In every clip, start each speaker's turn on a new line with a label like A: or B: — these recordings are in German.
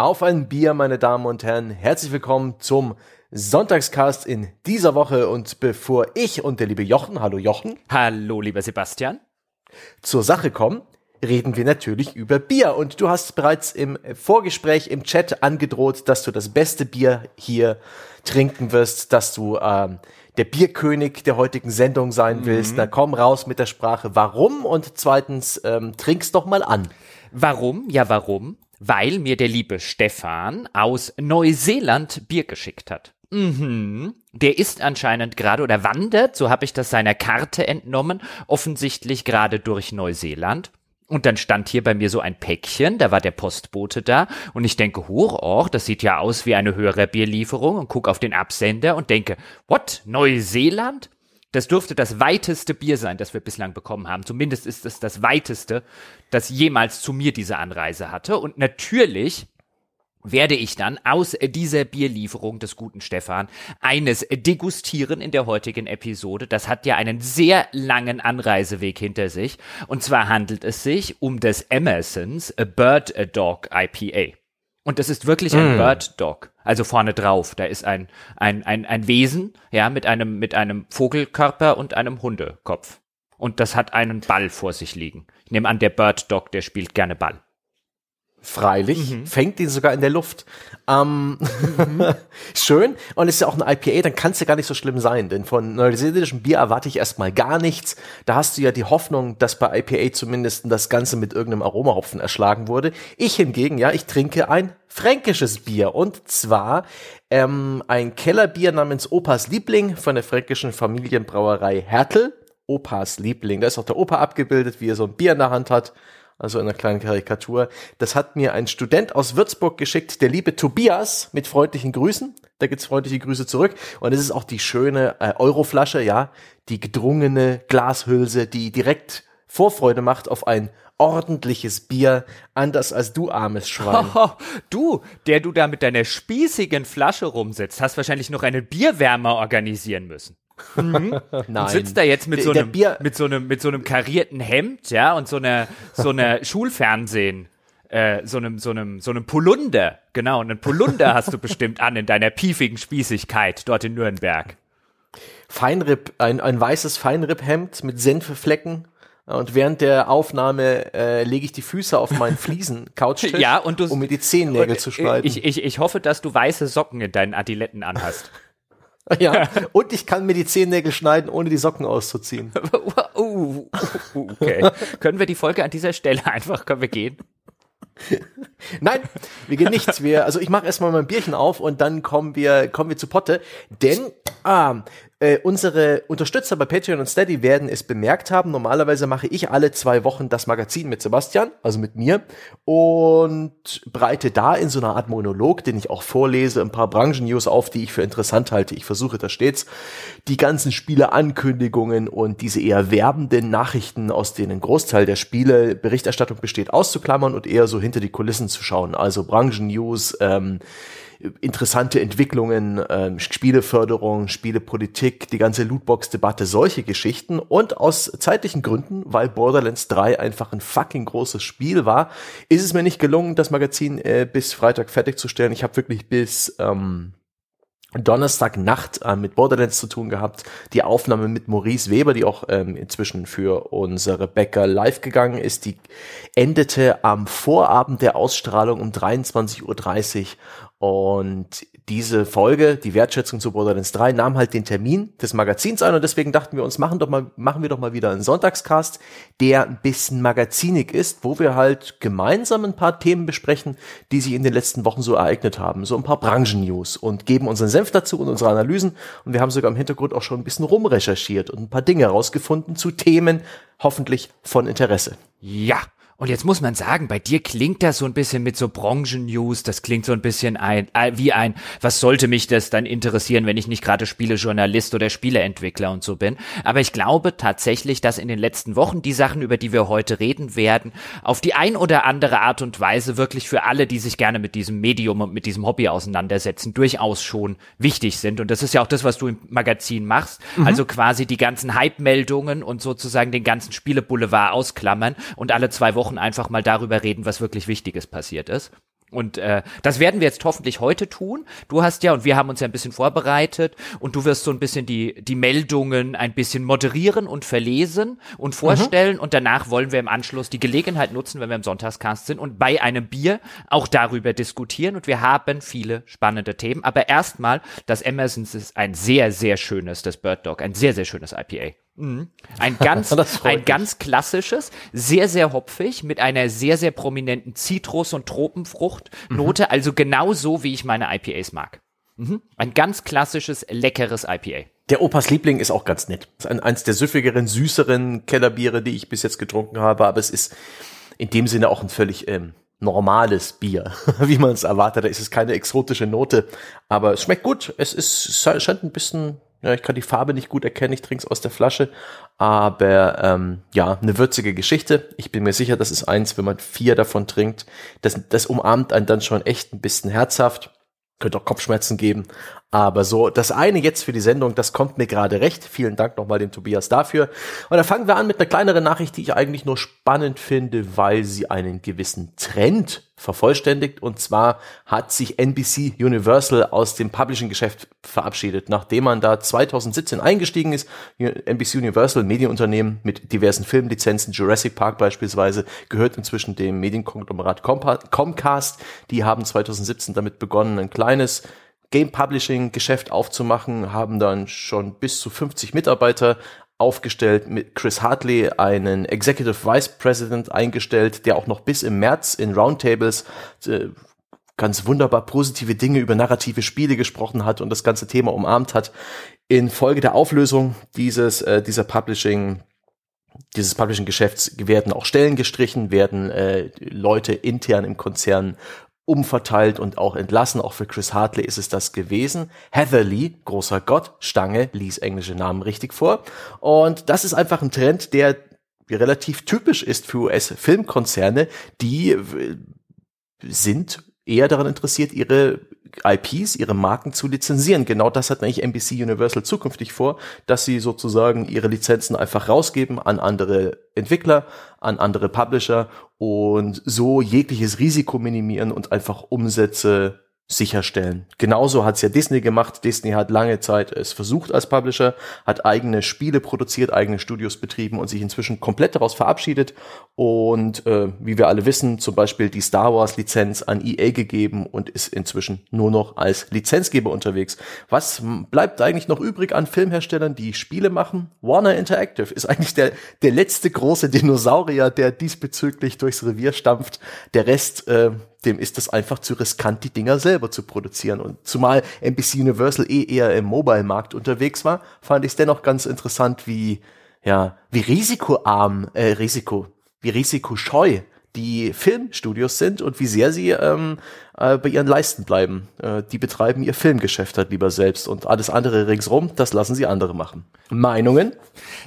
A: Auf ein Bier, meine Damen und Herren. Herzlich willkommen zum Sonntagscast in dieser Woche. Und bevor ich und der liebe Jochen, hallo Jochen.
B: Hallo, lieber Sebastian.
A: Zur Sache kommen, reden wir natürlich über Bier. Und du hast bereits im Vorgespräch im Chat angedroht, dass du das beste Bier hier trinken wirst, dass du ähm, der Bierkönig der heutigen Sendung sein willst. Mhm. Na komm raus mit der Sprache. Warum? Und zweitens, ähm, trink's doch mal an.
B: Warum? Ja, warum? Weil mir der liebe Stefan aus Neuseeland Bier geschickt hat. Mhm. Der ist anscheinend gerade oder wandert, so habe ich das seiner Karte entnommen, offensichtlich gerade durch Neuseeland. Und dann stand hier bei mir so ein Päckchen, da war der Postbote da und ich denke, hoch, och, das sieht ja aus wie eine höhere Bierlieferung und guck auf den Absender und denke, what, Neuseeland? Das dürfte das weiteste Bier sein, das wir bislang bekommen haben. Zumindest ist es das weiteste, das jemals zu mir diese Anreise hatte. Und natürlich werde ich dann aus dieser Bierlieferung des guten Stefan eines degustieren in der heutigen Episode. Das hat ja einen sehr langen Anreiseweg hinter sich. Und zwar handelt es sich um das Emersons Bird Dog IPA. Und das ist wirklich ein mm. Bird Dog. Also vorne drauf. Da ist ein, ein, ein, ein Wesen, ja, mit einem, mit einem Vogelkörper und einem Hundekopf. Und das hat einen Ball vor sich liegen. Ich nehme an, der Bird Dog, der spielt gerne Ball.
A: Freilich, mhm. fängt ihn sogar in der Luft. Ähm, mhm. schön. Und ist ja auch ein IPA, dann kann es ja gar nicht so schlimm sein, denn von neuseeländischem Bier erwarte ich erstmal gar nichts. Da hast du ja die Hoffnung, dass bei IPA zumindest das Ganze mit irgendeinem Aromahopfen erschlagen wurde. Ich hingegen, ja, ich trinke ein fränkisches Bier und zwar ähm, ein Kellerbier namens Opas Liebling von der fränkischen Familienbrauerei Hertel. Opas Liebling, da ist auch der Opa abgebildet, wie er so ein Bier in der Hand hat also in einer kleinen Karikatur. Das hat mir ein Student aus Würzburg geschickt, der liebe Tobias, mit freundlichen Grüßen. Da gibt's freundliche Grüße zurück. Und es ist auch die schöne äh, Euroflasche, ja, die gedrungene Glashülse, die direkt Vorfreude macht auf ein ordentliches Bier, anders als du, armes Schwein. Oh,
B: du, der du da mit deiner spießigen Flasche rumsitzt, hast wahrscheinlich noch einen Bierwärmer organisieren müssen. Mhm. Nein. Und sitzt da jetzt mit so, einem, mit, so einem, mit so einem karierten Hemd, ja, und so einer, so einer Schulfernsehen, äh, so einem, so einem, so einem Polunder, genau, einen Polunder hast du bestimmt an in deiner piefigen Spießigkeit dort in Nürnberg.
A: Feinripp, ein, ein weißes Feinripphemd mit Senfeflecken. Und während der Aufnahme äh, lege ich die Füße auf meinen Fliesen, Couchtisch,
B: ja, und du,
A: um mir die Zehennägel zu schneiden.
B: Ich, ich, ich hoffe, dass du weiße Socken in deinen Adiletten anhast.
A: Ja, und ich kann mir die Zehennägel schneiden, ohne die Socken auszuziehen.
B: uh, okay. können wir die Folge an dieser Stelle einfach, können wir gehen?
A: Nein, wir gehen nichts. Wir, also ich mache erstmal mein Bierchen auf und dann kommen wir, kommen wir zu Potte. Denn ah, äh, unsere Unterstützer bei Patreon und Steady werden es bemerkt haben. Normalerweise mache ich alle zwei Wochen das Magazin mit Sebastian, also mit mir, und breite da in so einer Art Monolog, den ich auch vorlese, ein paar Branchen-News auf, die ich für interessant halte. Ich versuche da stets die ganzen Spiele-Ankündigungen und diese eher werbenden Nachrichten, aus denen Großteil der Spiele Berichterstattung besteht, auszuklammern und eher so hinter die Kulissen zu schauen. Also Branchen-News, ähm, interessante Entwicklungen, ähm, Spieleförderung, Spielepolitik, die ganze Lootbox-Debatte, solche Geschichten. Und aus zeitlichen Gründen, weil Borderlands 3 einfach ein fucking großes Spiel war, ist es mir nicht gelungen, das Magazin äh, bis Freitag fertigzustellen. Ich habe wirklich bis ähm, Donnerstagnacht äh, mit Borderlands zu tun gehabt. Die Aufnahme mit Maurice Weber, die auch ähm, inzwischen für unsere Bäcker live gegangen ist, die endete am Vorabend der Ausstrahlung um 23.30 Uhr und diese Folge, die Wertschätzung zu Borderlands 3, nahm halt den Termin des Magazins ein und deswegen dachten wir uns, machen doch mal, machen wir doch mal wieder einen Sonntagscast, der ein bisschen magazinig ist, wo wir halt gemeinsam ein paar Themen besprechen, die sich in den letzten Wochen so ereignet haben, so ein paar Branchen-News und geben unseren Senf dazu und unsere Analysen. Und wir haben sogar im Hintergrund auch schon ein bisschen rumrecherchiert und ein paar Dinge herausgefunden zu Themen, hoffentlich von Interesse.
B: Ja, und jetzt muss man sagen, bei dir klingt das so ein bisschen mit so Branchen-News, das klingt so ein bisschen ein, äh, wie ein, was sollte mich das dann interessieren, wenn ich nicht gerade Spielejournalist oder Spieleentwickler und so bin. Aber ich glaube tatsächlich, dass in den letzten Wochen die Sachen, über die wir heute reden werden, auf die ein oder andere Art und Weise wirklich für alle, die sich gerne mit diesem Medium und mit diesem Hobby auseinandersetzen, durchaus schon wichtig sind. Und das ist ja auch das, was du im Magazin machst. Mhm. Also quasi die ganzen Hype-Meldungen und sozusagen den ganzen Spieleboulevard ausklammern und alle zwei Wochen Wochen einfach mal darüber reden, was wirklich Wichtiges passiert ist. Und äh, das werden wir jetzt hoffentlich heute tun. Du hast ja, und wir haben uns ja ein bisschen vorbereitet, und du wirst so ein bisschen die, die Meldungen ein bisschen moderieren und verlesen und vorstellen. Mhm. Und danach wollen wir im Anschluss die Gelegenheit nutzen, wenn wir im Sonntagscast sind und bei einem Bier auch darüber diskutieren. Und wir haben viele spannende Themen. Aber erstmal, das Emersons ist ein sehr, sehr schönes, das Bird Dog, ein sehr, sehr schönes IPA. Mhm. Ein ganz, ein ganz klassisches, sehr, sehr hopfig, mit einer sehr, sehr prominenten Zitrus- und Tropenfruchtnote, mhm. also genau so, wie ich meine IPAs mag. Mhm. Ein ganz klassisches, leckeres IPA.
A: Der Opas Liebling ist auch ganz nett. Das ist ein, eins der süffigeren, süßeren Kellerbiere, die ich bis jetzt getrunken habe, aber es ist in dem Sinne auch ein völlig ähm, normales Bier, wie man es erwartet. Da ist es keine exotische Note, aber es schmeckt gut. Es ist es scheint ein bisschen ja, ich kann die Farbe nicht gut erkennen, ich trinke es aus der Flasche. Aber ähm, ja, eine würzige Geschichte. Ich bin mir sicher, das ist eins, wenn man vier davon trinkt. Das, das umarmt einen dann schon echt ein bisschen herzhaft. Könnte auch Kopfschmerzen geben. Aber so, das eine jetzt für die Sendung, das kommt mir gerade recht. Vielen Dank nochmal dem Tobias dafür. Und dann fangen wir an mit einer kleineren Nachricht, die ich eigentlich nur spannend finde, weil sie einen gewissen Trend vervollständigt. Und zwar hat sich NBC Universal aus dem Publishing-Geschäft verabschiedet, nachdem man da 2017 eingestiegen ist. NBC Universal, Medienunternehmen mit diversen Filmlizenzen, Jurassic Park beispielsweise, gehört inzwischen dem Medienkonglomerat Comcast. Die haben 2017 damit begonnen, ein kleines Game Publishing Geschäft aufzumachen, haben dann schon bis zu 50 Mitarbeiter aufgestellt, mit Chris Hartley einen Executive Vice President eingestellt, der auch noch bis im März in Roundtables äh, ganz wunderbar positive Dinge über narrative Spiele gesprochen hat und das ganze Thema umarmt hat. Infolge der Auflösung dieses äh, dieser Publishing dieses Publishing-Geschäfts werden auch Stellen gestrichen, werden äh, Leute intern im Konzern umverteilt und auch entlassen. Auch für Chris Hartley ist es das gewesen. Heather Lee, großer Gott, Stange, ließ englische Namen richtig vor. Und das ist einfach ein Trend, der relativ typisch ist für US-Filmkonzerne, die sind eher daran interessiert, ihre IPs, ihre Marken zu lizenzieren. Genau das hat eigentlich NBC Universal zukünftig vor, dass sie sozusagen ihre Lizenzen einfach rausgeben an andere Entwickler, an andere Publisher und so jegliches Risiko minimieren und einfach Umsätze sicherstellen. Genauso hat's ja Disney gemacht. Disney hat lange Zeit es versucht als Publisher, hat eigene Spiele produziert, eigene Studios betrieben und sich inzwischen komplett daraus verabschiedet und äh, wie wir alle wissen, zum Beispiel die Star Wars Lizenz an EA gegeben und ist inzwischen nur noch als Lizenzgeber unterwegs. Was bleibt eigentlich noch übrig an Filmherstellern, die Spiele machen? Warner Interactive ist eigentlich der, der letzte große Dinosaurier, der diesbezüglich durchs Revier stampft. Der Rest äh, dem ist das einfach zu riskant, die Dinger selber zu produzieren. Und zumal NBC Universal eh eher im Mobile-Markt unterwegs war, fand ich es dennoch ganz interessant, wie, ja, wie risikoarm, äh, Risiko, wie risikoscheu die Filmstudios sind und wie sehr sie ähm, äh, bei ihren Leisten bleiben. Äh, die betreiben ihr Filmgeschäft halt lieber selbst und alles andere ringsrum, das lassen sie andere machen. Meinungen?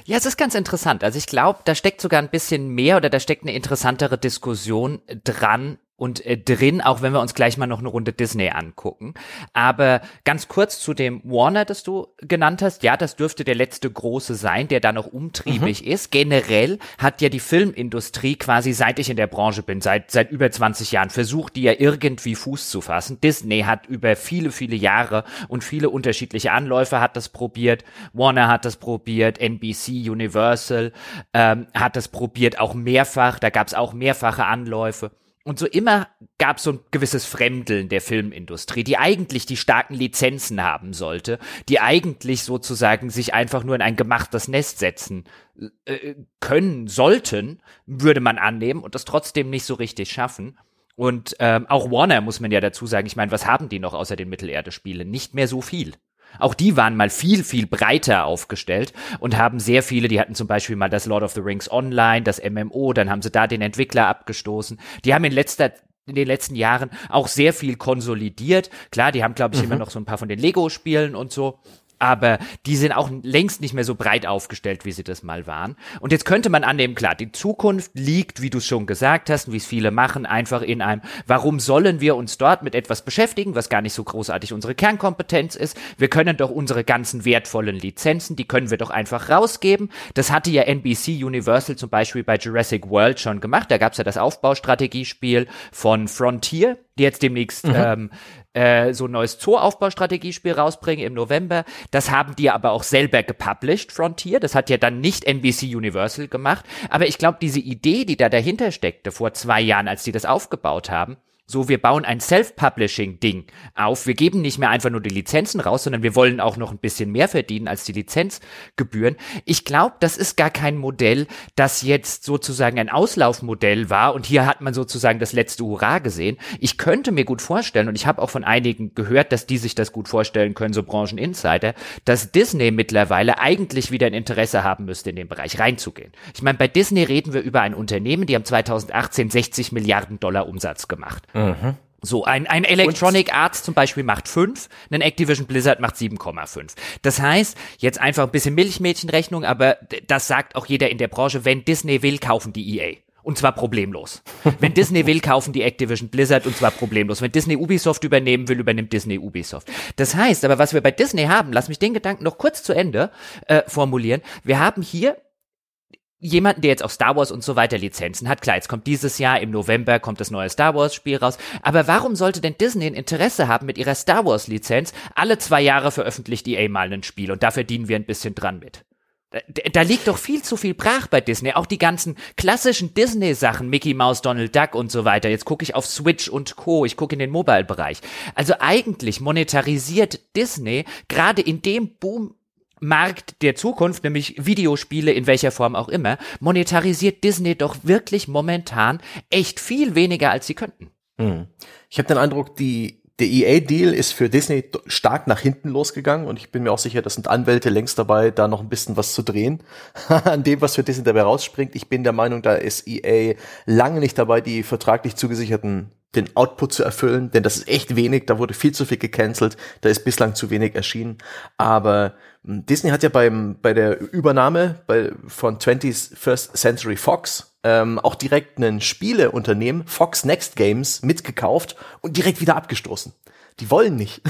B: Ja, es ist ganz interessant. Also ich glaube, da steckt sogar ein bisschen mehr oder da steckt eine interessantere Diskussion dran, und äh, drin, auch wenn wir uns gleich mal noch eine Runde Disney angucken. Aber ganz kurz zu dem Warner, das du genannt hast. Ja, das dürfte der letzte große sein, der da noch umtriebig mhm. ist. Generell hat ja die Filmindustrie quasi, seit ich in der Branche bin, seit, seit über 20 Jahren, versucht, die ja irgendwie Fuß zu fassen. Disney hat über viele, viele Jahre und viele unterschiedliche Anläufe hat das probiert. Warner hat das probiert, NBC, Universal ähm, hat das probiert, auch mehrfach. Da gab es auch mehrfache Anläufe. Und so immer gab es so ein gewisses Fremdeln der Filmindustrie, die eigentlich die starken Lizenzen haben sollte, die eigentlich sozusagen sich einfach nur in ein gemachtes Nest setzen äh, können sollten, würde man annehmen und das trotzdem nicht so richtig schaffen. Und ähm, auch Warner muss man ja dazu sagen, ich meine, was haben die noch außer den Mittelerde-Spielen? Nicht mehr so viel. Auch die waren mal viel, viel breiter aufgestellt und haben sehr viele, die hatten zum Beispiel mal das Lord of the Rings Online, das MMO, dann haben sie da den Entwickler abgestoßen. Die haben in letzter in den letzten Jahren auch sehr viel konsolidiert. Klar, die haben, glaube ich, mhm. immer noch so ein paar von den Lego-Spielen und so aber die sind auch längst nicht mehr so breit aufgestellt, wie sie das mal waren. Und jetzt könnte man annehmen, klar, die Zukunft liegt, wie du schon gesagt hast, wie es viele machen, einfach in einem, warum sollen wir uns dort mit etwas beschäftigen, was gar nicht so großartig unsere Kernkompetenz ist? Wir können doch unsere ganzen wertvollen Lizenzen, die können wir doch einfach rausgeben. Das hatte ja NBC Universal zum Beispiel bei Jurassic World schon gemacht. Da gab's ja das Aufbaustrategiespiel von Frontier die jetzt demnächst mhm. ähm, äh, so ein neues Zoo-Aufbaustrategiespiel rausbringen im November. Das haben die aber auch selber gepublished, Frontier. Das hat ja dann nicht NBC Universal gemacht. Aber ich glaube, diese Idee, die da dahinter steckte vor zwei Jahren, als die das aufgebaut haben, so, wir bauen ein Self-Publishing-Ding auf. Wir geben nicht mehr einfach nur die Lizenzen raus, sondern wir wollen auch noch ein bisschen mehr verdienen als die Lizenzgebühren. Ich glaube, das ist gar kein Modell, das jetzt sozusagen ein Auslaufmodell war und hier hat man sozusagen das letzte Hurra gesehen. Ich könnte mir gut vorstellen und ich habe auch von einigen gehört, dass die sich das gut vorstellen können, so Brancheninsider, dass Disney mittlerweile eigentlich wieder ein Interesse haben müsste, in den Bereich reinzugehen. Ich meine, bei Disney reden wir über ein Unternehmen, die haben 2018 60 Milliarden Dollar Umsatz gemacht. Mhm. So, ein, ein Electronic Und Arts zum Beispiel macht 5, ein Activision Blizzard macht 7,5. Das heißt, jetzt einfach ein bisschen Milchmädchenrechnung, aber das sagt auch jeder in der Branche, wenn Disney will, kaufen die EA. Und zwar problemlos. Wenn Disney will, kaufen die Activision Blizzard und zwar problemlos. Wenn Disney Ubisoft übernehmen will, übernimmt Disney Ubisoft. Das heißt aber, was wir bei Disney haben, lass mich den Gedanken noch kurz zu Ende äh, formulieren. Wir haben hier jemanden, der jetzt auf Star Wars und so weiter Lizenzen hat. Klar, jetzt kommt dieses Jahr im November kommt das neue Star Wars Spiel raus. Aber warum sollte denn Disney ein Interesse haben mit ihrer Star Wars Lizenz? Alle zwei Jahre veröffentlicht EA mal ein Spiel und da verdienen wir ein bisschen dran mit. Da, da liegt doch viel zu viel brach bei Disney. Auch die ganzen klassischen Disney-Sachen, Mickey Mouse, Donald Duck und so weiter. Jetzt gucke ich auf Switch und Co. Ich gucke in den Mobile-Bereich. Also eigentlich monetarisiert Disney gerade in dem Boom Markt der Zukunft, nämlich Videospiele in welcher Form auch immer, monetarisiert Disney doch wirklich momentan echt viel weniger, als sie könnten.
A: Hm. Ich habe den Eindruck, die der EA-Deal ist für Disney stark nach hinten losgegangen und ich bin mir auch sicher, das sind Anwälte längst dabei, da noch ein bisschen was zu drehen an dem, was für Disney dabei rausspringt. Ich bin der Meinung, da ist EA lange nicht dabei, die vertraglich zugesicherten den Output zu erfüllen, denn das ist echt wenig, da wurde viel zu viel gecancelt, da ist bislang zu wenig erschienen. Aber Disney hat ja beim, bei der Übernahme bei, von 21st Century Fox ähm, auch direkt ein Spieleunternehmen, Fox Next Games, mitgekauft und direkt wieder abgestoßen. Die wollen nicht.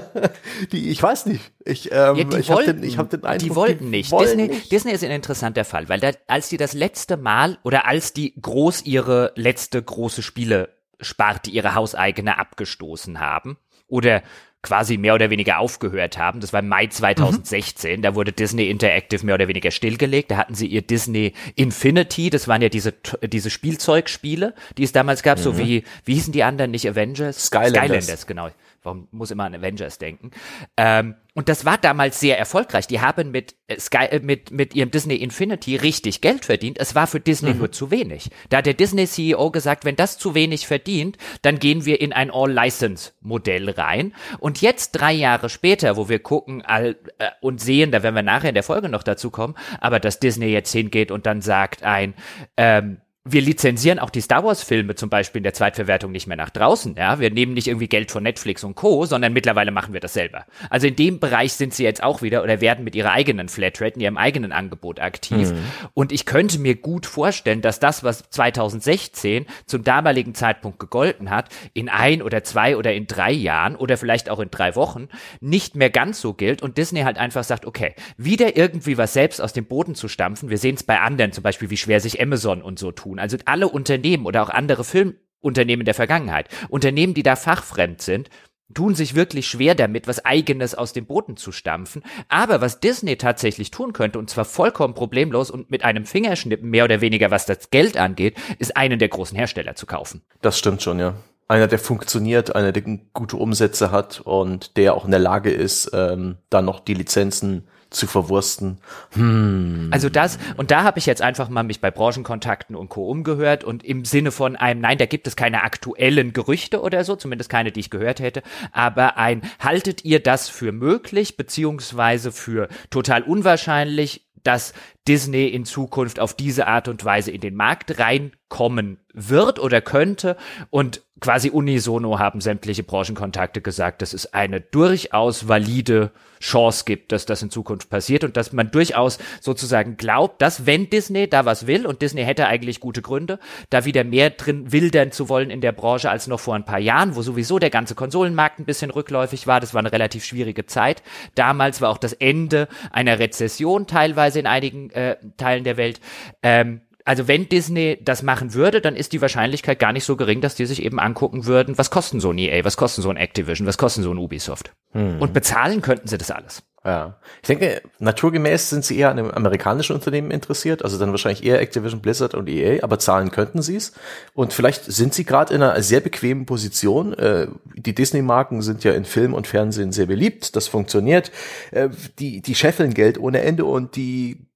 A: die, ich weiß nicht. Ich, ähm,
B: ja, ich habe den, ich hab den Eindruck, die wollten nicht. Wollen Disney, nicht. Disney ist ein interessanter Fall, weil da, als die das letzte Mal oder als die groß ihre letzte große Spiele Sparte ihre hauseigene abgestoßen haben oder quasi mehr oder weniger aufgehört haben. Das war im Mai 2016. Mhm. Da wurde Disney Interactive mehr oder weniger stillgelegt. Da hatten sie ihr Disney Infinity. Das waren ja diese, diese Spielzeugspiele, die es damals gab. Mhm. So wie, wie hießen die anderen? Nicht Avengers?
A: Skylanders. Skylanders,
B: genau. Warum muss immer an Avengers denken? Ähm, und das war damals sehr erfolgreich. Die haben mit äh, Sky, äh, mit, mit ihrem Disney Infinity richtig Geld verdient. Es war für Disney mhm. nur zu wenig. Da hat der Disney CEO gesagt, wenn das zu wenig verdient, dann gehen wir in ein All-License-Modell rein. Und jetzt drei Jahre später, wo wir gucken all, äh, und sehen, da werden wir nachher in der Folge noch dazu kommen, aber dass Disney jetzt hingeht und dann sagt ein, ähm, wir lizenzieren auch die Star Wars Filme zum Beispiel in der Zweitverwertung nicht mehr nach draußen. Ja, wir nehmen nicht irgendwie Geld von Netflix und Co., sondern mittlerweile machen wir das selber. Also in dem Bereich sind sie jetzt auch wieder oder werden mit ihrer eigenen Flatrate, in ihrem eigenen Angebot aktiv. Mhm. Und ich könnte mir gut vorstellen, dass das, was 2016 zum damaligen Zeitpunkt gegolten hat, in ein oder zwei oder in drei Jahren oder vielleicht auch in drei Wochen nicht mehr ganz so gilt und Disney halt einfach sagt, okay, wieder irgendwie was selbst aus dem Boden zu stampfen. Wir sehen es bei anderen, zum Beispiel, wie schwer sich Amazon und so tun tun. Also alle Unternehmen oder auch andere Filmunternehmen der Vergangenheit, Unternehmen, die da fachfremd sind, tun sich wirklich schwer damit, was eigenes aus dem Boden zu stampfen. Aber was Disney tatsächlich tun könnte, und zwar vollkommen problemlos und mit einem Fingerschnippen mehr oder weniger, was das Geld angeht, ist einen der großen Hersteller zu kaufen.
A: Das stimmt schon, ja. Einer, der funktioniert, einer, der gute Umsätze hat und der auch in der Lage ist, ähm, dann noch die Lizenzen zu verwursten.
B: Hm. Also das, und da habe ich jetzt einfach mal mich bei Branchenkontakten und Co. umgehört und im Sinne von einem, nein, da gibt es keine aktuellen Gerüchte oder so, zumindest keine, die ich gehört hätte, aber ein, haltet ihr das für möglich, beziehungsweise für total unwahrscheinlich, dass Disney in Zukunft auf diese Art und Weise in den Markt reinkommen wird oder könnte. Und quasi unisono haben sämtliche Branchenkontakte gesagt, dass es eine durchaus valide Chance gibt, dass das in Zukunft passiert und dass man durchaus sozusagen glaubt, dass wenn Disney da was will und Disney hätte eigentlich gute Gründe, da wieder mehr drin wildern zu wollen in der Branche als noch vor ein paar Jahren, wo sowieso der ganze Konsolenmarkt ein bisschen rückläufig war. Das war eine relativ schwierige Zeit. Damals war auch das Ende einer Rezession teilweise in einigen äh, Teilen der Welt. Ähm, also wenn Disney das machen würde, dann ist die Wahrscheinlichkeit gar nicht so gering, dass die sich eben angucken würden, was kosten so ein EA, was kosten so ein Activision, was kosten so ein Ubisoft. Hm. Und bezahlen könnten sie das alles.
A: Ja, ich denke, naturgemäß sind sie eher an einem amerikanischen Unternehmen interessiert, also dann wahrscheinlich eher Activision, Blizzard und EA, aber zahlen könnten sie es. Und vielleicht sind sie gerade in einer sehr bequemen Position. Äh, die Disney-Marken sind ja in Film und Fernsehen sehr beliebt, das funktioniert. Äh, die, die scheffeln Geld ohne Ende und die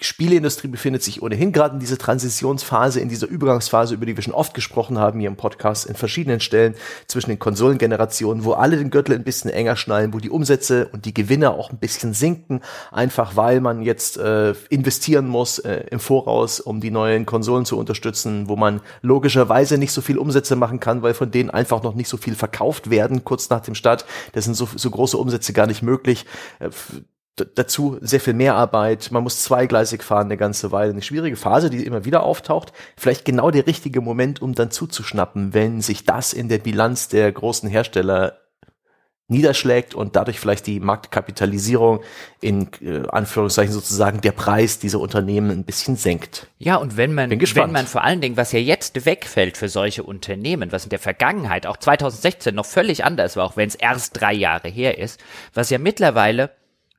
A: Spieleindustrie befindet sich ohnehin gerade in dieser Transitionsphase, in dieser Übergangsphase, über die wir schon oft gesprochen haben hier im Podcast, in verschiedenen Stellen zwischen den Konsolengenerationen, wo alle den Gürtel ein bisschen enger schnallen, wo die Umsätze und die Gewinne auch ein bisschen sinken, einfach weil man jetzt äh, investieren muss äh, im Voraus, um die neuen Konsolen zu unterstützen, wo man logischerweise nicht so viel Umsätze machen kann, weil von denen einfach noch nicht so viel verkauft werden kurz nach dem Start. Das sind so, so große Umsätze gar nicht möglich. Äh, dazu sehr viel Mehrarbeit. Man muss zweigleisig fahren eine ganze Weile. Eine schwierige Phase, die immer wieder auftaucht. Vielleicht genau der richtige Moment, um dann zuzuschnappen, wenn sich das in der Bilanz der großen Hersteller niederschlägt und dadurch vielleicht die Marktkapitalisierung in äh, Anführungszeichen sozusagen der Preis dieser Unternehmen ein bisschen senkt.
B: Ja, und wenn man, wenn man vor allen Dingen, was ja jetzt wegfällt für solche Unternehmen, was in der Vergangenheit auch 2016 noch völlig anders war, auch wenn es erst drei Jahre her ist, was ja mittlerweile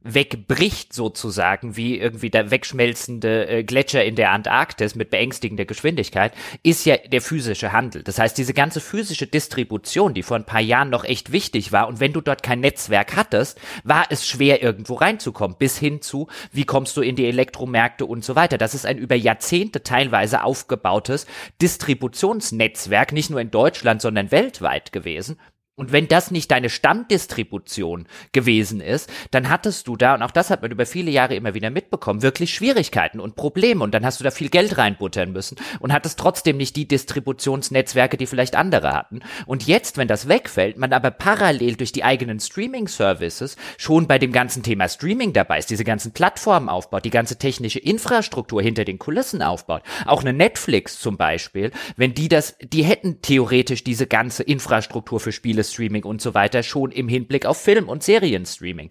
B: wegbricht sozusagen, wie irgendwie der wegschmelzende äh, Gletscher in der Antarktis mit beängstigender Geschwindigkeit, ist ja der physische Handel. Das heißt, diese ganze physische Distribution, die vor ein paar Jahren noch echt wichtig war, und wenn du dort kein Netzwerk hattest, war es schwer, irgendwo reinzukommen, bis hin zu, wie kommst du in die Elektromärkte und so weiter. Das ist ein über Jahrzehnte teilweise aufgebautes Distributionsnetzwerk, nicht nur in Deutschland, sondern weltweit gewesen, und wenn das nicht deine Stammdistribution gewesen ist, dann hattest du da, und auch das hat man über viele Jahre immer wieder mitbekommen, wirklich Schwierigkeiten und Probleme. Und dann hast du da viel Geld reinbuttern müssen und hattest trotzdem nicht die Distributionsnetzwerke, die vielleicht andere hatten. Und jetzt, wenn das wegfällt, man aber parallel durch die eigenen Streaming-Services schon bei dem ganzen Thema Streaming dabei ist, diese ganzen Plattformen aufbaut, die ganze technische Infrastruktur hinter den Kulissen aufbaut. Auch eine Netflix zum Beispiel, wenn die das, die hätten theoretisch diese ganze Infrastruktur für Spiele Streaming und so weiter schon im Hinblick auf Film- und Serienstreaming.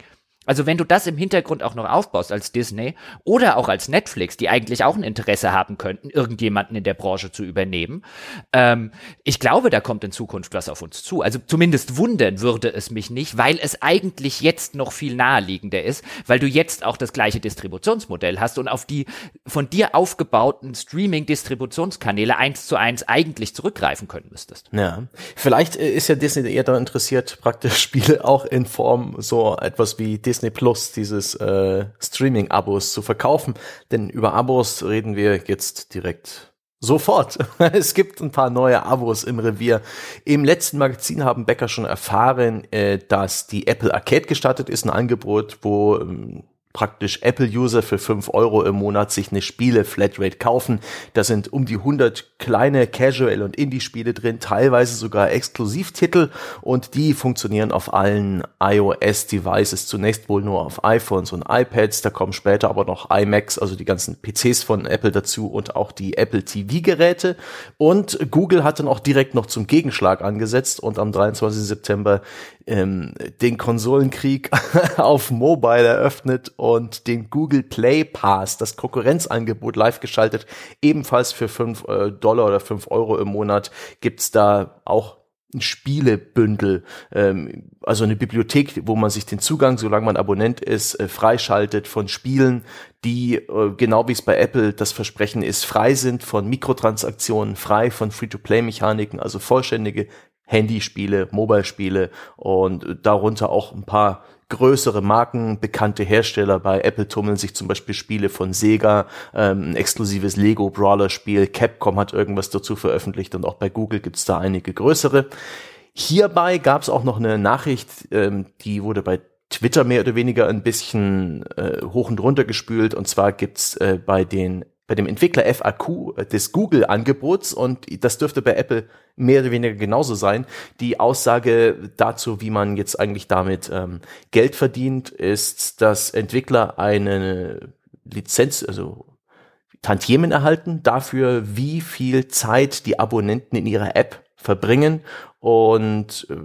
B: Also wenn du das im Hintergrund auch noch aufbaust als Disney oder auch als Netflix, die eigentlich auch ein Interesse haben könnten, irgendjemanden in der Branche zu übernehmen, ähm, ich glaube, da kommt in Zukunft was auf uns zu. Also zumindest wundern würde es mich nicht, weil es eigentlich jetzt noch viel naheliegender ist, weil du jetzt auch das gleiche Distributionsmodell hast und auf die von dir aufgebauten Streaming-Distributionskanäle eins zu eins eigentlich zurückgreifen können müsstest.
A: Ja, vielleicht äh, ist ja Disney eher daran interessiert, praktisch Spiele auch in Form so etwas wie Disney Disney Plus, dieses äh, Streaming-Abos zu verkaufen. Denn über Abos reden wir jetzt direkt Sofort. Es gibt ein paar neue Abos im Revier. Im letzten Magazin haben Becker schon erfahren, äh, dass die Apple Arcade gestartet ist, ein Angebot, wo ähm, praktisch Apple-User für fünf Euro im Monat sich eine Spiele-Flatrate kaufen. Da sind um die 100 kleine Casual- und Indie-Spiele drin, teilweise sogar Exklusivtitel und die funktionieren auf allen iOS-Devices. Zunächst wohl nur auf iPhones und iPads, da kommen später aber noch iMacs, also die ganzen PCs von Apple dazu und auch die Apple TV-Geräte. Und Google hat dann auch direkt noch zum Gegenschlag angesetzt und am 23. September ähm, den Konsolenkrieg auf Mobile eröffnet und den Google Play Pass, das Konkurrenzangebot live geschaltet, ebenfalls für fünf äh, Dollar oder fünf Euro im Monat gibt's da auch ein Spielebündel, ähm, also eine Bibliothek, wo man sich den Zugang, solange man Abonnent ist, äh, freischaltet von Spielen, die, äh, genau wie es bei Apple das Versprechen ist, frei sind von Mikrotransaktionen, frei von Free-to-Play-Mechaniken, also vollständige Handyspiele, Mobile-Spiele und darunter auch ein paar größere Marken, bekannte Hersteller. Bei Apple tummeln sich zum Beispiel Spiele von Sega, ähm, ein exklusives Lego Brawler Spiel. Capcom hat irgendwas dazu veröffentlicht und auch bei Google gibt's da einige größere. Hierbei gab's auch noch eine Nachricht, ähm, die wurde bei Twitter mehr oder weniger ein bisschen äh, hoch und runter gespült. Und zwar gibt's äh, bei den bei dem Entwickler FAQ äh, des Google-Angebots und das dürfte bei Apple mehr oder weniger genauso sein. Die Aussage dazu, wie man jetzt eigentlich damit ähm, Geld verdient, ist, dass Entwickler eine Lizenz, also Tantiemen erhalten dafür, wie viel Zeit die Abonnenten in ihrer App verbringen und äh,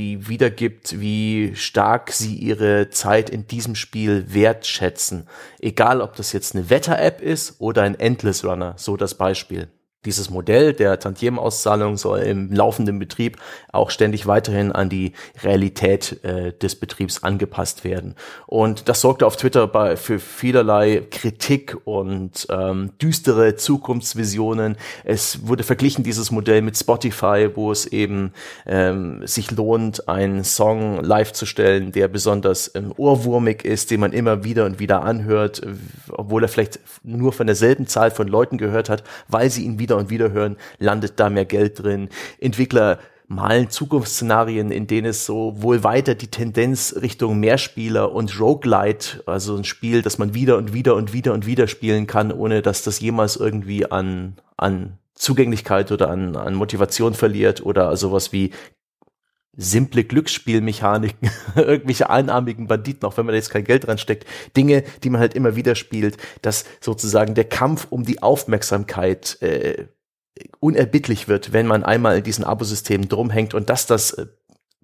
A: die wiedergibt, wie stark sie ihre Zeit in diesem Spiel wertschätzen. Egal, ob das jetzt eine Wetter-App ist oder ein Endless Runner, so das Beispiel dieses Modell der Tantiemenauszahlung soll im laufenden Betrieb auch ständig weiterhin an die Realität äh, des Betriebs angepasst werden. Und das sorgte auf Twitter bei, für vielerlei Kritik und ähm, düstere Zukunftsvisionen. Es wurde verglichen, dieses Modell mit Spotify, wo es eben ähm, sich lohnt, einen Song live zu stellen, der besonders ähm, ohrwurmig ist, den man immer wieder und wieder anhört, obwohl er vielleicht nur von derselben Zahl von Leuten gehört hat, weil sie ihn wieder wieder und wieder hören, landet da mehr Geld drin. Entwickler malen Zukunftsszenarien, in denen es so wohl weiter die Tendenz Richtung Mehrspieler und Roguelite, also ein Spiel, das man wieder und wieder und wieder und wieder spielen kann, ohne dass das jemals irgendwie an, an Zugänglichkeit oder an, an Motivation verliert oder sowas wie simple Glücksspielmechaniken, irgendwelche einarmigen Banditen, auch wenn man da jetzt kein Geld dran steckt, Dinge, die man halt immer wieder spielt, dass sozusagen der Kampf um die Aufmerksamkeit äh, unerbittlich wird, wenn man einmal in diesen Abosystemen drumhängt und dass das äh,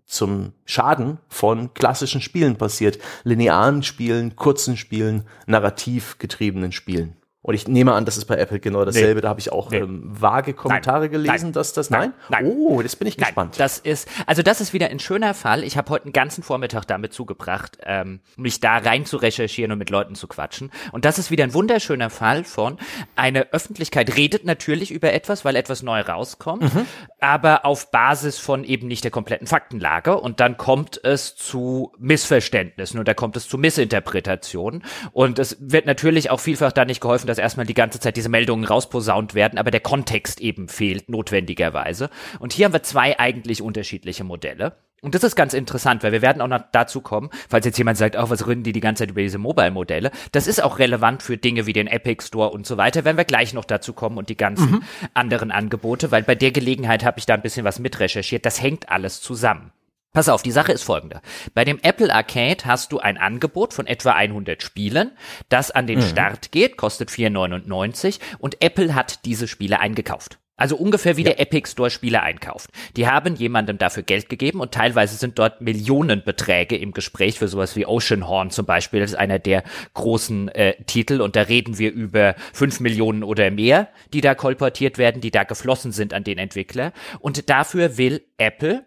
A: zum Schaden von klassischen Spielen passiert, linearen Spielen, kurzen Spielen, narrativ getriebenen Spielen. Und ich nehme an, das ist bei Apple genau dasselbe. Nee. Da habe ich auch nee. ähm, vage Kommentare nein. gelesen, nein. dass das nein?
B: nein.
A: Oh, das bin ich gespannt.
B: Das ist also das ist wieder ein schöner Fall. Ich habe heute einen ganzen Vormittag damit zugebracht, ähm, mich da rein zu recherchieren und mit Leuten zu quatschen. Und das ist wieder ein wunderschöner Fall von eine Öffentlichkeit redet natürlich über etwas, weil etwas neu rauskommt, mhm. aber auf Basis von eben nicht der kompletten Faktenlage. Und dann kommt es zu Missverständnissen und da kommt es zu Missinterpretationen. Und es wird natürlich auch vielfach da nicht geholfen, dass erstmal die ganze Zeit diese Meldungen rausposaunt werden, aber der Kontext eben fehlt notwendigerweise. Und hier haben wir zwei eigentlich unterschiedliche Modelle. Und das ist ganz interessant, weil wir werden auch noch dazu kommen, falls jetzt jemand sagt, auch oh, was reden die die ganze Zeit über diese Mobile-Modelle. Das ist auch relevant für Dinge wie den Epic Store und so weiter, wenn wir gleich noch dazu kommen und die ganzen mhm. anderen Angebote, weil bei der Gelegenheit habe ich da ein bisschen was mitrecherchiert. Das hängt alles zusammen. Pass auf, die Sache ist folgende. Bei dem Apple Arcade hast du ein Angebot von etwa 100 Spielen, das an den mhm. Start geht, kostet 4,99 und Apple hat diese Spiele eingekauft. Also ungefähr wie ja. der Epic Store Spiele einkauft. Die haben jemandem dafür Geld gegeben und teilweise sind dort Millionenbeträge im Gespräch für sowas wie Oceanhorn zum Beispiel. Das ist einer der großen äh, Titel und da reden wir über fünf Millionen oder mehr, die da kolportiert werden, die da geflossen sind an den Entwickler. Und dafür will Apple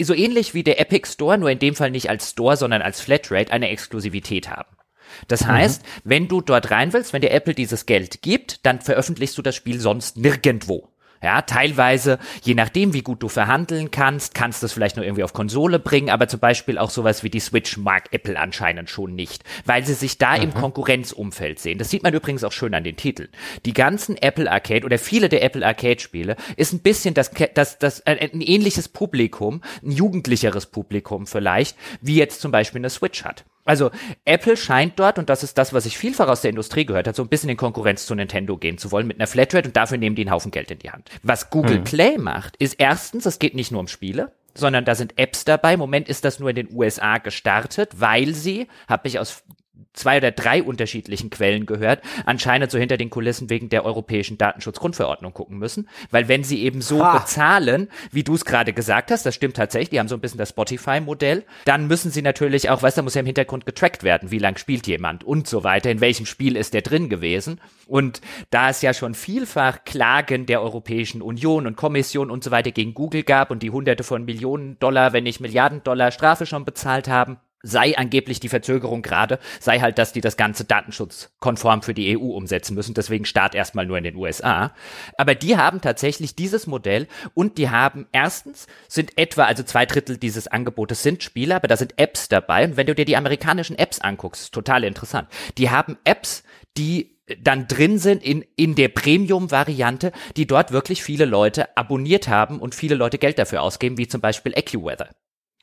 B: so ähnlich wie der Epic Store, nur in dem Fall nicht als Store, sondern als Flatrate, eine Exklusivität haben. Das mhm. heißt, mhm. wenn du dort rein willst, wenn dir Apple dieses Geld gibt, dann veröffentlichst du das Spiel sonst nirgendwo. Ja, teilweise, je nachdem, wie gut du verhandeln kannst, kannst du es vielleicht nur irgendwie auf Konsole bringen, aber zum Beispiel auch sowas wie die Switch mag Apple anscheinend schon nicht, weil sie sich da mhm. im Konkurrenzumfeld sehen. Das sieht man übrigens auch schön an den Titeln. Die ganzen Apple Arcade oder viele der Apple Arcade Spiele ist ein bisschen das, das, das, ein ähnliches Publikum, ein jugendlicheres Publikum vielleicht, wie jetzt zum Beispiel eine Switch hat. Also Apple scheint dort, und das ist das, was ich vielfach aus der Industrie gehört habe, so ein bisschen in Konkurrenz zu Nintendo gehen zu wollen mit einer Flatrate und dafür nehmen die einen Haufen Geld in die Hand. Was Google hm. Play macht, ist erstens, es geht nicht nur um Spiele, sondern da sind Apps dabei. Im Moment ist das nur in den USA gestartet, weil sie, habe ich aus zwei oder drei unterschiedlichen Quellen gehört, anscheinend so hinter den Kulissen wegen der europäischen Datenschutzgrundverordnung gucken müssen. Weil wenn sie eben so ha. bezahlen, wie du es gerade gesagt hast, das stimmt tatsächlich, die haben so ein bisschen das Spotify-Modell, dann müssen sie natürlich auch, weißt du, muss ja im Hintergrund getrackt werden, wie lang spielt jemand und so weiter, in welchem Spiel ist der drin gewesen. Und da es ja schon vielfach Klagen der Europäischen Union und Kommission und so weiter gegen Google gab und die hunderte von Millionen Dollar, wenn nicht Milliarden Dollar Strafe schon bezahlt haben, sei angeblich die Verzögerung gerade, sei halt, dass die das ganze datenschutzkonform für die EU umsetzen müssen. Deswegen Start erstmal nur in den USA. Aber die haben tatsächlich dieses Modell und die haben erstens sind etwa, also zwei Drittel dieses Angebotes sind Spiele, aber da sind Apps dabei. Und wenn du dir die amerikanischen Apps anguckst, total interessant. Die haben Apps, die dann drin sind in, in der Premium-Variante, die dort wirklich viele Leute abonniert haben und viele Leute Geld dafür ausgeben, wie zum Beispiel AccuWeather.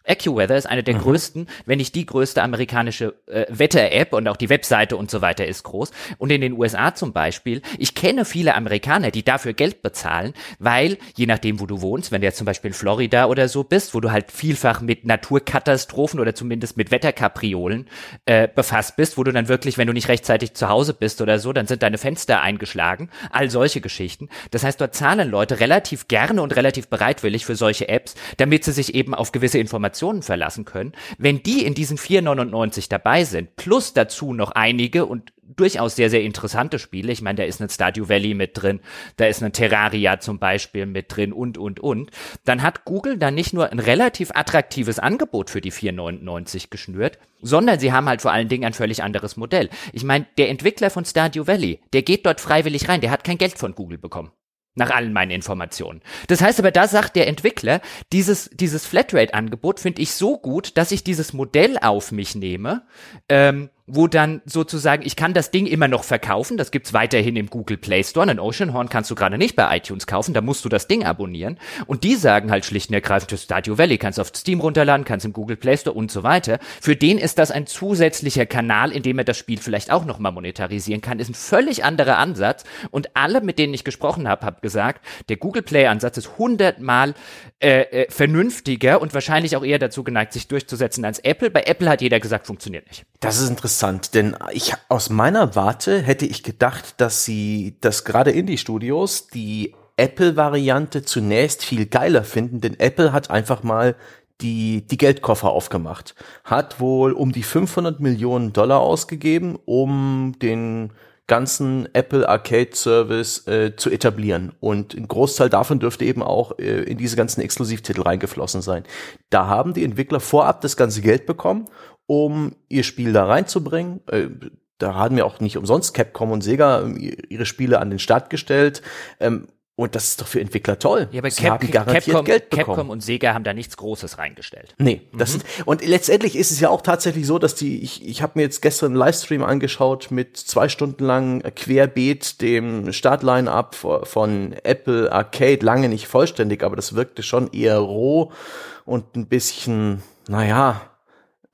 B: AccuWeather ist eine der mhm. größten, wenn nicht die größte amerikanische äh, Wetter-App und auch die Webseite und so weiter ist groß. Und in den USA zum Beispiel, ich kenne viele Amerikaner, die dafür Geld bezahlen, weil je nachdem, wo du wohnst, wenn du jetzt zum Beispiel in Florida oder so bist, wo du halt vielfach mit Naturkatastrophen oder zumindest mit Wetterkapriolen äh, befasst bist, wo du dann wirklich, wenn du nicht rechtzeitig zu Hause bist oder so, dann sind deine Fenster eingeschlagen, all solche Geschichten. Das heißt, dort zahlen Leute relativ gerne und relativ bereitwillig für solche Apps, damit sie sich eben auf gewisse Informationen verlassen können. Wenn die in diesen 4,99 dabei sind, plus dazu noch einige und durchaus sehr, sehr interessante Spiele. Ich meine, da ist ein Stardew Valley mit drin, da ist ein Terraria zum Beispiel mit drin und, und, und. Dann hat Google da nicht nur ein relativ attraktives Angebot für die 4,99 geschnürt, sondern sie haben halt vor allen Dingen ein völlig anderes Modell. Ich meine, der Entwickler von Stardew Valley, der geht dort freiwillig rein, der hat kein Geld von Google bekommen nach allen meinen Informationen. Das heißt aber, da sagt der Entwickler, dieses, dieses Flatrate-Angebot finde ich so gut, dass ich dieses Modell auf mich nehme, ähm, wo dann sozusagen, ich kann das Ding immer noch verkaufen, das gibt's weiterhin im Google Play Store, ein Oceanhorn kannst du gerade nicht bei iTunes kaufen, da musst du das Ding abonnieren und die sagen halt schlicht und ergreifend, das Stadio Valley kannst du auf Steam runterladen, kannst im Google Play Store und so weiter. Für den ist das ein zusätzlicher Kanal, in dem er das Spiel vielleicht auch nochmal monetarisieren kann, ist ein völlig anderer Ansatz und alle, mit denen ich gesprochen habe, haben gesagt, der Google Play Ansatz ist hundertmal äh, äh, vernünftiger und wahrscheinlich auch eher dazu geneigt, sich durchzusetzen als Apple. Bei Apple hat jeder gesagt, funktioniert nicht.
A: Das ist interessant, denn ich aus meiner Warte hätte ich gedacht, dass sie, dass gerade Indie-Studios die Apple-Variante zunächst viel geiler finden, denn Apple hat einfach mal die, die Geldkoffer aufgemacht, hat wohl um die 500 Millionen Dollar ausgegeben, um den ganzen Apple Arcade Service äh, zu etablieren. Und ein Großteil davon dürfte eben auch äh, in diese ganzen Exklusivtitel reingeflossen sein. Da haben die Entwickler vorab das ganze Geld bekommen, um ihr Spiel da reinzubringen. Äh, da haben wir auch nicht umsonst Capcom und Sega ähm, ihre Spiele an den Start gestellt. Ähm, und das ist doch für Entwickler toll.
B: Ja, aber Sie Cap haben garantiert Capcom, Geld bekommen. Capcom und Sega haben da nichts Großes reingestellt.
A: Nee, das mhm. ist, und letztendlich ist es ja auch tatsächlich so, dass die, ich, ich habe mir jetzt gestern einen Livestream angeschaut mit zwei Stunden lang Querbeet dem Startline-up von Apple Arcade, lange nicht vollständig, aber das wirkte schon eher roh und ein bisschen, naja,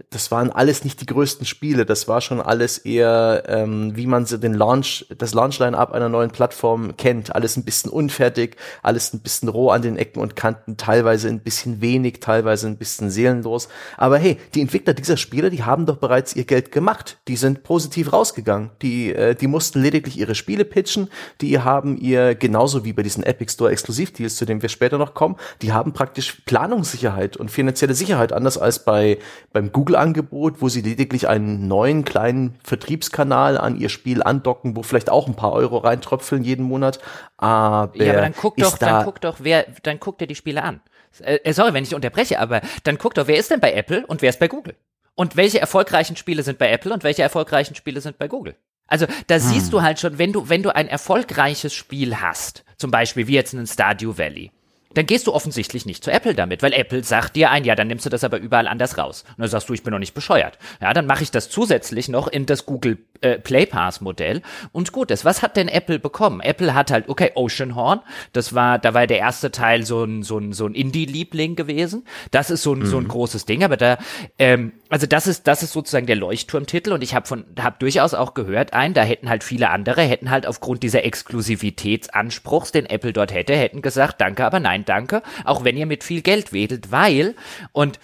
A: das waren alles nicht die größten Spiele, das war schon alles eher, ähm, wie man so den Launch, das Launch-Line-Up einer neuen Plattform kennt. Alles ein bisschen unfertig, alles ein bisschen roh an den Ecken und Kanten, teilweise ein bisschen wenig, teilweise ein bisschen seelenlos. Aber hey, die Entwickler dieser Spiele, die haben doch bereits ihr Geld gemacht. Die sind positiv rausgegangen. Die, äh, die mussten lediglich ihre Spiele pitchen. Die haben ihr, genauso wie bei diesen Epic Store Exklusivdeals, zu denen wir später noch kommen, die haben praktisch Planungssicherheit und finanzielle Sicherheit, anders als bei, beim Google Angebot, wo sie lediglich einen neuen kleinen Vertriebskanal an ihr Spiel andocken, wo vielleicht auch ein paar Euro reintröpfeln jeden Monat. Aber,
B: ja, aber dann guck doch, da dann guck doch, wer, dann guck dir die Spiele an. Äh, äh, sorry, wenn ich unterbreche, aber dann guck doch, wer ist denn bei Apple und wer ist bei Google? Und welche erfolgreichen Spiele sind bei Apple und welche erfolgreichen Spiele sind bei Google? Also da hm. siehst du halt schon, wenn du, wenn du ein erfolgreiches Spiel hast, zum Beispiel wie jetzt ein Stardew Valley, dann gehst du offensichtlich nicht zu Apple damit, weil Apple sagt dir ein, ja, dann nimmst du das aber überall anders raus. Und dann sagst du, ich bin noch nicht bescheuert. Ja, dann mache ich das zusätzlich noch in das Google äh, Play Pass Modell. Und gut ist, was hat denn Apple bekommen? Apple hat halt, okay, Oceanhorn, das war, da war der erste Teil so ein, so ein, so ein Indie-Liebling gewesen. Das ist so ein, mhm. so ein mhm. großes Ding, aber da, ähm, also das ist, das ist sozusagen der Leuchtturmtitel und ich habe von, habe durchaus auch gehört, ein, da hätten halt viele andere, hätten halt aufgrund dieser Exklusivitätsanspruchs, den Apple dort hätte, hätten gesagt, danke, aber nein, danke, auch wenn ihr mit viel Geld wedelt, weil, und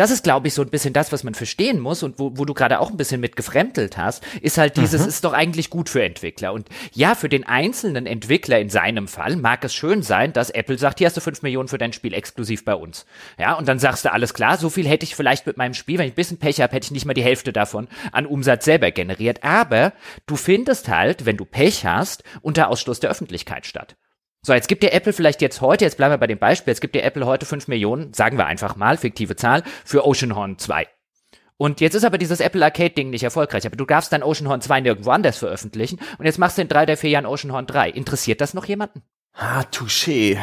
B: das ist, glaube ich, so ein bisschen das, was man verstehen muss und wo, wo du gerade auch ein bisschen mit gefremdelt hast, ist halt dieses, mhm. ist doch eigentlich gut für Entwickler. Und ja, für den einzelnen Entwickler in seinem Fall mag es schön sein, dass Apple sagt, hier hast du fünf Millionen für dein Spiel exklusiv bei uns. Ja, und dann sagst du, alles klar, so viel hätte ich vielleicht mit meinem Spiel, wenn ich ein bisschen Pech habe, hätte ich nicht mal die Hälfte davon an Umsatz selber generiert. Aber du findest halt, wenn du Pech hast, unter Ausschluss der Öffentlichkeit statt. So, jetzt gibt dir Apple vielleicht jetzt heute, jetzt bleiben wir bei dem Beispiel, jetzt gibt dir Apple heute 5 Millionen, sagen wir einfach mal, fiktive Zahl, für Oceanhorn 2. Und jetzt ist aber dieses Apple Arcade Ding nicht erfolgreich, aber du darfst dann Oceanhorn 2 nirgendwo anders veröffentlichen und jetzt machst du in drei der vier Jahren Oceanhorn 3. Interessiert das noch jemanden?
A: Ah, touché.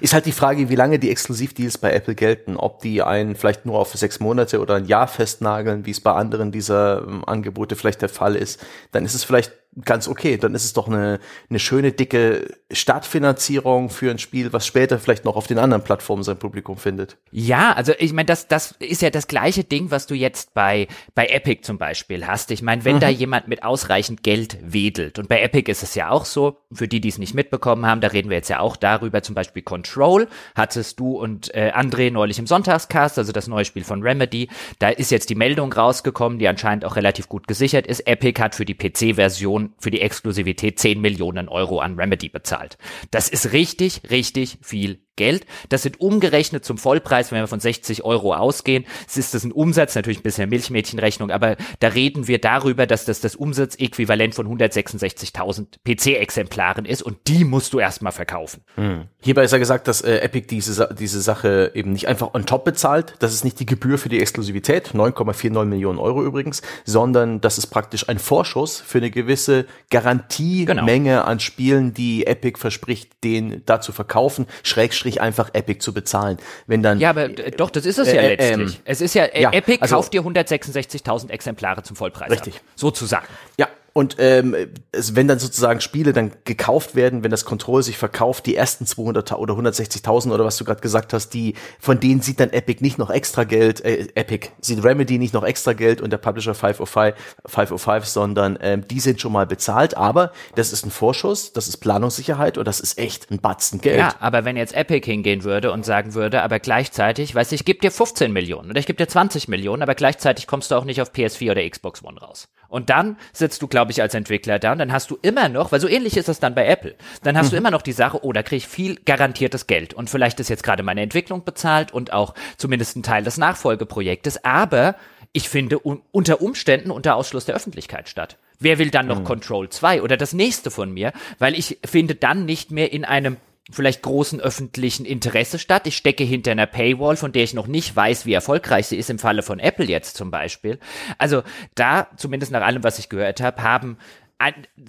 A: Ist halt die Frage, wie lange die Exklusivdeals bei Apple gelten, ob die einen vielleicht nur auf sechs Monate oder ein Jahr festnageln, wie es bei anderen dieser ähm, Angebote vielleicht der Fall ist. Dann ist es vielleicht ganz okay. Dann ist es doch eine, eine schöne, dicke Startfinanzierung für ein Spiel, was später vielleicht noch auf den anderen Plattformen sein Publikum findet.
B: Ja, also ich meine, das, das ist ja das gleiche Ding, was du jetzt bei, bei Epic zum Beispiel hast. Ich meine, wenn mhm. da jemand mit ausreichend Geld wedelt, und bei Epic ist es ja auch so, für die, die es nicht mitbekommen haben, da reden wir jetzt ja auch darüber, zum Beispiel Control, hattest du und äh, André neulich im Sonntagscast, also das neue Spiel von Remedy, da ist jetzt die Meldung rausgekommen, die anscheinend auch relativ gut gesichert ist. Epic hat für die PC-Version, für die Exklusivität 10 Millionen Euro an Remedy bezahlt. Das ist richtig, richtig viel Geld. Das sind umgerechnet zum Vollpreis, wenn wir von 60 Euro ausgehen. Es ist das ein Umsatz, natürlich ein bisschen Milchmädchenrechnung, aber da reden wir darüber, dass das das Umsatzäquivalent von 166.000 PC-Exemplaren ist und die musst du erstmal verkaufen.
A: Hm. Hierbei ist ja gesagt, dass äh, Epic diese, diese Sache eben nicht einfach on top bezahlt. Das ist nicht die Gebühr für die Exklusivität, 9,49 Millionen Euro übrigens, sondern das ist praktisch ein Vorschuss für eine gewisse Garantiemenge genau. an Spielen, die Epic verspricht, den da zu verkaufen, schrägstrich Schrägstrich einfach Epic zu bezahlen. Wenn dann
B: ja, aber äh, doch, das ist es ja äh, äh letztlich. Ähm, es ist ja, äh, ja Epic also, kauft dir 166.000 Exemplare zum Vollpreis.
A: Richtig. Ab,
B: sozusagen.
A: Ja, und ähm, es, wenn dann sozusagen Spiele dann gekauft werden, wenn das Control sich verkauft, die ersten 200 oder 160.000 oder was du gerade gesagt hast, die von denen sieht dann Epic nicht noch extra Geld, äh, Epic sieht Remedy nicht noch extra Geld und der Publisher 505, 505 sondern ähm, die sind schon mal bezahlt. Aber das ist ein Vorschuss, das ist Planungssicherheit und das ist echt ein Batzen Geld. Ja,
B: aber wenn jetzt Epic hingehen würde und sagen würde, aber gleichzeitig, weiß ich, gebe dir 15 Millionen oder ich gebe dir 20 Millionen, aber gleichzeitig kommst du auch nicht auf PS4 oder Xbox One raus. Und dann sitzt du, glaube ich, als Entwickler da und dann hast du immer noch, weil so ähnlich ist das dann bei Apple, dann hast mhm. du immer noch die Sache, oh, da kriege ich viel garantiertes Geld und vielleicht ist jetzt gerade meine Entwicklung bezahlt und auch zumindest ein Teil des Nachfolgeprojektes, aber ich finde un unter Umständen unter Ausschluss der Öffentlichkeit statt. Wer will dann noch mhm. Control 2 oder das nächste von mir? Weil ich finde dann nicht mehr in einem vielleicht großen öffentlichen Interesse statt. Ich stecke hinter einer Paywall, von der ich noch nicht weiß, wie erfolgreich sie ist, im Falle von Apple jetzt zum Beispiel. Also da, zumindest nach allem, was ich gehört habe, haben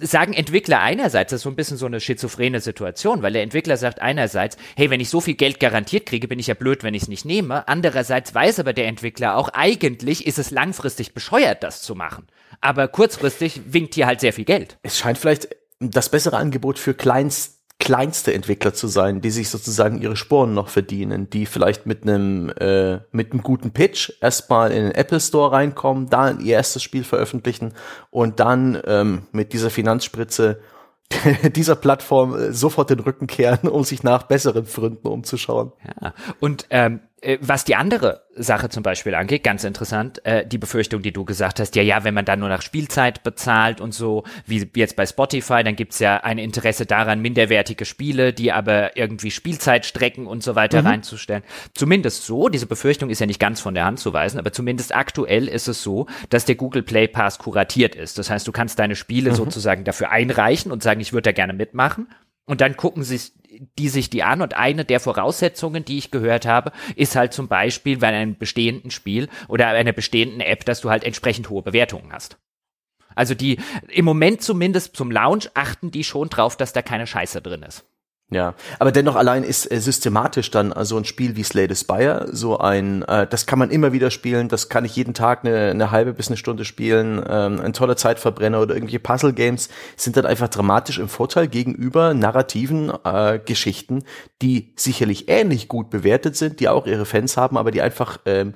B: sagen Entwickler einerseits, das ist so ein bisschen so eine schizophrene Situation, weil der Entwickler sagt einerseits, hey, wenn ich so viel Geld garantiert kriege, bin ich ja blöd, wenn ich es nicht nehme. Andererseits weiß aber der Entwickler auch, eigentlich ist es langfristig bescheuert, das zu machen. Aber kurzfristig winkt hier halt sehr viel Geld.
A: Es scheint vielleicht das bessere Angebot für Kleinst kleinste Entwickler zu sein, die sich sozusagen ihre Sporen noch verdienen, die vielleicht mit einem äh, mit einem guten Pitch erstmal in den Apple Store reinkommen, da ihr erstes Spiel veröffentlichen und dann ähm, mit dieser Finanzspritze dieser Plattform äh, sofort den Rücken kehren, um sich nach besseren Fründen umzuschauen.
B: Ja. Und ähm, äh, was die andere Sache zum Beispiel angeht, ganz interessant, äh, die Befürchtung, die du gesagt hast, ja, ja, wenn man dann nur nach Spielzeit bezahlt und so, wie jetzt bei Spotify, dann gibt's ja ein Interesse daran, minderwertige Spiele, die aber irgendwie Spielzeit strecken und so weiter mhm. reinzustellen. Zumindest so, diese Befürchtung ist ja nicht ganz von der Hand zu weisen, aber zumindest aktuell ist es so, dass der Google Play Pass kuratiert ist. Das heißt, du kannst deine Spiele mhm. sozusagen dafür einreichen und sagen, ich würde da gerne mitmachen. Und dann gucken sie die sich die an und eine der Voraussetzungen, die ich gehört habe, ist halt zum Beispiel bei einem bestehenden Spiel oder einer bestehenden App, dass du halt entsprechend hohe Bewertungen hast. Also die im Moment zumindest zum Launch achten die schon drauf, dass da keine Scheiße drin ist.
A: Ja, aber dennoch allein ist äh, systematisch dann also ein Spiel wie Slay the Spire so ein, äh, das kann man immer wieder spielen, das kann ich jeden Tag eine, eine halbe bis eine Stunde spielen, ähm, ein toller Zeitverbrenner oder irgendwelche Puzzle Games sind dann einfach dramatisch im Vorteil gegenüber narrativen äh, Geschichten, die sicherlich ähnlich gut bewertet sind, die auch ihre Fans haben, aber die einfach ähm,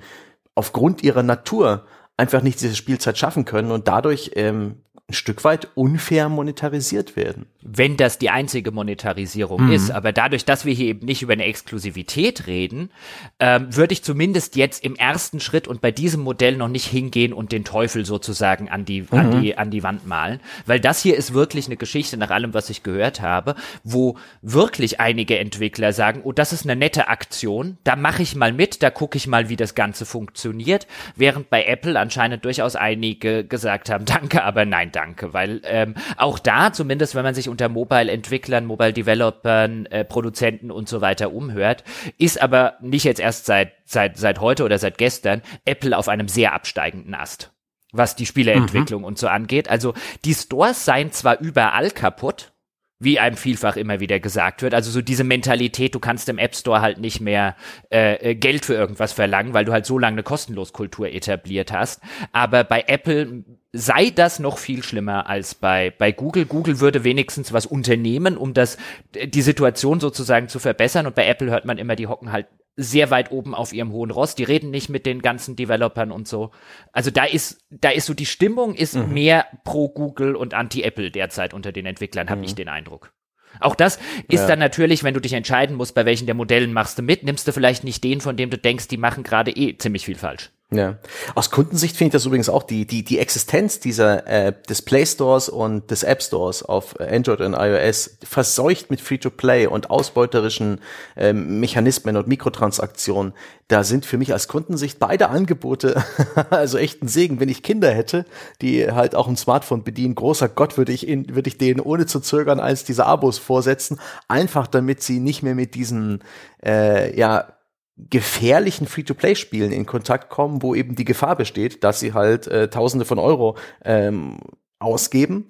A: aufgrund ihrer Natur einfach nicht diese Spielzeit schaffen können und dadurch ähm, ein Stück weit unfair monetarisiert werden.
B: Wenn das die einzige Monetarisierung mhm. ist, aber dadurch, dass wir hier eben nicht über eine Exklusivität reden, ähm, würde ich zumindest jetzt im ersten Schritt und bei diesem Modell noch nicht hingehen und den Teufel sozusagen an die, mhm. an die, an die Wand malen, weil das hier ist wirklich eine Geschichte nach allem, was ich gehört habe, wo wirklich einige Entwickler sagen, oh, das ist eine nette Aktion, da mache ich mal mit, da gucke ich mal, wie das Ganze funktioniert, während bei Apple anscheinend durchaus einige gesagt haben, danke, aber nein, Danke, weil ähm, auch da, zumindest wenn man sich unter Mobile-Entwicklern, Mobile-Developern, äh, Produzenten und so weiter umhört, ist aber nicht jetzt erst seit, seit, seit heute oder seit gestern Apple auf einem sehr absteigenden Ast was die Spieleentwicklung mhm. und so angeht. Also die Stores seien zwar überall kaputt, wie einem vielfach immer wieder gesagt wird. Also so diese Mentalität, du kannst im App Store halt nicht mehr äh, äh Geld für irgendwas verlangen, weil du halt so lange eine Kostenloskultur etabliert hast. Aber bei Apple sei das noch viel schlimmer als bei, bei Google. Google würde wenigstens was unternehmen, um das, die Situation sozusagen zu verbessern. Und bei Apple hört man immer, die hocken halt sehr weit oben auf ihrem hohen Ross. Die reden nicht mit den ganzen Developern und so. Also da ist, da ist so die Stimmung ist mhm. mehr pro Google und anti Apple derzeit unter den Entwicklern, habe mhm. ich den Eindruck. Auch das ist ja. dann natürlich, wenn du dich entscheiden musst, bei welchen der Modellen machst du mit, nimmst du vielleicht nicht den, von dem du denkst, die machen gerade eh ziemlich viel falsch.
A: Ja. Aus Kundensicht finde ich das übrigens auch die, die, die Existenz dieser äh, des Play Stores und des App Stores auf Android und iOS verseucht mit Free-to-Play und ausbeuterischen ähm, Mechanismen und Mikrotransaktionen. Da sind für mich als Kundensicht beide Angebote also echt ein Segen. Wenn ich Kinder hätte, die halt auch ein Smartphone bedienen, großer Gott, würde ich, in, würde ich denen ohne zu zögern als diese Abos vorsetzen, einfach damit sie nicht mehr mit diesen äh, ja gefährlichen Free-to-Play-Spielen in Kontakt kommen, wo eben die Gefahr besteht, dass sie halt äh, Tausende von Euro ähm, ausgeben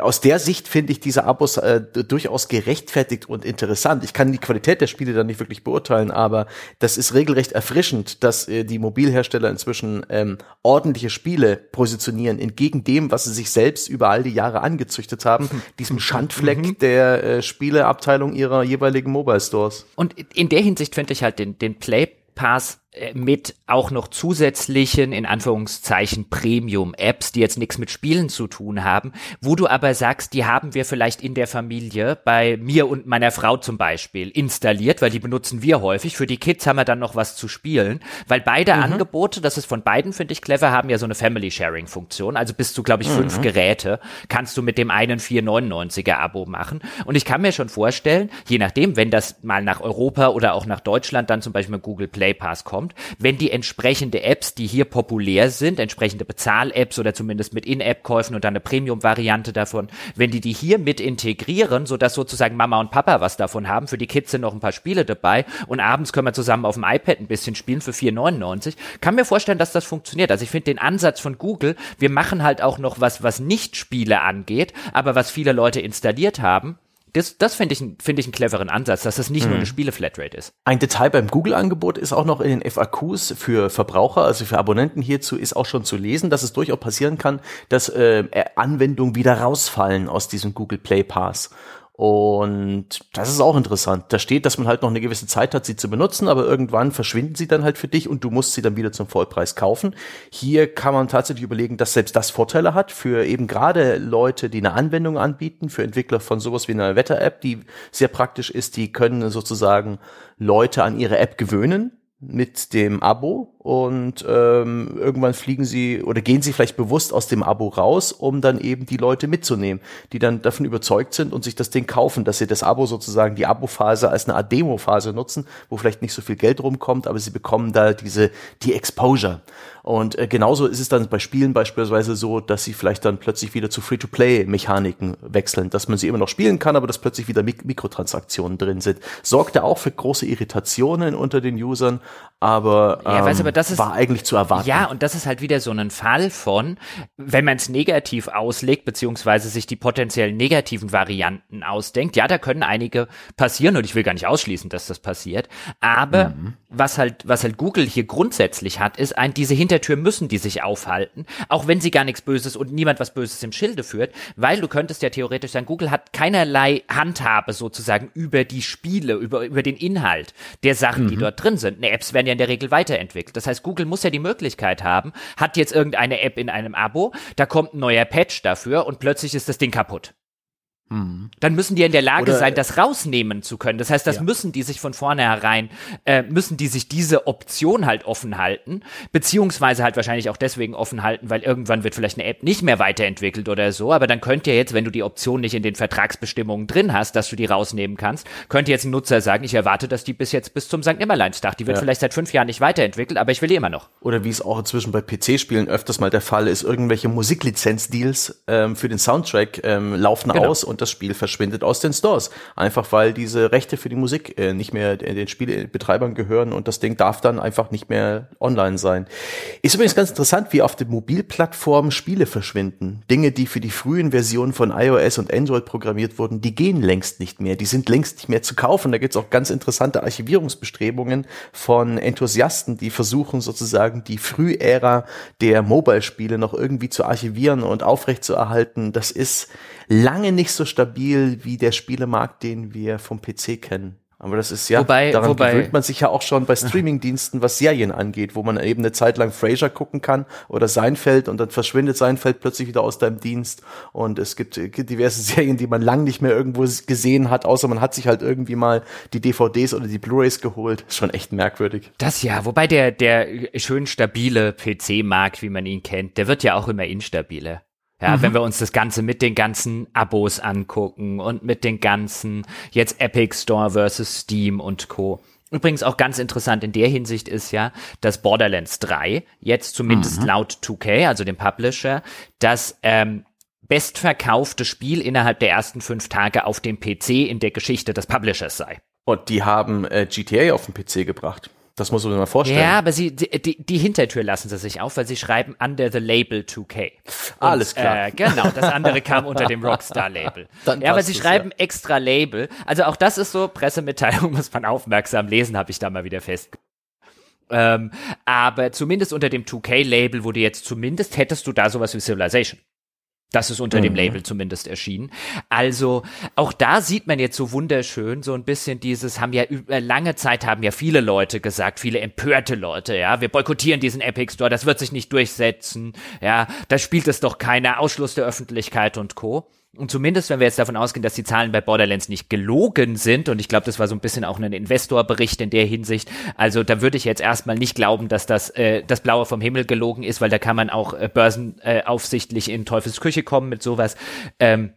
A: aus der Sicht finde ich diese Abos äh, durchaus gerechtfertigt und interessant. Ich kann die Qualität der Spiele dann nicht wirklich beurteilen, aber das ist regelrecht erfrischend, dass äh, die Mobilhersteller inzwischen ähm, ordentliche Spiele positionieren, entgegen dem, was sie sich selbst über all die Jahre angezüchtet haben, diesem Schandfleck mhm. der äh, Spieleabteilung ihrer jeweiligen Mobile Stores.
B: Und in der Hinsicht finde ich halt den, den Play Pass mit auch noch zusätzlichen, in Anführungszeichen, Premium-Apps, die jetzt nichts mit Spielen zu tun haben, wo du aber sagst, die haben wir vielleicht in der Familie, bei mir und meiner Frau zum Beispiel, installiert, weil die benutzen wir häufig. Für die Kids haben wir dann noch was zu spielen, weil beide mhm. Angebote, das ist von beiden, finde ich clever, haben ja so eine Family-Sharing-Funktion. Also bis zu, glaube ich, fünf mhm. Geräte kannst du mit dem einen 4,99er-Abo machen. Und ich kann mir schon vorstellen, je nachdem, wenn das mal nach Europa oder auch nach Deutschland dann zum Beispiel mit Google Play Pass kommt, kommt, wenn die entsprechende Apps, die hier populär sind, entsprechende Bezahl-Apps oder zumindest mit In-App-Käufen und dann eine Premium-Variante davon, wenn die die hier mit integrieren, sodass sozusagen Mama und Papa was davon haben, für die Kids sind noch ein paar Spiele dabei und abends können wir zusammen auf dem iPad ein bisschen spielen für 4,99, kann mir vorstellen, dass das funktioniert. Also ich finde den Ansatz von Google, wir machen halt auch noch was, was nicht Spiele angeht, aber was viele Leute installiert haben, das, das finde ich, finde ich einen cleveren Ansatz, dass das nicht mhm. nur eine Spiele-Flatrate ist.
A: Ein Detail beim Google-Angebot ist auch noch in den FAQs für Verbraucher, also für Abonnenten hierzu, ist auch schon zu lesen, dass es durchaus passieren kann, dass äh, Anwendungen wieder rausfallen aus diesem Google Play Pass. Und das ist auch interessant. Da steht, dass man halt noch eine gewisse Zeit hat, sie zu benutzen, aber irgendwann verschwinden sie dann halt für dich und du musst sie dann wieder zum Vollpreis kaufen. Hier kann man tatsächlich überlegen, dass selbst das Vorteile hat für eben gerade Leute, die eine Anwendung anbieten, für Entwickler von sowas wie einer Wetter-App, die sehr praktisch ist, die können sozusagen Leute an ihre App gewöhnen mit dem Abo und ähm, irgendwann fliegen sie oder gehen sie vielleicht bewusst aus dem Abo raus, um dann eben die Leute mitzunehmen, die dann davon überzeugt sind und sich das Ding kaufen, dass sie das Abo sozusagen die Abo-Phase als eine Art Demo-Phase nutzen, wo vielleicht nicht so viel Geld rumkommt, aber sie bekommen da diese die Exposure. Und äh, genauso ist es dann bei Spielen beispielsweise so, dass sie vielleicht dann plötzlich wieder zu Free-to-Play-Mechaniken wechseln, dass man sie immer noch spielen kann, aber dass plötzlich wieder Mik Mikrotransaktionen drin sind. Sorgt ja auch für große Irritationen unter den Usern, aber,
B: ähm, ja, weiß, aber das
A: ist, war eigentlich zu erwarten.
B: Ja, und das ist halt wieder so ein Fall von, wenn man es negativ auslegt, beziehungsweise sich die potenziellen negativen Varianten ausdenkt, ja, da können einige passieren und ich will gar nicht ausschließen, dass das passiert, aber mhm. was halt, was halt Google hier grundsätzlich hat, ist ein, diese Hintertür müssen die sich aufhalten, auch wenn sie gar nichts Böses und niemand was Böses im Schilde führt, weil du könntest ja theoretisch sagen, Google hat keinerlei Handhabe sozusagen über die Spiele, über, über den Inhalt der Sachen, mhm. die dort drin sind. Ne, Apps werden ja in der Regel weiterentwickelt. Das heißt, Google muss ja die Möglichkeit haben, hat jetzt irgendeine App in einem Abo, da kommt ein neuer Patch dafür und plötzlich ist das Ding kaputt. Mhm. Dann müssen die in der Lage Oder, sein, das rausnehmen zu können. Das heißt, das ja. müssen die sich von vornherein, äh, müssen die sich diese Option halt offen halten, beziehungsweise halt wahrscheinlich auch deswegen offen halten, weil irgendwann wird vielleicht eine App nicht mehr weiterentwickelt oder so. Aber dann könnt ihr jetzt, wenn du die Option nicht in den Vertragsbestimmungen drin hast, dass du die rausnehmen kannst, könnte jetzt ein Nutzer sagen, ich erwarte, dass die bis jetzt bis zum St. Nimmerleinstag, die wird ja. vielleicht seit fünf Jahren nicht weiterentwickelt, aber ich will die immer noch.
A: Oder wie es auch inzwischen bei PC-Spielen öfters mal der Fall ist, irgendwelche Musiklizenz-Deals ähm, für den Soundtrack ähm, laufen genau. aus und das Spiel verschwindet aus den Stores. Einfach weil diese Rechte für die Musik äh, nicht mehr den Spielebetreibern gehören und das Ding darf dann einfach nicht mehr online sein. Ist übrigens ganz interessant, wie auf den Mobilplattformen Spiele verschwinden. Dinge, die für die frühen Versionen von iOS und Android programmiert wurden, die gehen längst nicht mehr. Die sind längst nicht mehr zu kaufen. Da gibt es auch ganz interessante Archivierungsbestrebungen von Enthusiasten, die versuchen sozusagen die Frühära der Mobile-Spiele noch irgendwie zu archivieren und aufrechtzuerhalten. Das ist lange nicht so stabil wie der Spielemarkt, den wir vom PC kennen. Aber das ist ja,
B: wobei,
A: daran
B: wobei,
A: gewöhnt man sich ja auch schon bei Streamingdiensten, was Serien angeht, wo man eben eine Zeit lang Frasier gucken kann oder Seinfeld und dann verschwindet Seinfeld plötzlich wieder aus deinem Dienst und es gibt, gibt diverse Serien, die man lang nicht mehr irgendwo gesehen hat, außer man hat sich halt irgendwie mal die DVDs oder die Blu-rays geholt. Ist schon echt merkwürdig.
B: Das ja, wobei der, der schön stabile PC-Markt, wie man ihn kennt, der wird ja auch immer instabiler. Ja, mhm. wenn wir uns das Ganze mit den ganzen Abos angucken und mit den ganzen jetzt Epic Store versus Steam und Co. Übrigens auch ganz interessant in der Hinsicht ist ja, dass Borderlands 3 jetzt zumindest mhm. laut 2K, also dem Publisher, das ähm, bestverkaufte Spiel innerhalb der ersten fünf Tage auf dem PC in der Geschichte des Publishers sei.
A: Und die haben äh, GTA auf den PC gebracht. Das muss man sich mal vorstellen.
B: Ja, aber sie, die, die, die Hintertür lassen sie sich auf, weil sie schreiben under the label 2K. Und,
A: Alles klar.
B: Äh, genau, das andere kam unter dem Rockstar-Label. ja, aber sie schreiben ja. extra Label. Also auch das ist so, Pressemitteilung muss man aufmerksam lesen, habe ich da mal wieder fest. Ähm, aber zumindest unter dem 2K-Label wurde jetzt zumindest, hättest du da sowas wie Civilization. Das ist unter mhm. dem Label zumindest erschienen. Also auch da sieht man jetzt so wunderschön so ein bisschen dieses, haben ja über lange Zeit haben ja viele Leute gesagt, viele empörte Leute, ja, wir boykottieren diesen Epic Store, das wird sich nicht durchsetzen, ja, da spielt es doch keiner, Ausschluss der Öffentlichkeit und Co. Und zumindest, wenn wir jetzt davon ausgehen, dass die Zahlen bei Borderlands nicht gelogen sind, und ich glaube, das war so ein bisschen auch ein Investorbericht in der Hinsicht, also da würde ich jetzt erstmal nicht glauben, dass das, äh, das Blaue vom Himmel gelogen ist, weil da kann man auch äh, börsenaufsichtlich äh, in Teufels Küche kommen mit sowas. Ähm,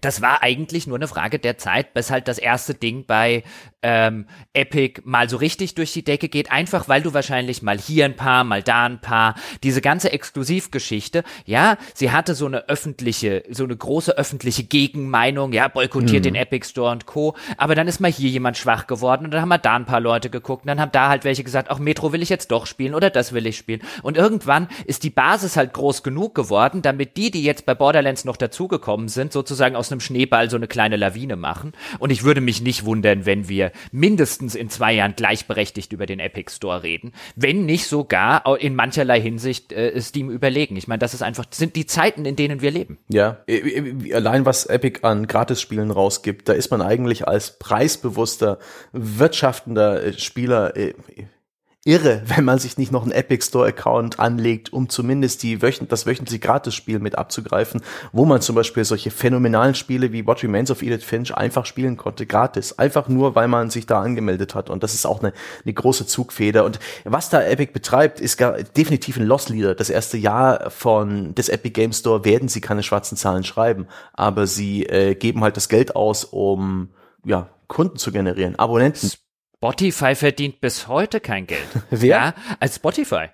B: das war eigentlich nur eine Frage der Zeit, bis halt das erste Ding bei ähm, Epic mal so richtig durch die Decke geht, einfach weil du wahrscheinlich mal hier ein paar, mal da ein paar, diese ganze Exklusivgeschichte, ja, sie hatte so eine öffentliche, so eine große öffentliche Gegenmeinung, ja, boykottiert mhm. den Epic Store und Co., aber dann ist mal hier jemand schwach geworden und dann haben wir da ein paar Leute geguckt und dann haben da halt welche gesagt, auch Metro will ich jetzt doch spielen oder das will ich spielen und irgendwann ist die Basis halt groß genug geworden, damit die, die jetzt bei Borderlands noch dazugekommen sind, sozusagen aus einem Schneeball so eine kleine Lawine machen und ich würde mich nicht wundern, wenn wir mindestens in zwei Jahren gleichberechtigt über den Epic Store reden, wenn nicht sogar in mancherlei Hinsicht äh, Steam überlegen. Ich meine, das ist einfach, das sind die Zeiten, in denen wir leben.
A: Ja, allein was Epic an Gratisspielen rausgibt, da ist man eigentlich als preisbewusster, wirtschaftender äh, Spieler äh, irre, wenn man sich nicht noch einen Epic Store Account anlegt, um zumindest die wöchent das wöchentliche Gratis-Spiel mit abzugreifen, wo man zum Beispiel solche phänomenalen Spiele wie What Remains of Edith Finch einfach spielen konnte, gratis. Einfach nur, weil man sich da angemeldet hat. Und das ist auch eine, eine große Zugfeder. Und was da Epic betreibt, ist gar, definitiv ein Loss Leader. Das erste Jahr von des Epic Game Store werden sie keine schwarzen Zahlen schreiben, aber sie äh, geben halt das Geld aus, um ja, Kunden zu generieren, Abonnenten.
B: Spotify verdient bis heute kein Geld.
A: Wer?
B: Ja, als Spotify.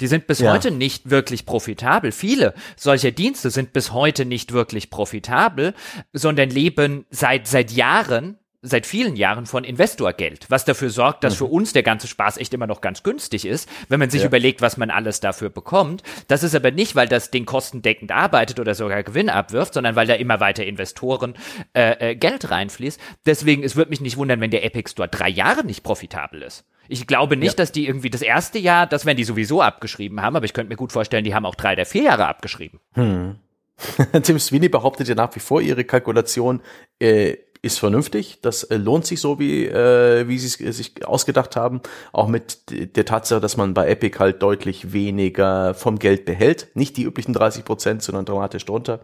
B: Die sind bis ja. heute nicht wirklich profitabel. Viele solcher Dienste sind bis heute nicht wirklich profitabel, sondern leben seit, seit Jahren seit vielen Jahren von Investorgeld, was dafür sorgt, dass mhm. für uns der ganze Spaß echt immer noch ganz günstig ist, wenn man sich ja. überlegt, was man alles dafür bekommt. Das ist aber nicht, weil das Ding kostendeckend arbeitet oder sogar Gewinn abwirft, sondern weil da immer weiter Investoren äh, äh, Geld reinfließt. Deswegen, es würde mich nicht wundern, wenn der Epic Store drei Jahre nicht profitabel ist. Ich glaube nicht, ja. dass die irgendwie das erste Jahr, das werden die sowieso abgeschrieben haben, aber ich könnte mir gut vorstellen, die haben auch drei der vier Jahre abgeschrieben. Hm.
A: Tim Sweeney behauptet ja nach wie vor, ihre Kalkulation äh, ist vernünftig. Das äh, lohnt sich so, wie, äh, wie sie es sich ausgedacht haben. Auch mit der Tatsache, dass man bei Epic halt deutlich weniger vom Geld behält. Nicht die üblichen 30 Prozent, sondern dramatisch drunter.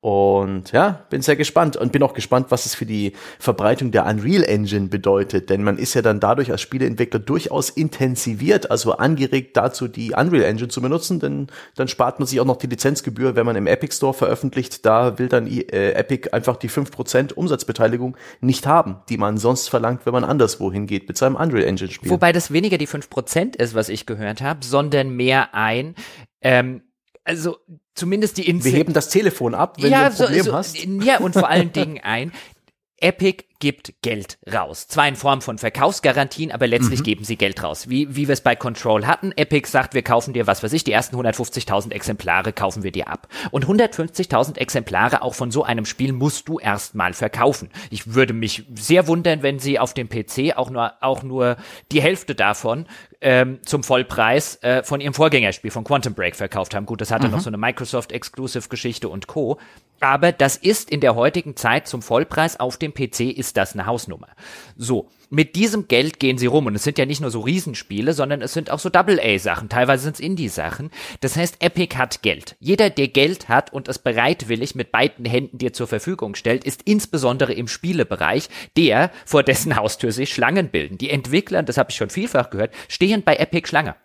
A: Und ja, bin sehr gespannt und bin auch gespannt, was es für die Verbreitung der Unreal Engine bedeutet. Denn man ist ja dann dadurch als Spieleentwickler durchaus intensiviert, also angeregt dazu, die Unreal Engine zu benutzen. Denn dann spart man sich auch noch die Lizenzgebühr, wenn man im Epic Store veröffentlicht. Da will dann äh, Epic einfach die 5% Umsatzbeteiligung nicht haben, die man sonst verlangt, wenn man anderswo hingeht mit seinem Unreal Engine Spiel.
B: Wobei das weniger die 5% ist, was ich gehört habe, sondern mehr ein, ähm, also zumindest die
A: Insel. Wir heben das Telefon ab, wenn ja, du ein Problem so, so, hast.
B: Ja, und vor allen Dingen ein, Epic gibt Geld raus. Zwar in Form von Verkaufsgarantien, aber letztlich mhm. geben sie Geld raus. Wie, wie wir es bei Control hatten. Epic sagt, wir kaufen dir, was weiß ich, die ersten 150.000 Exemplare kaufen wir dir ab. Und 150.000 Exemplare auch von so einem Spiel musst du erstmal verkaufen. Ich würde mich sehr wundern, wenn sie auf dem PC auch nur, auch nur die Hälfte davon ähm, zum Vollpreis äh, von ihrem Vorgängerspiel von Quantum Break verkauft haben. Gut, das hatte mhm. noch so eine Microsoft-Exclusive-Geschichte und Co. Aber das ist in der heutigen Zeit zum Vollpreis auf dem PC ist das eine Hausnummer. So, mit diesem Geld gehen sie rum und es sind ja nicht nur so Riesenspiele, sondern es sind auch so Double-A-Sachen, teilweise sind es Indie-Sachen. Das heißt, Epic hat Geld. Jeder, der Geld hat und es bereitwillig mit beiden Händen dir zur Verfügung stellt, ist insbesondere im Spielebereich der, vor dessen Haustür sich Schlangen bilden. Die Entwickler, das habe ich schon vielfach gehört, stehen bei Epic Schlange.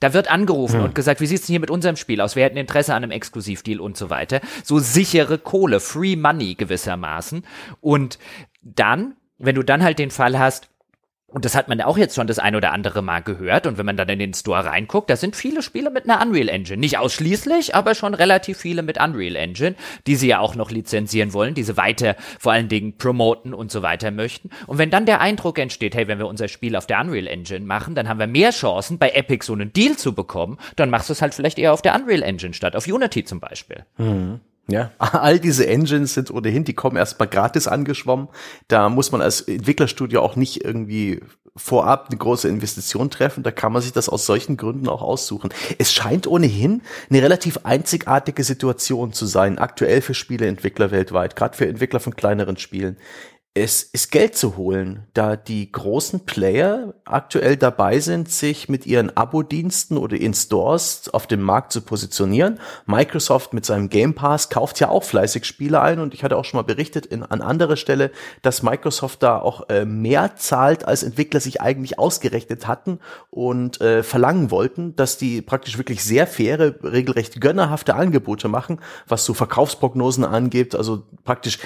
B: Da wird angerufen hm. und gesagt, wie sieht's denn hier mit unserem Spiel aus? Wir hätten Interesse an einem Exklusivdeal und so weiter. So sichere Kohle, Free Money gewissermaßen. Und dann, wenn du dann halt den Fall hast, und das hat man auch jetzt schon das ein oder andere Mal gehört. Und wenn man dann in den Store reinguckt, da sind viele Spiele mit einer Unreal Engine. Nicht ausschließlich, aber schon relativ viele mit Unreal Engine, die sie ja auch noch lizenzieren wollen, diese weiter vor allen Dingen promoten und so weiter möchten. Und wenn dann der Eindruck entsteht, hey, wenn wir unser Spiel auf der Unreal Engine machen, dann haben wir mehr Chancen, bei Epic so einen Deal zu bekommen, dann machst du es halt vielleicht eher auf der Unreal Engine statt, auf Unity zum Beispiel.
A: Mhm. Ja, all diese Engines sind ohnehin, die kommen erstmal gratis angeschwommen. Da muss man als Entwicklerstudio auch nicht irgendwie vorab eine große Investition treffen. Da kann man sich das aus solchen Gründen auch aussuchen. Es scheint ohnehin eine relativ einzigartige Situation zu sein, aktuell für Spieleentwickler weltweit, gerade für Entwickler von kleineren Spielen es ist Geld zu holen, da die großen Player aktuell dabei sind, sich mit ihren Abo-Diensten oder in Stores auf dem Markt zu positionieren. Microsoft mit seinem Game Pass kauft ja auch fleißig Spiele ein und ich hatte auch schon mal berichtet in, an anderer Stelle, dass Microsoft da auch äh, mehr zahlt, als Entwickler sich eigentlich ausgerechnet hatten und äh, verlangen wollten, dass die praktisch wirklich sehr faire, regelrecht gönnerhafte Angebote machen, was so Verkaufsprognosen angeht, also praktisch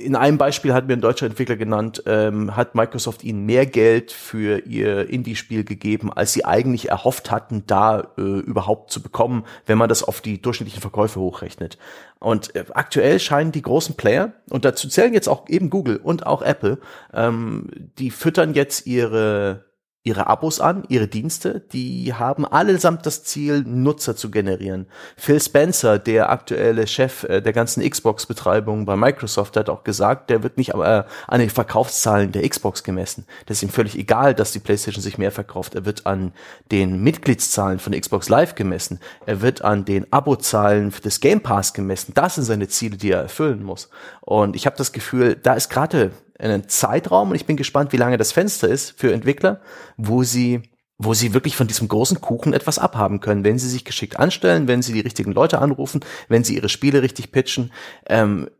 A: in einem Beispiel hat mir ein deutscher Entwickler genannt, ähm, hat Microsoft ihnen mehr Geld für ihr Indie-Spiel gegeben, als sie eigentlich erhofft hatten, da äh, überhaupt zu bekommen, wenn man das auf die durchschnittlichen Verkäufe hochrechnet. Und äh, aktuell scheinen die großen Player, und dazu zählen jetzt auch eben Google und auch Apple, ähm, die füttern jetzt ihre ihre Abos an, ihre Dienste, die haben allesamt das Ziel, Nutzer zu generieren. Phil Spencer, der aktuelle Chef äh, der ganzen Xbox-Betreibung bei Microsoft, hat auch gesagt, der wird nicht äh, an den Verkaufszahlen der Xbox gemessen. Das ist ihm völlig egal, dass die PlayStation sich mehr verkauft. Er wird an den Mitgliedszahlen von Xbox Live gemessen. Er wird an den Abozahlen des Game Pass gemessen. Das sind seine Ziele, die er erfüllen muss. Und ich habe das Gefühl, da ist gerade einen Zeitraum und ich bin gespannt, wie lange das Fenster ist für Entwickler, wo sie wo sie wirklich von diesem großen Kuchen etwas abhaben können, wenn sie sich geschickt anstellen, wenn sie die richtigen Leute anrufen, wenn sie ihre Spiele richtig pitchen, ähm,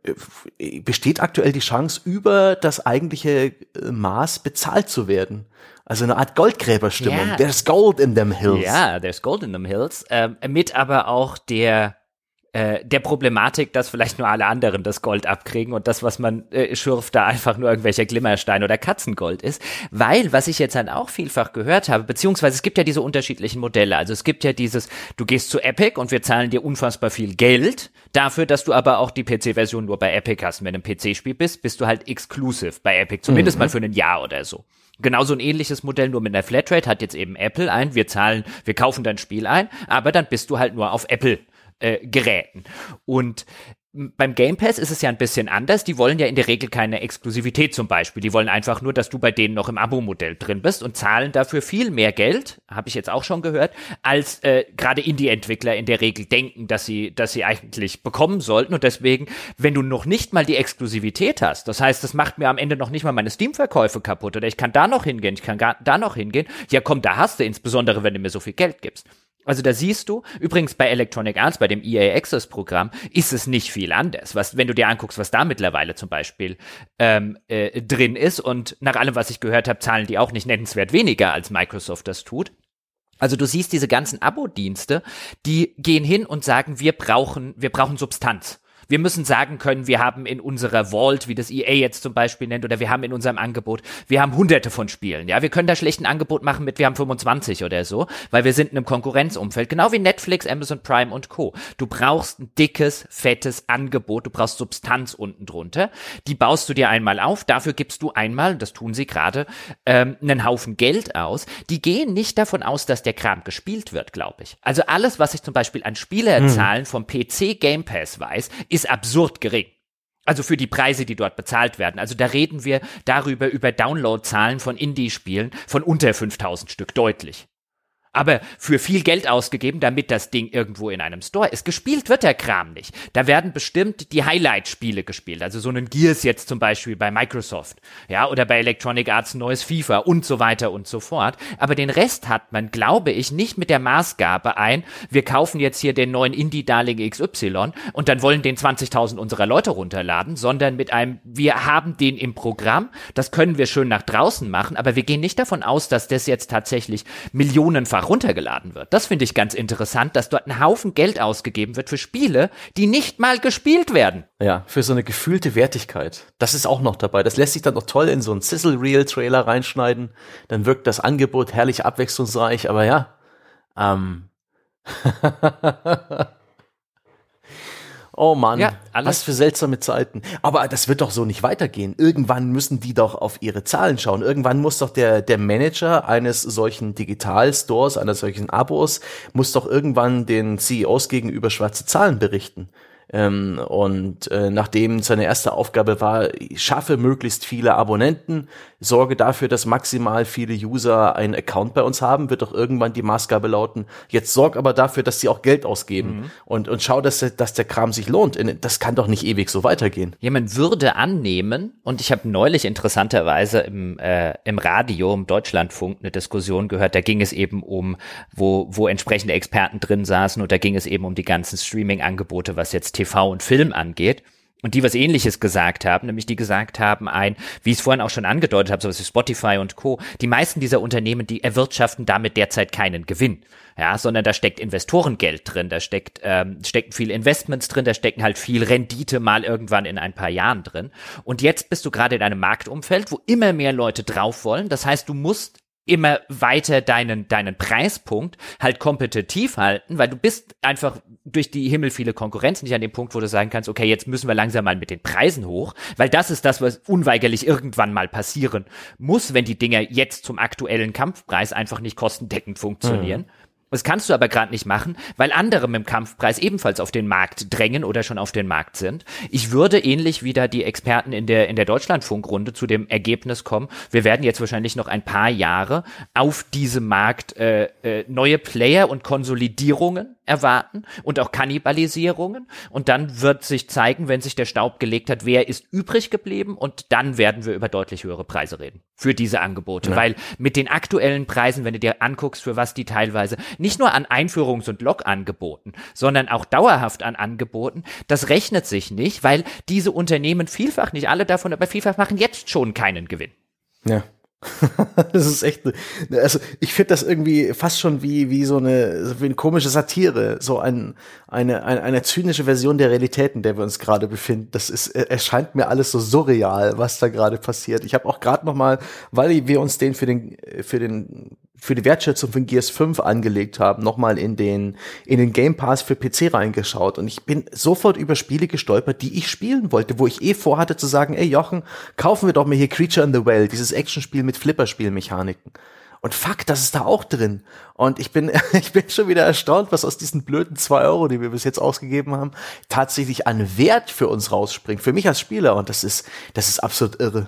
A: besteht aktuell die Chance, über das eigentliche äh, Maß bezahlt zu werden. Also eine Art Goldgräberstimmung. Ja. There's gold in them hills.
B: Ja, there's gold in them hills. Ähm, mit aber auch der äh, der Problematik, dass vielleicht nur alle anderen das Gold abkriegen und das, was man äh, schürft, da einfach nur irgendwelcher Glimmerstein oder Katzengold ist. Weil, was ich jetzt dann auch vielfach gehört habe, beziehungsweise es gibt ja diese unterschiedlichen Modelle. Also es gibt ja dieses, du gehst zu Epic und wir zahlen dir unfassbar viel Geld dafür, dass du aber auch die PC-Version nur bei Epic hast. Wenn du ein PC-Spiel bist, bist du halt exclusive bei Epic, zumindest mhm. mal für ein Jahr oder so. Genauso ein ähnliches Modell, nur mit einer Flatrate hat jetzt eben Apple ein. Wir zahlen, wir kaufen dein Spiel ein, aber dann bist du halt nur auf Apple äh, Geräten. Und beim Game Pass ist es ja ein bisschen anders. Die wollen ja in der Regel keine Exklusivität zum Beispiel. Die wollen einfach nur, dass du bei denen noch im Abo-Modell drin bist und zahlen dafür viel mehr Geld, habe ich jetzt auch schon gehört, als äh, gerade Indie-Entwickler in der Regel denken, dass sie, dass sie eigentlich bekommen sollten. Und deswegen, wenn du noch nicht mal die Exklusivität hast, das heißt, das macht mir am Ende noch nicht mal meine Steam-Verkäufe kaputt oder ich kann da noch hingehen, ich kann da noch hingehen. Ja, komm, da hast du, insbesondere wenn du mir so viel Geld gibst. Also da siehst du, übrigens bei Electronic Arts, bei dem EA Access Programm, ist es nicht viel anders. Was, wenn du dir anguckst, was da mittlerweile zum Beispiel ähm, äh, drin ist und nach allem, was ich gehört habe, zahlen die auch nicht nennenswert weniger, als Microsoft das tut. Also du siehst diese ganzen Abo-Dienste, die gehen hin und sagen, wir brauchen, wir brauchen Substanz. Wir müssen sagen können, wir haben in unserer Vault, wie das EA jetzt zum Beispiel nennt, oder wir haben in unserem Angebot, wir haben hunderte von Spielen. Ja, wir können da schlecht ein Angebot machen mit, wir haben 25 oder so, weil wir sind in einem Konkurrenzumfeld, genau wie Netflix, Amazon Prime und Co. Du brauchst ein dickes, fettes Angebot, du brauchst Substanz unten drunter. Die baust du dir einmal auf, dafür gibst du einmal, das tun sie gerade, ähm, einen Haufen Geld aus. Die gehen nicht davon aus, dass der Kram gespielt wird, glaube ich. Also alles, was ich zum Beispiel an Spielerzahlen hm. vom PC Game Pass weiß, ist absurd gering. Also für die Preise, die dort bezahlt werden. Also da reden wir darüber, über Downloadzahlen von Indie-Spielen von unter 5000 Stück deutlich aber für viel Geld ausgegeben, damit das Ding irgendwo in einem Store ist. Gespielt wird der Kram nicht. Da werden bestimmt die Highlight-Spiele gespielt, also so einen Gears jetzt zum Beispiel bei Microsoft, ja, oder bei Electronic Arts neues FIFA und so weiter und so fort. Aber den Rest hat man, glaube ich, nicht mit der Maßgabe ein, wir kaufen jetzt hier den neuen Indie-Darling XY und dann wollen den 20.000 unserer Leute runterladen, sondern mit einem, wir haben den im Programm, das können wir schön nach draußen machen, aber wir gehen nicht davon aus, dass das jetzt tatsächlich millionenfach einfach runtergeladen wird. Das finde ich ganz interessant, dass dort ein Haufen Geld ausgegeben wird für Spiele, die nicht mal gespielt werden.
A: Ja, für so eine gefühlte Wertigkeit. Das ist auch noch dabei. Das lässt sich dann noch toll in so einen Sizzle-Reel-Trailer reinschneiden. Dann wirkt das Angebot herrlich abwechslungsreich, aber ja. Ähm. Oh Mann, ja, was für seltsame Zeiten. Aber das wird doch so nicht weitergehen. Irgendwann müssen die doch auf ihre Zahlen schauen. Irgendwann muss doch der, der Manager eines solchen Digitalstores, eines solchen Abos, muss doch irgendwann den CEOs gegenüber schwarze Zahlen berichten. Ähm, und äh, nachdem seine erste Aufgabe war, schaffe möglichst viele Abonnenten, sorge dafür, dass maximal viele User einen Account bei uns haben, wird doch irgendwann die Maßgabe lauten, jetzt sorg aber dafür, dass sie auch Geld ausgeben mhm. und, und schau, dass, dass der Kram sich lohnt. Das kann doch nicht ewig so weitergehen.
B: Ja, man würde annehmen, und ich habe neulich interessanterweise im, äh, im Radio, im Deutschlandfunk, eine Diskussion gehört, da ging es eben um, wo, wo entsprechende Experten drin saßen und da ging es eben um die ganzen Streaming-Angebote, was jetzt TV und Film angeht. Und die was ähnliches gesagt haben, nämlich die gesagt haben, ein, wie ich es vorhin auch schon angedeutet habe, sowas wie Spotify und Co., die meisten dieser Unternehmen, die erwirtschaften damit derzeit keinen Gewinn. Ja, sondern da steckt Investorengeld drin, da steckt, ähm, stecken viel Investments drin, da stecken halt viel Rendite mal irgendwann in ein paar Jahren drin. Und jetzt bist du gerade in einem Marktumfeld, wo immer mehr Leute drauf wollen. Das heißt, du musst immer weiter deinen, deinen Preispunkt halt kompetitiv halten, weil du bist einfach durch die himmelviele Konkurrenz nicht an dem Punkt, wo du sagen kannst, okay, jetzt müssen wir langsam mal mit den Preisen hoch, weil das ist das, was unweigerlich irgendwann mal passieren muss, wenn die Dinger jetzt zum aktuellen Kampfpreis einfach nicht kostendeckend funktionieren. Mhm. Das kannst du aber gerade nicht machen, weil andere mit dem Kampfpreis ebenfalls auf den Markt drängen oder schon auf den Markt sind. Ich würde ähnlich wie da die Experten in der, in der Deutschlandfunkrunde zu dem Ergebnis kommen, wir werden jetzt wahrscheinlich noch ein paar Jahre auf diesem Markt äh, äh, neue Player und Konsolidierungen erwarten und auch Kannibalisierungen. Und dann wird sich zeigen, wenn sich der Staub gelegt hat, wer ist übrig geblieben und dann werden wir über deutlich höhere Preise reden für diese Angebote. Ja. Weil mit den aktuellen Preisen, wenn du dir anguckst, für was die teilweise nicht nur an Einführungs- und Log-Angeboten, sondern auch dauerhaft an Angeboten, das rechnet sich nicht, weil diese Unternehmen vielfach, nicht alle davon, aber vielfach machen jetzt schon keinen Gewinn.
A: Ja. das ist echt, also ich finde das irgendwie fast schon wie wie so eine wie eine komische Satire, so ein eine eine, eine zynische Version der Realität, in der wir uns gerade befinden. Das ist erscheint mir alles so surreal, was da gerade passiert. Ich habe auch gerade noch mal, weil wir uns den für den für den für die Wertschätzung von Gears 5 angelegt haben, nochmal in den, in den Game Pass für PC reingeschaut und ich bin sofort über Spiele gestolpert, die ich spielen wollte, wo ich eh vorhatte zu sagen, ey Jochen, kaufen wir doch mal hier Creature in the Well, dieses Actionspiel mit Flipperspielmechaniken. Und fuck, das ist da auch drin. Und ich bin, ich bin schon wieder erstaunt, was aus diesen blöden zwei Euro, die wir bis jetzt ausgegeben haben, tatsächlich an Wert für uns rausspringt. Für mich als Spieler. Und das ist, das ist absolut irre.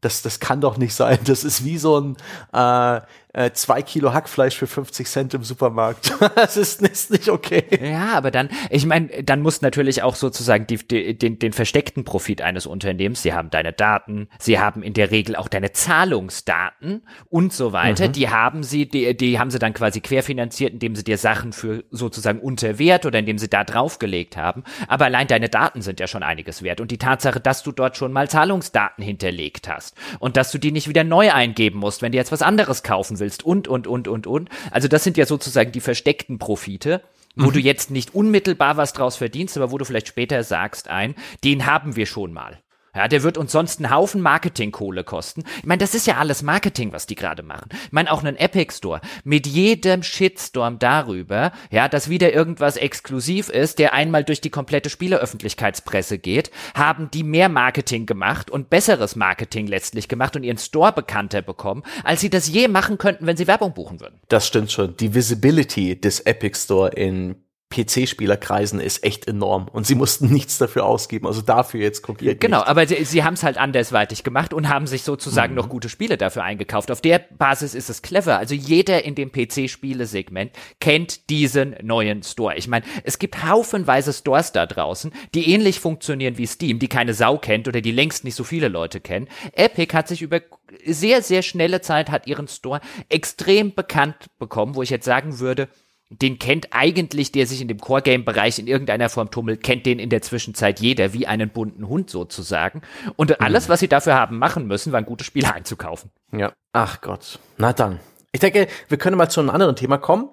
A: Das, das kann doch nicht sein. Das ist wie so ein, äh, äh, zwei Kilo Hackfleisch für 50 Cent im Supermarkt. das ist, ist, nicht okay.
B: Ja, aber dann, ich meine, dann muss natürlich auch sozusagen die, die, den, den versteckten Profit eines Unternehmens, sie haben deine Daten, sie haben in der Regel auch deine Zahlungsdaten und so weiter, mhm. die haben sie, die, die haben sie dann quasi querfinanziert, indem sie dir Sachen für sozusagen unter Wert oder indem sie da draufgelegt haben. Aber allein deine Daten sind ja schon einiges wert. Und die Tatsache, dass du dort schon mal Zahlungsdaten hinterlegt hast und dass du die nicht wieder neu eingeben musst, wenn du jetzt was anderes kaufen willst und, und, und, und, und. Also das sind ja sozusagen die versteckten Profite. wo mhm. du jetzt nicht unmittelbar was draus verdienst, aber wo du vielleicht später sagst ein, den haben wir schon mal. Ja, der wird uns sonst einen Haufen Marketingkohle kosten. Ich meine, das ist ja alles Marketing, was die gerade machen. Ich meine, auch einen Epic Store mit jedem Shitstorm darüber, ja, dass wieder irgendwas exklusiv ist, der einmal durch die komplette Spieleröffentlichkeitspresse geht, haben die mehr Marketing gemacht und besseres Marketing letztlich gemacht und ihren Store bekannter bekommen, als sie das je machen könnten, wenn sie Werbung buchen würden.
A: Das stimmt schon. Die Visibility des Epic Store in PC-Spielerkreisen ist echt enorm und sie mussten nichts dafür ausgeben, also dafür jetzt konkret.
B: Genau, nicht. aber sie, sie haben es halt andersweitig gemacht und haben sich sozusagen mhm. noch gute Spiele dafür eingekauft. Auf der Basis ist es clever. Also jeder in dem PC-Spielesegment kennt diesen neuen Store. Ich meine, es gibt haufenweise Stores da draußen, die ähnlich funktionieren wie Steam, die keine Sau kennt oder die längst nicht so viele Leute kennen. Epic hat sich über sehr, sehr schnelle Zeit hat ihren Store extrem bekannt bekommen, wo ich jetzt sagen würde, den kennt eigentlich, der sich in dem Core-Game-Bereich in irgendeiner Form tummelt, kennt den in der Zwischenzeit jeder, wie einen bunten Hund sozusagen. Und mhm. alles, was sie dafür haben machen müssen, waren gute Spiele einzukaufen.
A: Ja. Ach Gott. Na dann. Ich denke, wir können mal zu einem anderen Thema kommen,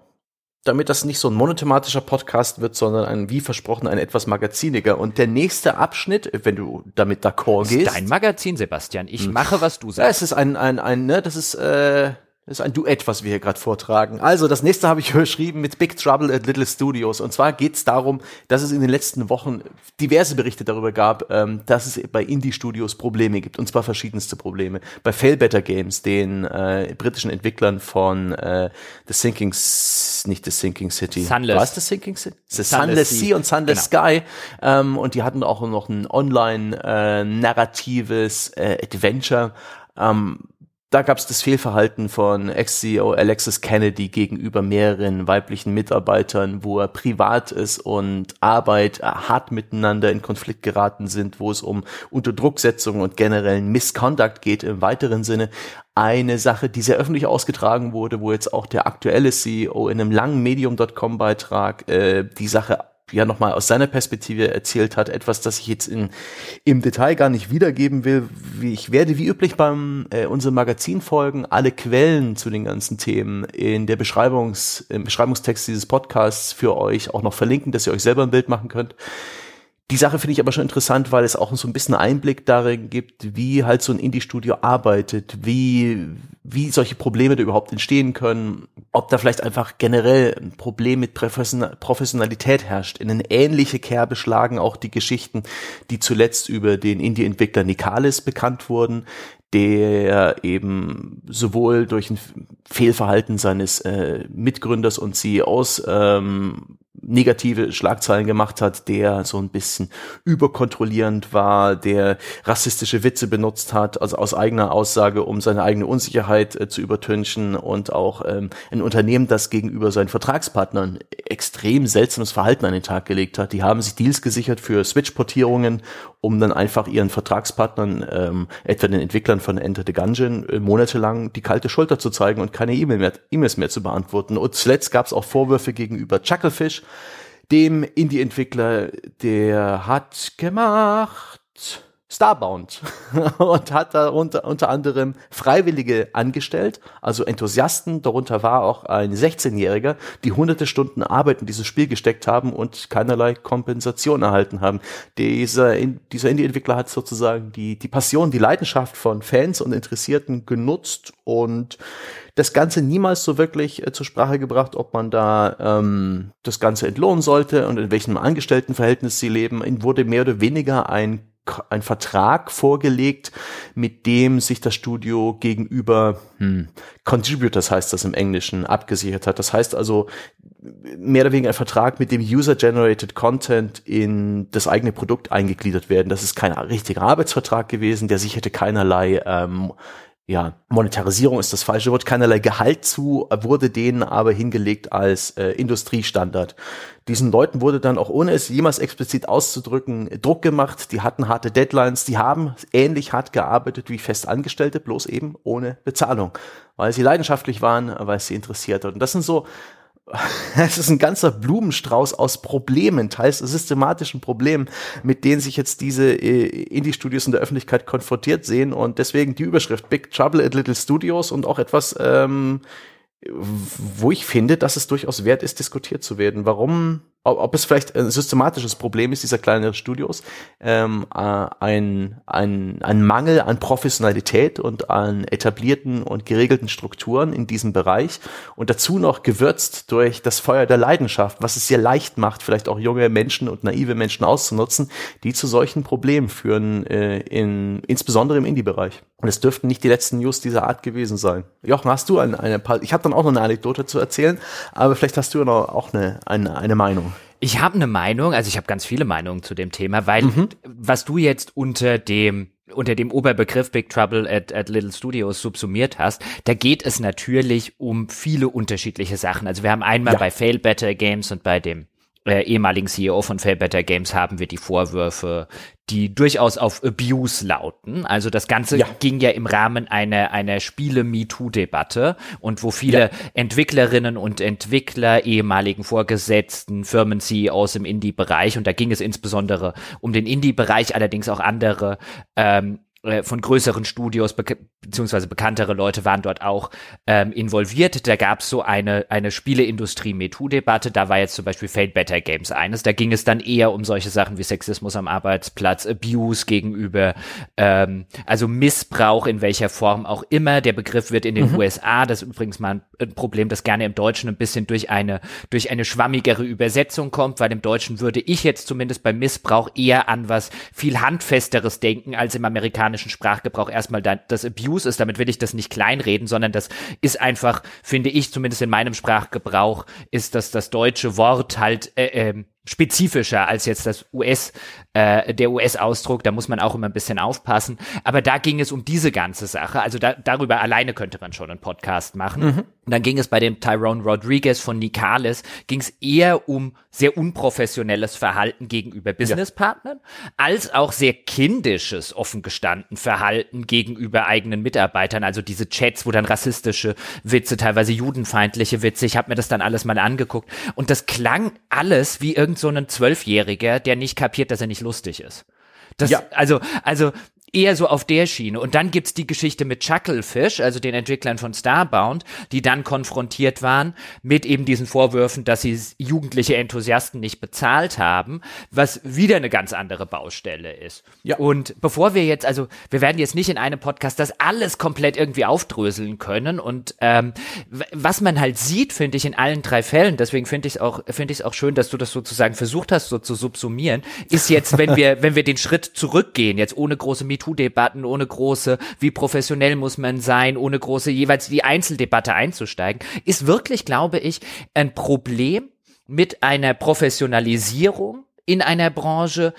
A: damit das nicht so ein monothematischer Podcast wird, sondern ein, wie versprochen, ein etwas magaziniger. Und der nächste Abschnitt, wenn du damit d'accord gehst.
B: Dein Magazin, Sebastian. Ich hm. mache, was du sagst. Ja,
A: es ist ein, ein, ein, ne, das ist, äh, ist ein Duett, was wir hier gerade vortragen. Also, das nächste habe ich überschrieben mit Big Trouble at Little Studios. Und zwar geht es darum, dass es in den letzten Wochen diverse Berichte darüber gab, ähm, dass es bei Indie-Studios Probleme gibt. Und zwar verschiedenste Probleme. Bei Failbetter Games, den äh, britischen Entwicklern von äh, The Sinking, nicht The Sinking City.
B: Sunless.
A: Was The Sinking City? The Sunless, Sunless Sea und Sunless genau. Sky. Ähm, und die hatten auch noch ein online-narratives äh, Adventure. Ähm, da gab es das Fehlverhalten von Ex-CEO Alexis Kennedy gegenüber mehreren weiblichen Mitarbeitern, wo er privat ist und Arbeit hart miteinander in Konflikt geraten sind, wo es um Unterdrucksetzung und generellen Misconduct geht im weiteren Sinne. Eine Sache, die sehr öffentlich ausgetragen wurde, wo jetzt auch der aktuelle CEO in einem langen Medium.com-Beitrag äh, die Sache ja nochmal aus seiner Perspektive erzählt hat, etwas, das ich jetzt in, im Detail gar nicht wiedergeben will. Ich werde wie üblich beim äh, unserem Magazin folgen alle Quellen zu den ganzen Themen in der Beschreibungs, im Beschreibungstext dieses Podcasts für euch auch noch verlinken, dass ihr euch selber ein Bild machen könnt. Die Sache finde ich aber schon interessant, weil es auch so ein bisschen Einblick darin gibt, wie halt so ein Indie-Studio arbeitet, wie, wie solche Probleme da überhaupt entstehen können, ob da vielleicht einfach generell ein Problem mit Professionalität herrscht. In eine ähnliche Kerbe schlagen auch die Geschichten, die zuletzt über den Indie-Entwickler Nikalis bekannt wurden, der eben sowohl durch ein Fehlverhalten seines äh, Mitgründers und CEOs ähm, negative Schlagzeilen gemacht hat, der so ein bisschen überkontrollierend war, der rassistische Witze benutzt hat, also aus eigener Aussage, um seine eigene Unsicherheit äh, zu übertünchen und auch ähm, ein Unternehmen, das gegenüber seinen Vertragspartnern extrem seltsames Verhalten an den Tag gelegt hat. Die haben sich Deals gesichert für Switch-Portierungen, um dann einfach ihren Vertragspartnern, ähm, etwa den Entwicklern von Enter the Gungeon, äh, monatelang die kalte Schulter zu zeigen und keine E-Mail mehr, E-Mails mehr zu beantworten. Und zuletzt gab es auch Vorwürfe gegenüber Chucklefish, dem Indie-Entwickler, der hat gemacht Starbound und hat da unter, unter anderem Freiwillige angestellt, also Enthusiasten. Darunter war auch ein 16-Jähriger, die hunderte Stunden Arbeit in dieses Spiel gesteckt haben und keinerlei Kompensation erhalten haben. Dieser, dieser Indie-Entwickler hat sozusagen die, die Passion, die Leidenschaft von Fans und Interessierten genutzt und das Ganze niemals so wirklich äh, zur Sprache gebracht, ob man da ähm, das Ganze entlohnen sollte und in welchem Angestelltenverhältnis sie leben. Ihnen wurde mehr oder weniger ein ein Vertrag vorgelegt, mit dem sich das Studio gegenüber hm, Contributors heißt das im Englischen abgesichert hat. Das heißt also mehr oder weniger ein Vertrag, mit dem User-Generated Content in das eigene Produkt eingegliedert werden. Das ist kein richtiger Arbeitsvertrag gewesen, der sicherte keinerlei ähm, ja, Monetarisierung ist das falsche Wort, keinerlei Gehalt zu, wurde denen aber hingelegt als äh, Industriestandard. Diesen Leuten wurde dann auch ohne es jemals explizit auszudrücken Druck gemacht, die hatten harte Deadlines, die haben ähnlich hart gearbeitet wie Festangestellte, bloß eben ohne Bezahlung, weil sie leidenschaftlich waren, weil es sie interessiert hat. Und das sind so es ist ein ganzer Blumenstrauß aus Problemen, teils systematischen Problemen, mit denen sich jetzt diese äh, Indie-Studios in der Öffentlichkeit konfrontiert sehen und deswegen die Überschrift Big Trouble at Little Studios und auch etwas ähm, wo ich finde, dass es durchaus wert ist, diskutiert zu werden. Warum ob, ob es vielleicht ein systematisches Problem ist dieser kleineren Studios, ähm, äh, ein, ein, ein Mangel an Professionalität und an etablierten und geregelten Strukturen in diesem Bereich und dazu noch gewürzt durch das Feuer der Leidenschaft, was es sehr leicht macht, vielleicht auch junge Menschen und naive Menschen auszunutzen, die zu solchen Problemen führen, äh, in, insbesondere im Indie-Bereich. Und es dürften nicht die letzten News dieser Art gewesen sein. Jochen, hast du eine, eine ich habe dann auch noch eine Anekdote zu erzählen, aber vielleicht hast du noch auch eine, eine, eine Meinung.
B: Ich habe eine Meinung, also ich habe ganz viele Meinungen zu dem Thema, weil mhm. was du jetzt unter dem unter dem Oberbegriff Big Trouble at, at Little Studios subsumiert hast, da geht es natürlich um viele unterschiedliche Sachen. Also wir haben einmal ja. bei Fail Better Games und bei dem äh, ehemaligen CEO von Fail Better Games haben wir die Vorwürfe, die durchaus auf Abuse lauten. Also das Ganze ja. ging ja im Rahmen einer, einer Spiele-MeToo-Debatte und wo viele ja. Entwicklerinnen und Entwickler, ehemaligen Vorgesetzten, Firmen-CEOs im Indie-Bereich, und da ging es insbesondere um den Indie-Bereich, allerdings auch andere ähm, äh, von größeren Studios be beziehungsweise bekanntere Leute waren dort auch ähm, involviert. Da gab es so eine eine Spieleindustrie-MeToo-Debatte. Da war jetzt zum Beispiel Fate Better Games eines. Da ging es dann eher um solche Sachen wie Sexismus am Arbeitsplatz, Abuse gegenüber, ähm, also Missbrauch in welcher Form auch immer. Der Begriff wird in den mhm. USA, das ist übrigens mal ein Problem, das gerne im Deutschen ein bisschen durch eine durch eine schwammigere Übersetzung kommt, weil im Deutschen würde ich jetzt zumindest beim Missbrauch eher an was viel handfesteres denken als im amerikanischen amerikanischen Sprachgebrauch erstmal das Abuse ist. Damit will ich das nicht kleinreden, sondern das ist einfach, finde ich, zumindest in meinem Sprachgebrauch, ist das das deutsche Wort halt äh, äh, spezifischer als jetzt das US, äh, der US-Ausdruck. Da muss man auch immer ein bisschen aufpassen. Aber da ging es um diese ganze Sache. Also da, darüber alleine könnte man schon einen Podcast machen. Mhm. Und dann ging es bei dem Tyrone Rodriguez von Nicales, ging es eher um sehr unprofessionelles Verhalten gegenüber Businesspartnern, ja. als auch sehr kindisches, offen gestanden Verhalten gegenüber eigenen Mitarbeitern. Also diese Chats, wo dann rassistische Witze, teilweise judenfeindliche Witze. Ich habe mir das dann alles mal angeguckt. Und das klang alles wie irgend so ein Zwölfjähriger, der nicht kapiert, dass er nicht lustig ist. Das, ja. also, also eher so auf der Schiene. Und dann gibt's die Geschichte mit Chucklefish, also den Entwicklern von Starbound, die dann konfrontiert waren mit eben diesen Vorwürfen, dass sie jugendliche Enthusiasten nicht bezahlt haben, was wieder eine ganz andere Baustelle ist. Ja. Und bevor wir jetzt, also wir werden jetzt nicht in einem Podcast das alles komplett irgendwie aufdröseln können. Und ähm, was man halt sieht, finde ich, in allen drei Fällen, deswegen finde ich es auch, finde ich es auch schön, dass du das sozusagen versucht hast, so zu subsumieren, ist jetzt, wenn wir, wenn wir den Schritt zurückgehen, jetzt ohne große MeToo-Debatten, ohne große, wie professionell muss man sein, ohne große jeweils die Einzeldebatte einzusteigen, ist wirklich, glaube ich, ein Problem mit einer Professionalisierung in einer Branche,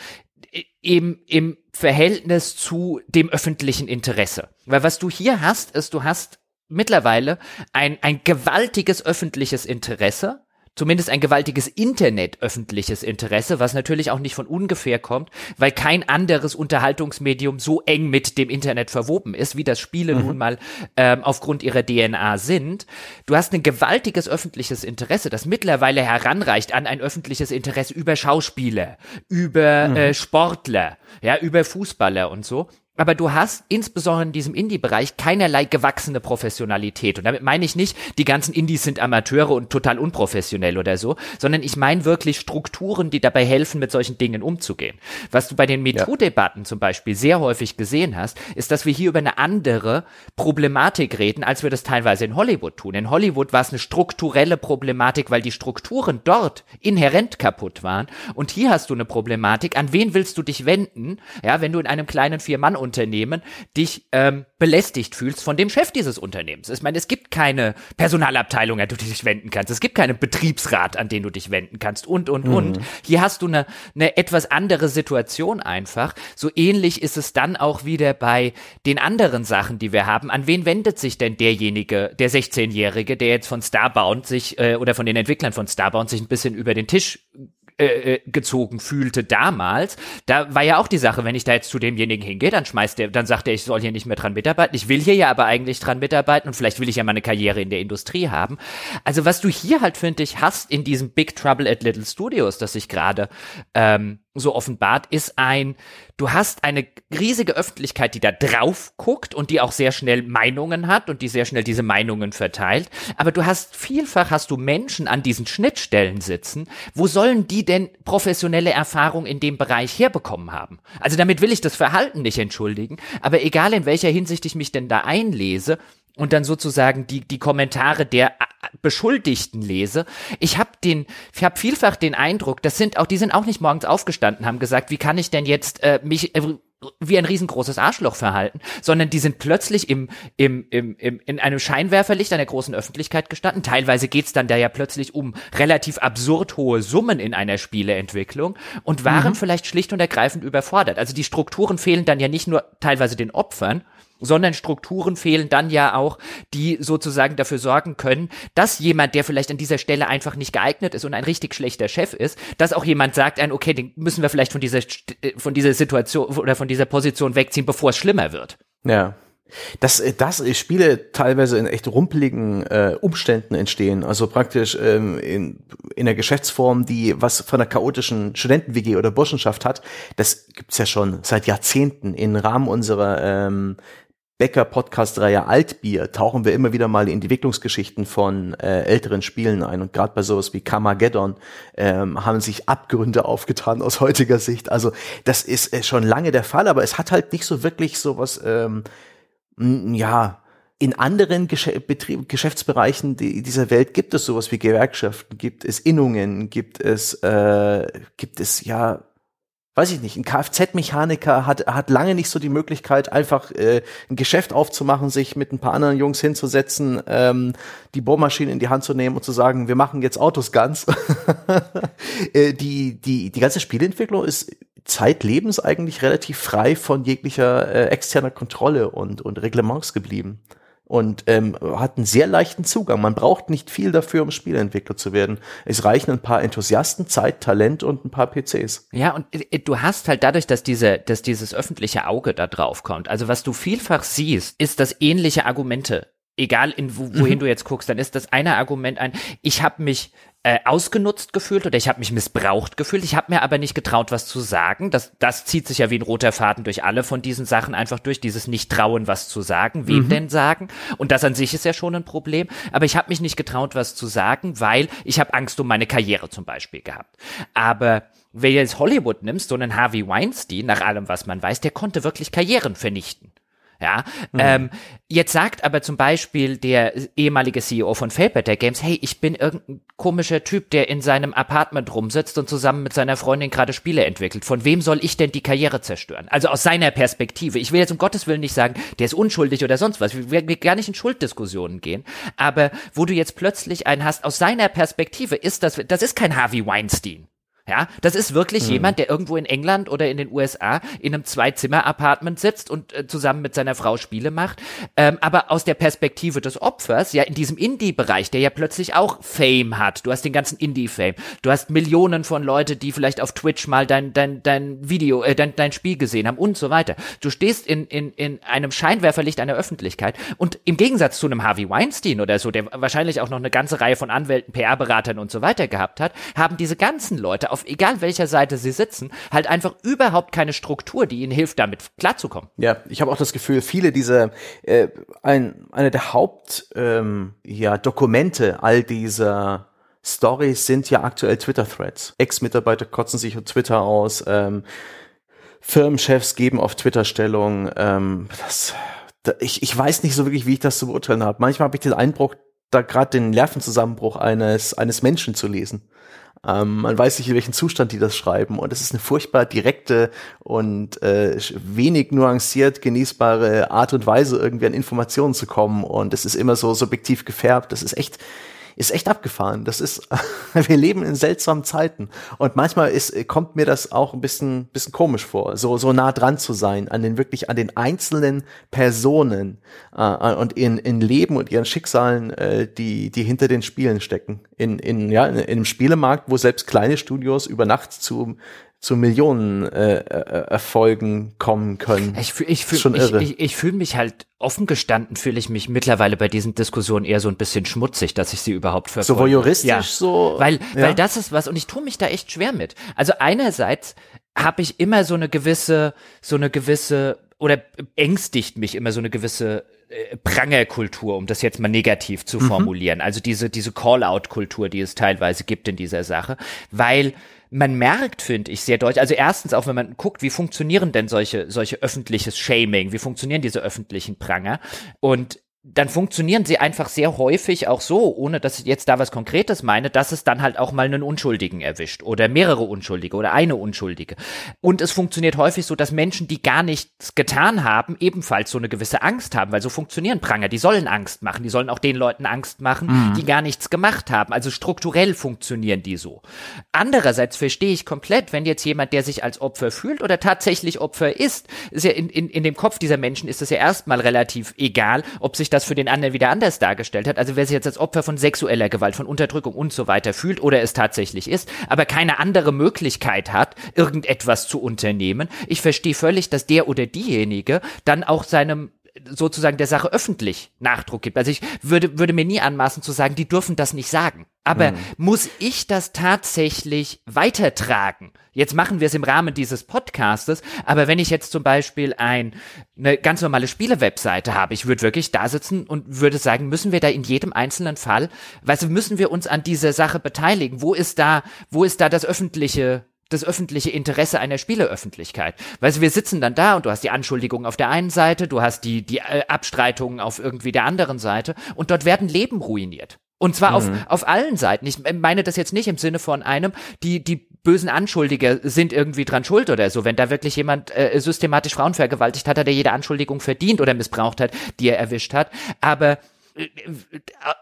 B: im, im Verhältnis zu dem öffentlichen Interesse. Weil was du hier hast, ist, du hast mittlerweile ein, ein gewaltiges öffentliches Interesse zumindest ein gewaltiges Internet-öffentliches Interesse, was natürlich auch nicht von ungefähr kommt, weil kein anderes Unterhaltungsmedium so eng mit dem Internet verwoben ist, wie das Spiele mhm. nun mal ähm, aufgrund ihrer DNA sind. Du hast ein gewaltiges öffentliches Interesse, das mittlerweile heranreicht an ein öffentliches Interesse über Schauspieler, über mhm. äh, Sportler, ja, über Fußballer und so. Aber du hast insbesondere in diesem Indie-Bereich keinerlei gewachsene Professionalität. Und damit meine ich nicht, die ganzen Indies sind Amateure und total unprofessionell oder so, sondern ich meine wirklich Strukturen, die dabei helfen, mit solchen Dingen umzugehen. Was du bei den MeToo-Debatten ja. zum Beispiel sehr häufig gesehen hast, ist, dass wir hier über eine andere Problematik reden, als wir das teilweise in Hollywood tun. In Hollywood war es eine strukturelle Problematik, weil die Strukturen dort inhärent kaputt waren. Und hier hast du eine Problematik, an wen willst du dich wenden, ja, wenn du in einem kleinen Vier-Mann- Unternehmen dich ähm, belästigt fühlst von dem Chef dieses Unternehmens. Ich meine, es gibt keine Personalabteilung, an die du dich wenden kannst. Es gibt keinen Betriebsrat, an den du dich wenden kannst und, und, mhm. und. Hier hast du eine, eine etwas andere Situation einfach. So ähnlich ist es dann auch wieder bei den anderen Sachen, die wir haben. An wen wendet sich denn derjenige, der 16-Jährige, der jetzt von Starbound sich äh, oder von den Entwicklern von Starbound sich ein bisschen über den Tisch äh, gezogen fühlte damals, da war ja auch die Sache, wenn ich da jetzt zu demjenigen hingehe, dann schmeißt der, dann sagt er, ich soll hier nicht mehr dran mitarbeiten. Ich will hier ja aber eigentlich dran mitarbeiten und vielleicht will ich ja mal eine Karriere in der Industrie haben. Also was du hier halt, finde ich, hast in diesem Big Trouble at Little Studios, das ich gerade ähm, so offenbart, ist ein, du hast eine riesige Öffentlichkeit, die da drauf guckt und die auch sehr schnell Meinungen hat und die sehr schnell diese Meinungen verteilt. Aber du hast vielfach hast du Menschen an diesen Schnittstellen sitzen. Wo sollen die denn professionelle Erfahrung in dem Bereich herbekommen haben? Also damit will ich das Verhalten nicht entschuldigen. Aber egal in welcher Hinsicht ich mich denn da einlese, und dann sozusagen die die Kommentare der Beschuldigten lese, ich habe den, ich habe vielfach den Eindruck, das sind auch, die sind auch nicht morgens aufgestanden, haben gesagt, wie kann ich denn jetzt äh, mich äh, wie ein riesengroßes Arschloch verhalten, sondern die sind plötzlich im, im, im, im, in einem Scheinwerferlicht einer großen Öffentlichkeit gestanden. Teilweise geht's dann da ja plötzlich um relativ absurd hohe Summen in einer Spieleentwicklung und waren mhm. vielleicht schlicht und ergreifend überfordert. Also die Strukturen fehlen dann ja nicht nur teilweise den Opfern, sondern Strukturen fehlen dann ja auch, die sozusagen dafür sorgen können, dass jemand, der vielleicht an dieser Stelle einfach nicht geeignet ist und ein richtig schlechter Chef ist, dass auch jemand sagt, ein, okay, den müssen wir vielleicht von dieser, äh, von dieser Situation oder von dieser Position wegziehen, bevor es schlimmer wird.
A: Ja. Dass, äh, dass Spiele teilweise in echt rumpeligen äh, Umständen entstehen, also praktisch ähm, in, in der Geschäftsform, die was von einer chaotischen Studenten-WG oder Burschenschaft hat, das gibt's ja schon seit Jahrzehnten im Rahmen unserer ähm, Becker-Podcast-Reihe Altbier tauchen wir immer wieder mal in die Entwicklungsgeschichten von äh, älteren Spielen ein. Und gerade bei sowas wie Carmageddon ähm, haben sich Abgründe aufgetan aus heutiger Sicht. Also das ist äh, schon lange der Fall, aber es hat halt nicht so wirklich sowas, ähm, ja, in anderen Gesch Betrieb Geschäftsbereichen die, dieser Welt gibt es sowas wie Gewerkschaften, gibt es Innungen, gibt es, äh, gibt es ja weiß ich nicht, ein Kfz-Mechaniker hat, hat lange nicht so die Möglichkeit, einfach äh, ein Geschäft aufzumachen, sich mit ein paar anderen Jungs hinzusetzen, ähm, die Bohrmaschine in die Hand zu nehmen und zu sagen, wir machen jetzt Autos ganz. äh, die, die, die ganze Spielentwicklung ist zeitlebens eigentlich relativ frei von jeglicher äh, externer Kontrolle und, und Reglements geblieben und ähm, hat einen sehr leichten Zugang. Man braucht nicht viel dafür, um Spieleentwickler zu werden. Es reichen ein paar Enthusiasten, Zeit, Talent und ein paar PCs.
B: Ja, und äh, du hast halt dadurch, dass diese, dass dieses öffentliche Auge da drauf kommt. Also was du vielfach siehst, ist, dass ähnliche Argumente egal in wohin mhm. du jetzt guckst, dann ist das eine Argument ein, ich habe mich äh, ausgenutzt gefühlt oder ich habe mich missbraucht gefühlt. Ich habe mir aber nicht getraut, was zu sagen. Das, das zieht sich ja wie ein roter Faden durch alle von diesen Sachen einfach durch, dieses Nicht-Trauen, was zu sagen. Wem mhm. denn sagen? Und das an sich ist ja schon ein Problem. Aber ich habe mich nicht getraut, was zu sagen, weil ich habe Angst um meine Karriere zum Beispiel gehabt. Aber wer jetzt Hollywood nimmst, so einen Harvey Weinstein, nach allem, was man weiß, der konnte wirklich Karrieren vernichten. Ja, mhm. ähm, jetzt sagt aber zum Beispiel der ehemalige CEO von Felberter Games, hey, ich bin irgendein komischer Typ, der in seinem Apartment rumsitzt und zusammen mit seiner Freundin gerade Spiele entwickelt. Von wem soll ich denn die Karriere zerstören? Also aus seiner Perspektive. Ich will jetzt um Gottes Willen nicht sagen, der ist unschuldig oder sonst was. Wir werden gar nicht in Schulddiskussionen gehen. Aber wo du jetzt plötzlich einen hast, aus seiner Perspektive ist das, das ist kein Harvey Weinstein. Ja, das ist wirklich hm. jemand, der irgendwo in England oder in den USA in einem Zwei-Zimmer-Apartment sitzt und äh, zusammen mit seiner Frau Spiele macht. Ähm, aber aus der Perspektive des Opfers, ja, in diesem Indie-Bereich, der ja plötzlich auch Fame hat. Du hast den ganzen Indie-Fame. Du hast Millionen von Leute, die vielleicht auf Twitch mal dein, dein, dein Video, äh, dein, dein Spiel gesehen haben und so weiter. Du stehst in, in, in einem Scheinwerferlicht einer Öffentlichkeit und im Gegensatz zu einem Harvey Weinstein oder so, der wahrscheinlich auch noch eine ganze Reihe von Anwälten, PR-Beratern und so weiter gehabt hat, haben diese ganzen Leute auf auf egal welcher Seite sie sitzen, halt einfach überhaupt keine Struktur, die ihnen hilft, damit klarzukommen.
A: Ja, ich habe auch das Gefühl, viele dieser, äh, ein, eine der Haupt, ähm, ja, Dokumente all dieser Stories sind ja aktuell Twitter-Threads. Ex-Mitarbeiter kotzen sich auf Twitter aus, ähm, Firmenchefs geben auf Twitter Stellung. Ähm, das, da, ich, ich weiß nicht so wirklich, wie ich das zu beurteilen habe. Manchmal habe ich den Eindruck, da gerade den Nervenzusammenbruch eines, eines Menschen zu lesen. Ähm, man weiß nicht, in welchem Zustand die das schreiben. Und es ist eine furchtbar direkte und äh, wenig nuanciert genießbare Art und Weise, irgendwie an Informationen zu kommen. Und es ist immer so subjektiv gefärbt. Das ist echt, ist echt abgefahren. Das ist, wir leben in seltsamen Zeiten. Und manchmal ist, kommt mir das auch ein bisschen, bisschen komisch vor, so, so nah dran zu sein, an den wirklich, an den einzelnen Personen äh, und in, in Leben und ihren Schicksalen, äh, die, die hinter den Spielen stecken. In, in, ja, in, in einem Spielemarkt, wo selbst kleine Studios über Nacht zu zu Millionen äh, äh, Erfolgen kommen können.
B: Ich, fühl, ich, fühl, ich, ich, ich fühle mich halt offen gestanden, fühle ich mich mittlerweile bei diesen Diskussionen eher so ein bisschen schmutzig, dass ich sie überhaupt verfolge.
A: So voyeuristisch,
B: ja.
A: so.
B: Weil, ja. weil das ist was, und ich tue mich da echt schwer mit. Also einerseits habe ich immer so eine gewisse, so eine gewisse oder ängstigt mich immer so eine gewisse äh, Prangerkultur, um das jetzt mal negativ zu mhm. formulieren. Also diese, diese Call-out-Kultur, die es teilweise gibt in dieser Sache, weil man merkt, finde ich, sehr deutlich, also erstens auch, wenn man guckt, wie funktionieren denn solche, solche öffentliches Shaming, wie funktionieren diese öffentlichen Pranger? Und dann funktionieren sie einfach sehr häufig auch so, ohne dass ich jetzt da was Konkretes meine, dass es dann halt auch mal einen Unschuldigen erwischt oder mehrere Unschuldige oder eine Unschuldige. Und es funktioniert häufig so, dass Menschen, die gar nichts getan haben, ebenfalls so eine gewisse Angst haben, weil so funktionieren Pranger. Die sollen Angst machen, die sollen auch den Leuten Angst machen, mhm. die gar nichts gemacht haben. Also strukturell funktionieren die so. Andererseits verstehe ich komplett, wenn jetzt jemand, der sich als Opfer fühlt oder tatsächlich Opfer ist, ist ja in, in, in dem Kopf dieser Menschen ist es ja erstmal relativ egal, ob sich das das für den anderen wieder anders dargestellt hat. Also wer sich jetzt als Opfer von sexueller Gewalt, von Unterdrückung und so weiter fühlt oder es tatsächlich ist, aber keine andere Möglichkeit hat, irgendetwas zu unternehmen. Ich verstehe völlig, dass der oder diejenige dann auch seinem sozusagen der Sache öffentlich Nachdruck gibt. Also ich würde, würde mir nie anmaßen zu sagen, die dürfen das nicht sagen. Aber mhm. muss ich das tatsächlich weitertragen? Jetzt machen wir es im Rahmen dieses Podcastes, aber wenn ich jetzt zum Beispiel ein, eine ganz normale Spielewebseite habe, ich würde wirklich da sitzen und würde sagen, müssen wir da in jedem einzelnen Fall, weißt du, müssen wir uns an dieser Sache beteiligen? Wo ist da, wo ist da das öffentliche das öffentliche Interesse einer Spieleöffentlichkeit. Weißt du, wir sitzen dann da und du hast die Anschuldigungen auf der einen Seite, du hast die, die äh, Abstreitungen auf irgendwie der anderen Seite und dort werden Leben ruiniert. Und zwar mhm. auf, auf allen Seiten. Ich meine das jetzt nicht im Sinne von einem, die, die bösen Anschuldiger sind irgendwie dran schuld oder so. Wenn da wirklich jemand äh, systematisch Frauen vergewaltigt hat, hat er jede Anschuldigung verdient oder missbraucht hat, die er erwischt hat. Aber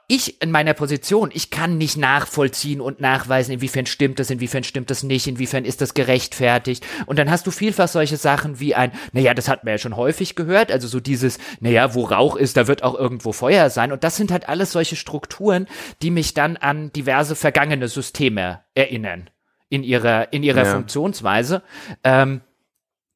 B: ich in meiner Position, ich kann nicht nachvollziehen und nachweisen, inwiefern stimmt das, inwiefern stimmt das nicht, inwiefern ist das gerechtfertigt. Und dann hast du vielfach solche Sachen wie ein, naja, das hat man ja schon häufig gehört, also so dieses, naja, wo Rauch ist, da wird auch irgendwo Feuer sein. Und das sind halt alles solche Strukturen, die mich dann an diverse vergangene Systeme erinnern in ihrer, in ihrer ja. Funktionsweise. Ähm,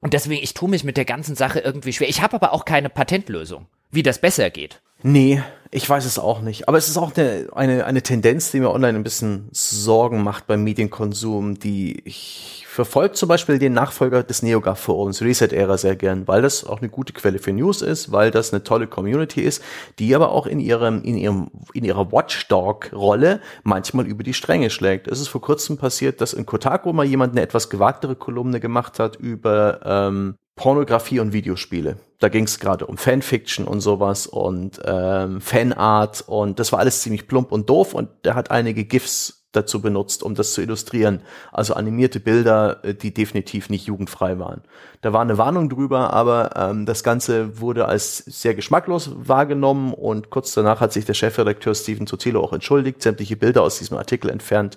B: und deswegen, ich tue mich mit der ganzen Sache irgendwie schwer. Ich habe aber auch keine Patentlösung, wie das besser geht.
A: Nee, ich weiß es auch nicht. Aber es ist auch eine, eine, eine Tendenz, die mir online ein bisschen Sorgen macht beim Medienkonsum, die ich verfolge zum Beispiel den Nachfolger des NeoGAF-Forums, Reset Era, sehr gern, weil das auch eine gute Quelle für News ist, weil das eine tolle Community ist, die aber auch in ihrem, in ihrem, in ihrer Watchdog-Rolle manchmal über die Stränge schlägt. Es ist vor kurzem passiert, dass in Kotaku mal jemand eine etwas gewagtere Kolumne gemacht hat über ähm, Pornografie und Videospiele. Da ging es gerade um Fanfiction und sowas und ähm, Fanart und das war alles ziemlich plump und doof und der hat einige GIFs dazu benutzt, um das zu illustrieren. Also animierte Bilder, äh, die definitiv nicht jugendfrei waren. Da war eine Warnung drüber, aber ähm, das Ganze wurde als sehr geschmacklos wahrgenommen und kurz danach hat sich der Chefredakteur Steven Totilo auch entschuldigt, sämtliche Bilder aus diesem Artikel entfernt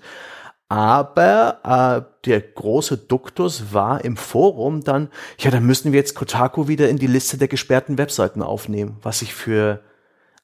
A: aber äh, der große Duktus war im Forum dann, ja, dann müssen wir jetzt Kotaku wieder in die Liste der gesperrten Webseiten aufnehmen, was ich für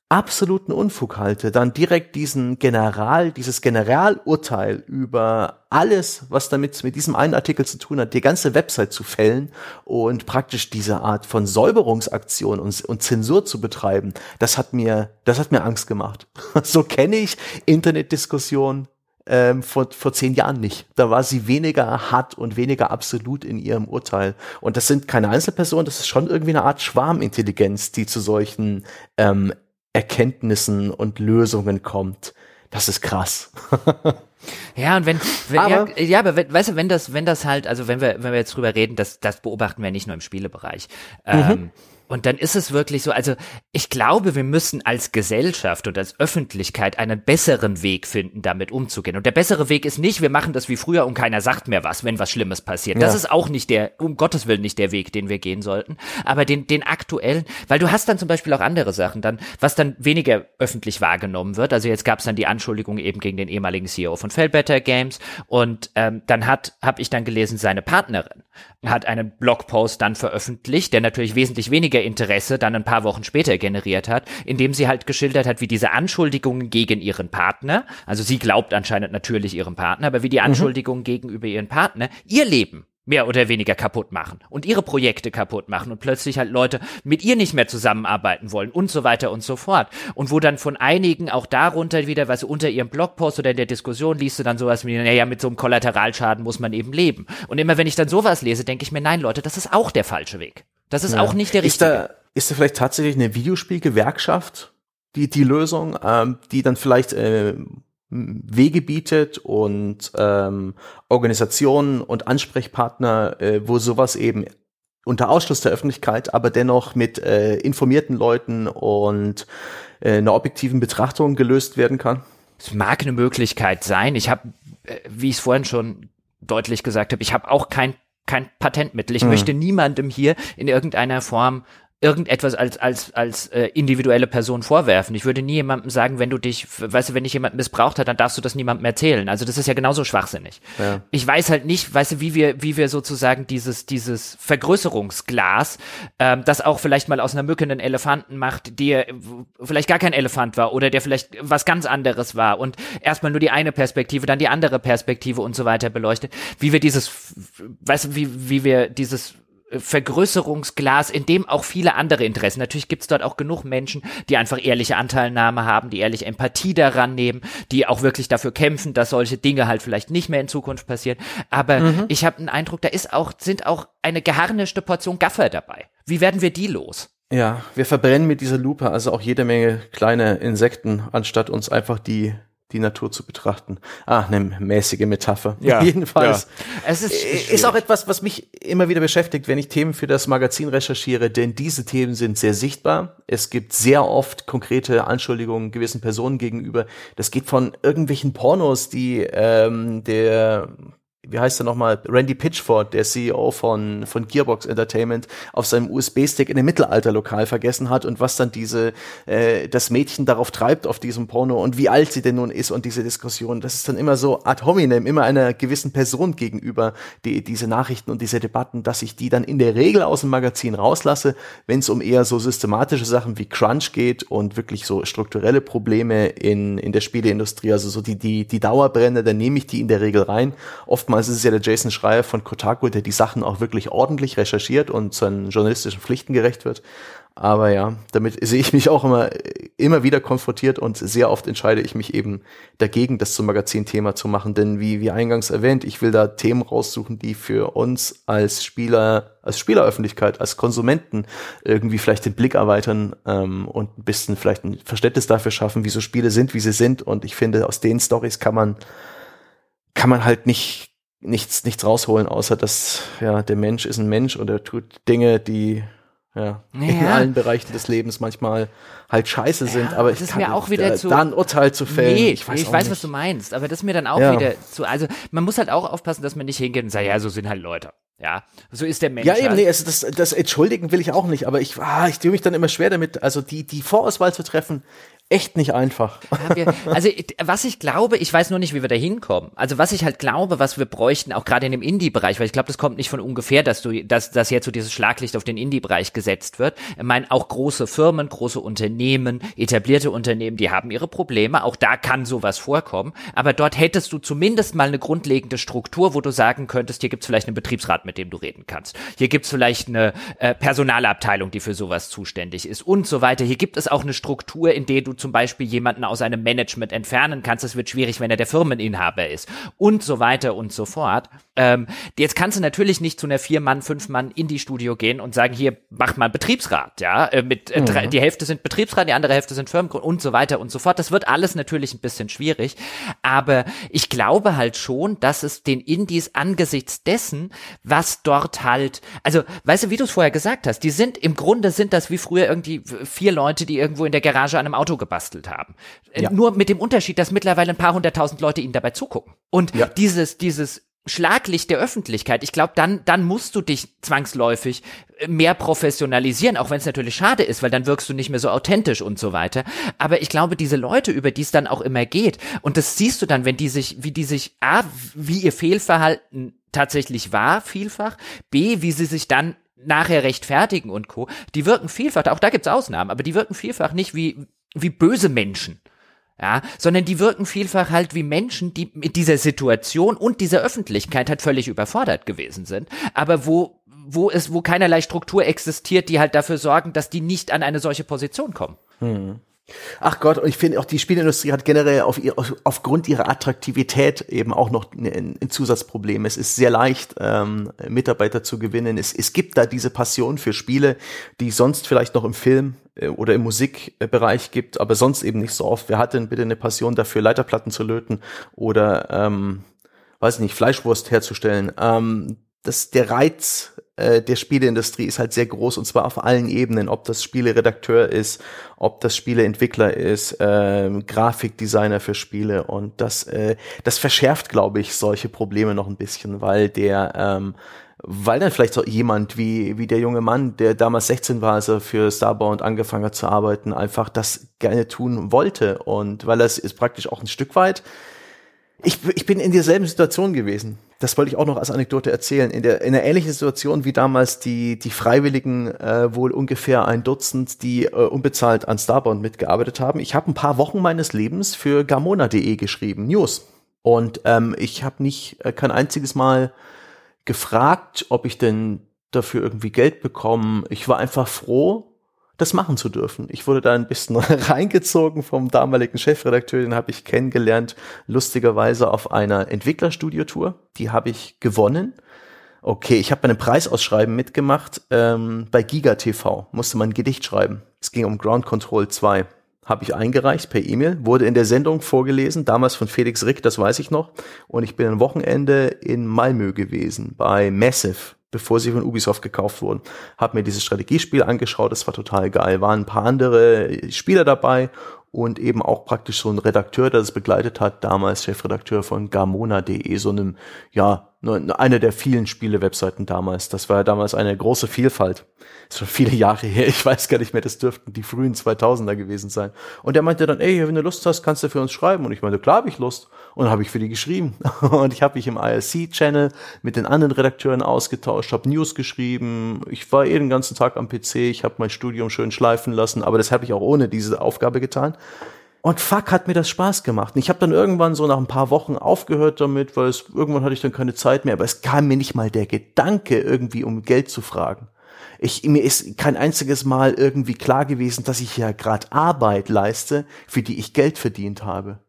A: absoluten Unfug halte. Dann direkt diesen General, dieses Generalurteil über alles, was damit mit diesem einen Artikel zu tun hat, die ganze Website zu fällen und praktisch diese Art von Säuberungsaktion und, und Zensur zu betreiben, das hat mir, das hat mir Angst gemacht. so kenne ich Internetdiskussionen ähm, vor, vor zehn Jahren nicht. Da war sie weniger hart und weniger absolut in ihrem Urteil. Und das sind keine Einzelpersonen, das ist schon irgendwie eine Art Schwarmintelligenz, die zu solchen ähm, Erkenntnissen und Lösungen kommt. Das ist krass.
B: Ja, und wenn, wenn aber, ja, ja, aber wenn, weißt du, wenn das, wenn das halt, also wenn wir, wenn wir jetzt drüber reden, das, das beobachten wir nicht nur im Spielebereich. Mhm. Und dann ist es wirklich so, also ich glaube, wir müssen als Gesellschaft und als Öffentlichkeit einen besseren Weg finden, damit umzugehen. Und der bessere Weg ist nicht, wir machen das wie früher und keiner sagt mehr was, wenn was Schlimmes passiert. Ja. Das ist auch nicht der, um Gottes Willen nicht der Weg, den wir gehen sollten. Aber den, den aktuellen, weil du hast dann zum Beispiel auch andere Sachen, dann, was dann weniger öffentlich wahrgenommen wird. Also jetzt gab es dann die Anschuldigung eben gegen den ehemaligen CEO von Fellbetter Games und ähm, dann hat, habe ich dann gelesen, seine Partnerin hat einen Blogpost dann veröffentlicht, der natürlich wesentlich weniger Interesse dann ein paar Wochen später generiert hat, indem sie halt geschildert hat, wie diese Anschuldigungen gegen ihren Partner, also sie glaubt anscheinend natürlich ihrem Partner, aber wie die mhm. Anschuldigungen mhm. gegenüber ihren Partner ihr Leben mehr oder weniger kaputt machen und ihre Projekte kaputt machen und plötzlich halt Leute mit ihr nicht mehr zusammenarbeiten wollen und so weiter und so fort. Und wo dann von einigen auch darunter wieder, was unter ihrem Blogpost oder in der Diskussion liest du dann sowas wie, naja, mit so einem Kollateralschaden muss man eben leben. Und immer wenn ich dann sowas lese, denke ich mir, nein, Leute, das ist auch der falsche Weg. Das ist ja. auch nicht der richtige.
A: Ist da, ist da vielleicht tatsächlich eine Videospielgewerkschaft die, die Lösung, ähm, die dann vielleicht äh, Wege bietet und ähm, Organisationen und Ansprechpartner, äh, wo sowas eben unter Ausschluss der Öffentlichkeit, aber dennoch mit äh, informierten Leuten und äh, einer objektiven Betrachtung gelöst werden kann?
B: Es mag eine Möglichkeit sein. Ich habe, äh, wie ich es vorhin schon deutlich gesagt habe, ich habe auch kein kein Patentmittel. Ich hm. möchte niemandem hier in irgendeiner Form irgendetwas als als als äh, individuelle Person vorwerfen. Ich würde nie jemandem sagen, wenn du dich, weißt du, wenn dich jemand missbraucht hat, dann darfst du das niemandem erzählen. Also das ist ja genauso schwachsinnig. Ja. Ich weiß halt nicht, weißt du, wie wir wie wir sozusagen dieses dieses Vergrößerungsglas, ähm, das auch vielleicht mal aus einer Mücke einen Elefanten macht, der vielleicht gar kein Elefant war oder der vielleicht was ganz anderes war und erstmal nur die eine Perspektive, dann die andere Perspektive und so weiter beleuchtet. Wie wir dieses, weißt du, wie wie wir dieses Vergrößerungsglas, in dem auch viele andere Interessen. Natürlich gibt es dort auch genug Menschen, die einfach ehrliche Anteilnahme haben, die ehrliche Empathie daran nehmen, die auch wirklich dafür kämpfen, dass solche Dinge halt vielleicht nicht mehr in Zukunft passieren. Aber mhm. ich habe den Eindruck, da ist auch, sind auch eine geharnischte Portion Gaffer dabei. Wie werden wir die los?
A: Ja, wir verbrennen mit dieser Lupe also auch jede Menge kleine Insekten, anstatt uns einfach die die Natur zu betrachten. Ah, eine mäßige Metapher. Ja, Jedenfalls. Ja. Es ist, äh, ist auch etwas, was mich immer wieder beschäftigt, wenn ich Themen für das Magazin recherchiere, denn diese Themen sind sehr sichtbar. Es gibt sehr oft konkrete Anschuldigungen gewissen Personen gegenüber. Das geht von irgendwelchen Pornos, die ähm, der wie heißt er nochmal, Randy Pitchford, der CEO von, von Gearbox Entertainment, auf seinem USB-Stick in einem Mittelalterlokal vergessen hat und was dann diese, äh, das Mädchen darauf treibt auf diesem Porno und wie alt sie denn nun ist und diese Diskussion. Das ist dann immer so ad hominem, immer einer gewissen Person gegenüber, die, diese Nachrichten und diese Debatten, dass ich die dann in der Regel aus dem Magazin rauslasse, wenn es um eher so systematische Sachen wie Crunch geht und wirklich so strukturelle Probleme in, in der Spieleindustrie, also so die, die, die Dauerbrände, dann nehme ich die in der Regel rein. Oftmals oftmals ist es ja der Jason Schreier von Kotaku, der die Sachen auch wirklich ordentlich recherchiert und seinen journalistischen Pflichten gerecht wird. Aber ja, damit sehe ich mich auch immer, immer wieder konfrontiert und sehr oft entscheide ich mich eben dagegen, das zum Magazin-Thema zu machen. Denn wie, wie eingangs erwähnt, ich will da Themen raussuchen, die für uns als Spieler, als Spieleröffentlichkeit, als Konsumenten irgendwie vielleicht den Blick erweitern ähm, und ein bisschen vielleicht ein Verständnis dafür schaffen, wie so Spiele sind, wie sie sind. Und ich finde, aus den Stories kann man, kann man halt nicht nichts, nichts rausholen, außer dass ja der Mensch ist ein Mensch und er tut Dinge, die ja, ja. in allen Bereichen des Lebens manchmal halt scheiße sind, ja, aber ich
B: ist mir auch wieder
A: da,
B: zu
A: da ein Urteil zu fällen.
B: Nee, ich weiß, ich weiß was du meinst, aber das ist mir dann auch wieder zu, also man muss halt auch aufpassen, dass man nicht hingeht und sagt, ja, so sind halt Leute. Ja, so ist der Mensch.
A: Ja, eben, halt. nee, also das, das entschuldigen will ich auch nicht, aber ich, ah, ich tue mich dann immer schwer damit, also die, die Vorauswahl zu treffen, echt nicht einfach.
B: Also was ich glaube, ich weiß nur nicht, wie wir da hinkommen. Also was ich halt glaube, was wir bräuchten, auch gerade in dem Indie-Bereich, weil ich glaube, das kommt nicht von ungefähr, dass du, dass, dass jetzt so dieses Schlaglicht auf den Indie-Bereich gesetzt wird. Ich meine, auch große Firmen, große Unternehmen, etablierte Unternehmen, die haben ihre Probleme. Auch da kann sowas vorkommen. Aber dort hättest du zumindest mal eine grundlegende Struktur, wo du sagen könntest, hier gibt's vielleicht einen Betriebsrat, mit dem du reden kannst. Hier gibt's vielleicht eine äh, Personalabteilung, die für sowas zuständig ist und so weiter. Hier gibt es auch eine Struktur, in der du zum Beispiel jemanden aus einem Management entfernen kannst. Es wird schwierig, wenn er der Firmeninhaber ist und so weiter und so fort. Ähm, jetzt kannst du natürlich nicht zu einer Vier-Mann, Fünf-Mann Indie-Studio gehen und sagen, hier, mach mal Betriebsrat, ja, äh, mit, äh, drei, mhm. die Hälfte sind Betriebsrat, die andere Hälfte sind Firmengrund und so weiter und so fort. Das wird alles natürlich ein bisschen schwierig, aber ich glaube halt schon, dass es den Indies angesichts dessen, was dort halt, also, weißt du, wie du es vorher gesagt hast, die sind, im Grunde sind das wie früher irgendwie vier Leute, die irgendwo in der Garage an einem Auto gebastelt haben. Äh, ja. Nur mit dem Unterschied, dass mittlerweile ein paar hunderttausend Leute ihnen dabei zugucken. Und ja. dieses, dieses Schlaglicht der Öffentlichkeit, ich glaube, dann, dann musst du dich zwangsläufig äh, mehr professionalisieren, auch wenn es natürlich schade ist, weil dann wirkst du nicht mehr so authentisch und so weiter. Aber ich glaube, diese Leute, über die es dann auch immer geht, und das siehst du dann, wenn die sich, wie die sich, A, wie ihr Fehlverhalten tatsächlich war, vielfach, B, wie sie sich dann nachher rechtfertigen und Co., die wirken vielfach, auch da gibt's Ausnahmen, aber die wirken vielfach nicht wie, wie böse Menschen. ja, sondern die wirken vielfach halt wie Menschen, die mit dieser Situation und dieser Öffentlichkeit halt völlig überfordert gewesen sind, aber wo wo es wo keinerlei Struktur existiert, die halt dafür sorgen, dass die nicht an eine solche Position kommen. Hm.
A: Ach Gott, und ich finde auch die Spielindustrie hat generell auf ihr, auf, aufgrund ihrer Attraktivität eben auch noch ein, ein Zusatzproblem. Es ist sehr leicht, ähm, Mitarbeiter zu gewinnen. Es, es gibt da diese Passion für Spiele, die sonst vielleicht noch im Film äh, oder im Musikbereich gibt, aber sonst eben nicht so oft. Wer hat denn bitte eine Passion dafür, Leiterplatten zu löten oder ähm, weiß nicht, Fleischwurst herzustellen? Ähm, das, der Reiz äh, der Spieleindustrie ist halt sehr groß und zwar auf allen Ebenen, ob das Spieleredakteur ist, ob das Spieleentwickler ist, äh, Grafikdesigner für Spiele und das, äh, das verschärft, glaube ich, solche Probleme noch ein bisschen, weil der ähm, weil dann vielleicht so jemand wie, wie der junge Mann, der damals 16 war, als er für Starbound angefangen hat zu arbeiten, einfach das gerne tun wollte. Und weil das ist praktisch auch ein Stück weit. Ich, ich bin in derselben Situation gewesen das wollte ich auch noch als Anekdote erzählen, in der in einer ähnlichen Situation wie damals die die Freiwilligen äh, wohl ungefähr ein Dutzend, die äh, unbezahlt an Starbound mitgearbeitet haben. Ich habe ein paar Wochen meines Lebens für Gamona.de geschrieben, News. Und ähm, ich habe nicht äh, kein einziges Mal gefragt, ob ich denn dafür irgendwie Geld bekomme. Ich war einfach froh, das machen zu dürfen. Ich wurde da ein bisschen reingezogen vom damaligen Chefredakteur, den habe ich kennengelernt, lustigerweise auf einer Entwicklerstudio-Tour. Die habe ich gewonnen. Okay, ich habe bei einem Preisausschreiben mitgemacht. Ähm, bei Giga TV musste man ein Gedicht schreiben. Es ging um Ground Control 2. Habe ich eingereicht per E-Mail, wurde in der Sendung vorgelesen, damals von Felix Rick, das weiß ich noch. Und ich bin ein Wochenende in Malmö gewesen, bei Massive bevor sie von Ubisoft gekauft wurden. Hab mir dieses Strategiespiel angeschaut, das war total geil. Waren ein paar andere Spieler dabei und eben auch praktisch so ein Redakteur, der das begleitet hat, damals Chefredakteur von Gamona.de, so einem, ja, eine der vielen Spiele-Webseiten damals. Das war ja damals eine große Vielfalt. Das ist schon viele Jahre her, ich weiß gar nicht mehr, das dürften die frühen 2000er gewesen sein. Und er meinte dann, ey, wenn du Lust hast, kannst du für uns schreiben. Und ich meinte, klar habe ich Lust. Und dann habe ich für die geschrieben. Und ich habe mich im IRC-Channel mit den anderen Redakteuren ausgetauscht, habe News geschrieben. Ich war eh den ganzen Tag am PC, ich habe mein Studium schön schleifen lassen, aber das habe ich auch ohne diese Aufgabe getan. Und fuck, hat mir das Spaß gemacht. Und ich habe dann irgendwann so nach ein paar Wochen aufgehört damit, weil es irgendwann hatte ich dann keine Zeit mehr. Aber es kam mir nicht mal der Gedanke, irgendwie um Geld zu fragen. Ich, mir ist kein einziges Mal irgendwie klar gewesen, dass ich ja gerade Arbeit leiste, für die ich Geld verdient habe.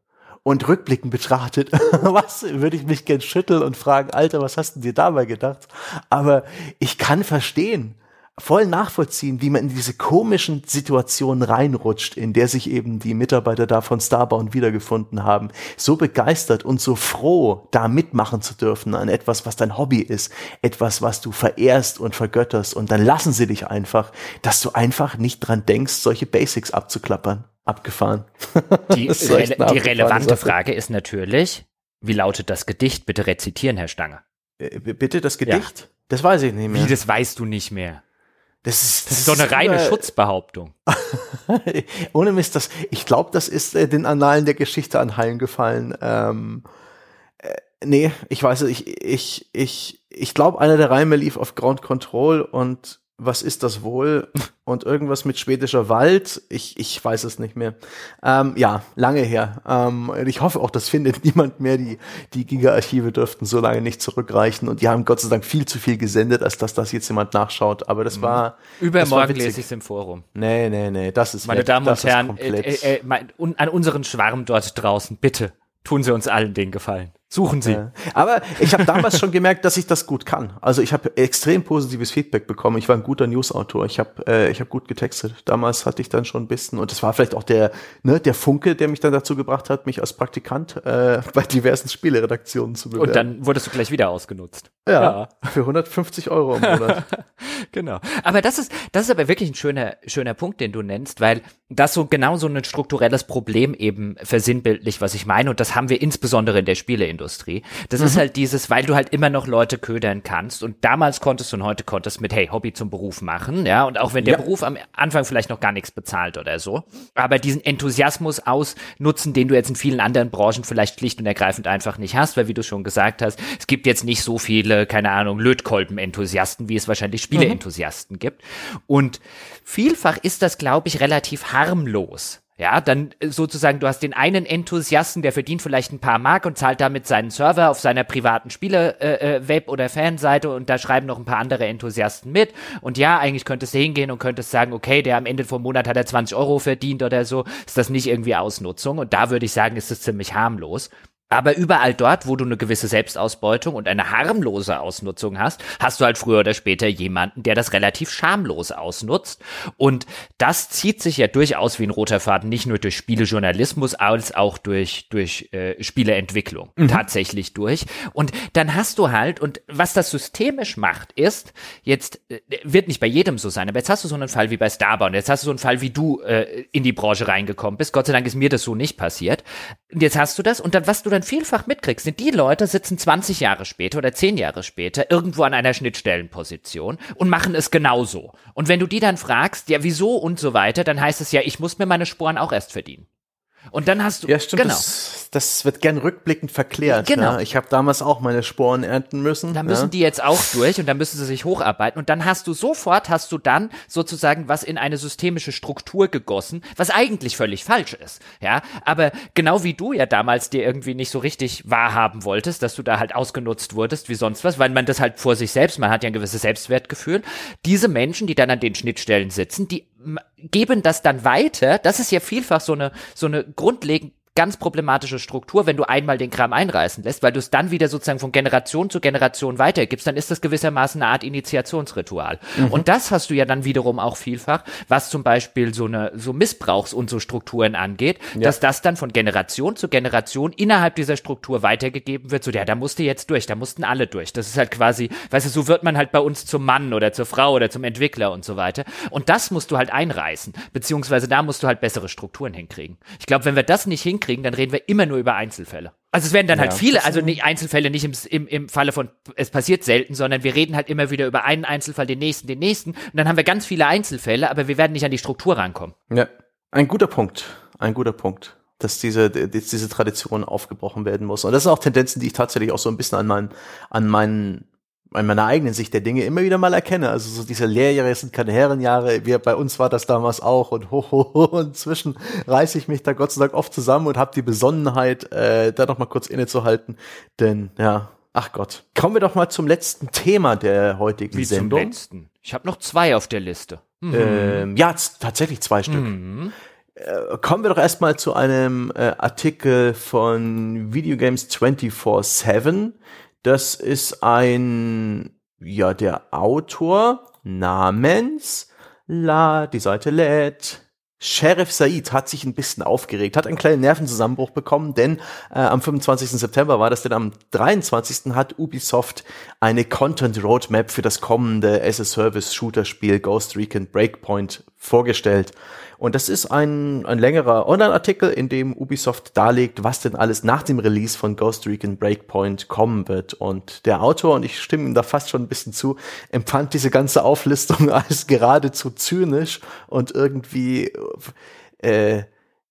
A: Und rückblickend betrachtet, was würde ich mich gern schütteln und fragen, Alter, was hast du dir dabei gedacht? Aber ich kann verstehen, voll nachvollziehen, wie man in diese komischen Situationen reinrutscht, in der sich eben die Mitarbeiter da von Starbound wiedergefunden haben. So begeistert und so froh, da mitmachen zu dürfen an etwas, was dein Hobby ist, etwas, was du verehrst und vergötterst und dann lassen sie dich einfach, dass du einfach nicht dran denkst, solche Basics abzuklappern. Abgefahren.
B: Die, rele die relevante Frage ist natürlich, wie lautet das Gedicht? Bitte rezitieren, Herr Stange.
A: Äh, bitte das Gedicht? Ja. Das weiß ich nicht mehr.
B: Wie, das weißt du nicht mehr? Das ist, das, ist doch eine reine über, Schutzbehauptung.
A: Ohne Mist, das, ich glaube, das ist äh, den Annalen der Geschichte anheilen gefallen. Ähm, äh, nee, ich weiß es, ich, ich, ich, ich glaube, einer der Reime lief auf Ground Control und was ist das wohl? Und irgendwas mit schwedischer Wald. Ich, ich weiß es nicht mehr. Ähm, ja, lange her. Ähm, ich hoffe auch, das findet niemand mehr. Die, die Giga-Archive dürften so lange nicht zurückreichen. Und die haben Gott sei Dank viel zu viel gesendet, als dass das jetzt jemand nachschaut. Aber das mhm. war.
B: Übermorgen lese ich es im Forum.
A: Nee, nee, nee. Das ist
B: Meine weg. Damen und Herren, äh, äh, äh, mein, un, an unseren Schwarm dort draußen, bitte tun Sie uns allen den Gefallen. Suchen Sie. Ja.
A: Aber ich habe damals schon gemerkt, dass ich das gut kann. Also ich habe extrem positives Feedback bekommen. Ich war ein guter Newsautor. Ich habe äh, ich habe gut getextet. Damals hatte ich dann schon ein bisschen und das war vielleicht auch der ne, der Funke, der mich dann dazu gebracht hat, mich als Praktikant äh, bei diversen Spieleredaktionen zu bewerben.
B: Und dann wurdest du gleich wieder ausgenutzt.
A: Ja, ja. für 150 Euro im Monat.
B: genau. Aber das ist das ist aber wirklich ein schöner schöner Punkt, den du nennst, weil das so genau so ein strukturelles Problem eben versinnbildlich, was ich meine. Und das haben wir insbesondere in der Spieleindustrie. Das mhm. ist halt dieses, weil du halt immer noch Leute ködern kannst. Und damals konntest du und heute konntest mit, hey, Hobby zum Beruf machen. Ja, und auch wenn der ja. Beruf am Anfang vielleicht noch gar nichts bezahlt oder so. Aber diesen Enthusiasmus ausnutzen, den du jetzt in vielen anderen Branchen vielleicht schlicht und ergreifend einfach nicht hast, weil wie du schon gesagt hast, es gibt jetzt nicht so viele, keine Ahnung, Lötkolben-Enthusiasten, wie es wahrscheinlich Spiele-Enthusiasten mhm. gibt. Und vielfach ist das, glaube ich, relativ harmlos Ja, dann äh, sozusagen, du hast den einen Enthusiasten, der verdient vielleicht ein paar Mark und zahlt damit seinen Server auf seiner privaten Spiele-Web- äh, äh oder Fanseite und da schreiben noch ein paar andere Enthusiasten mit. Und ja, eigentlich könntest du hingehen und könntest sagen, okay, der am Ende vom Monat hat er 20 Euro verdient oder so. Ist das nicht irgendwie Ausnutzung? Und da würde ich sagen, ist es ziemlich harmlos. Aber überall dort, wo du eine gewisse Selbstausbeutung und eine harmlose Ausnutzung hast, hast du halt früher oder später jemanden, der das relativ schamlos ausnutzt. Und das zieht sich ja durchaus wie ein roter Faden, nicht nur durch Spielejournalismus, als auch durch, durch äh, Spieleentwicklung mhm. tatsächlich durch. Und dann hast du halt, und was das systemisch macht, ist, jetzt äh, wird nicht bei jedem so sein, aber jetzt hast du so einen Fall wie bei Starbound, jetzt hast du so einen Fall, wie du äh, in die Branche reingekommen bist. Gott sei Dank ist mir das so nicht passiert. Und jetzt hast du das und dann, was du dann vielfach mitkriegst, sind die Leute sitzen 20 Jahre später oder 10 Jahre später irgendwo an einer Schnittstellenposition und machen es genauso. Und wenn du die dann fragst, ja, wieso und so weiter, dann heißt es ja, ich muss mir meine Sporen auch erst verdienen. Und dann hast du.
A: Ja, stimmt. Genau. Das, das wird gern rückblickend verklärt. Genau. Ne? Ich habe damals auch meine Sporen ernten müssen.
B: Da müssen
A: ne?
B: die jetzt auch durch und dann müssen sie sich hocharbeiten. Und dann hast du sofort, hast du dann sozusagen was in eine systemische Struktur gegossen, was eigentlich völlig falsch ist. Ja, aber genau wie du ja damals dir irgendwie nicht so richtig wahrhaben wolltest, dass du da halt ausgenutzt wurdest wie sonst was, weil man das halt vor sich selbst, man hat ja ein gewisses Selbstwertgefühl. Diese Menschen, die dann an den Schnittstellen sitzen, die geben das dann weiter. Das ist ja vielfach so eine, so eine grundlegend ganz problematische Struktur, wenn du einmal den Kram einreißen lässt, weil du es dann wieder sozusagen von Generation zu Generation weitergibst, dann ist das gewissermaßen eine Art Initiationsritual. Mhm. Und das hast du ja dann wiederum auch vielfach, was zum Beispiel so eine, so Missbrauchs- und so Strukturen angeht, ja. dass das dann von Generation zu Generation innerhalb dieser Struktur weitergegeben wird, so, ja, da musste jetzt durch, da mussten alle durch. Das ist halt quasi, weißt du, so wird man halt bei uns zum Mann oder zur Frau oder zum Entwickler und so weiter. Und das musst du halt einreißen, beziehungsweise da musst du halt bessere Strukturen hinkriegen. Ich glaube, wenn wir das nicht hinkriegen, hinkriegen, dann reden wir immer nur über Einzelfälle. Also es werden dann halt ja, halt viele, also nicht Einzelfälle nicht im, im, im Falle von, es passiert selten, sondern wir reden halt immer wieder über einen Einzelfall, den nächsten, den nächsten. Und dann haben wir ganz viele Einzelfälle, aber wir werden nicht an die Struktur rankommen.
A: Ja, ein guter Punkt. Ein guter Punkt dass diese, diese Tradition aufgebrochen werden muss. Und das sind auch Tendenzen, die ich tatsächlich auch so ein bisschen an meinen, an meinen in meiner eigenen Sicht der Dinge immer wieder mal erkenne. Also so diese Lehrjahre sind keine Herrenjahre. Wir, bei uns war das damals auch und ho, ho, ho. Und inzwischen reiße ich mich da Gott sei Dank oft zusammen und habe die Besonnenheit, äh, da noch mal kurz innezuhalten. Denn ja, ach Gott. Kommen wir doch mal zum letzten Thema der heutigen Wie Sendung. Zum letzten?
B: Ich habe noch zwei auf der Liste.
A: Mhm. Ähm, ja, tatsächlich zwei Stück. Mhm. Äh, kommen wir doch erstmal zu einem äh, Artikel von Videogames 24-7 das ist ein, ja, der Autor namens La, die Seite lädt. Sheriff Said hat sich ein bisschen aufgeregt, hat einen kleinen Nervenzusammenbruch bekommen, denn äh, am 25. September war das, denn am 23. hat Ubisoft eine Content Roadmap für das kommende as-a-Service-Shooter-Spiel Ghost Recon Breakpoint vorgestellt. Und das ist ein, ein längerer Online-Artikel, in dem Ubisoft darlegt, was denn alles nach dem Release von Ghost Recon Breakpoint kommen wird. Und der Autor, und ich stimme ihm da fast schon ein bisschen zu, empfand diese ganze Auflistung als geradezu zynisch und irgendwie äh,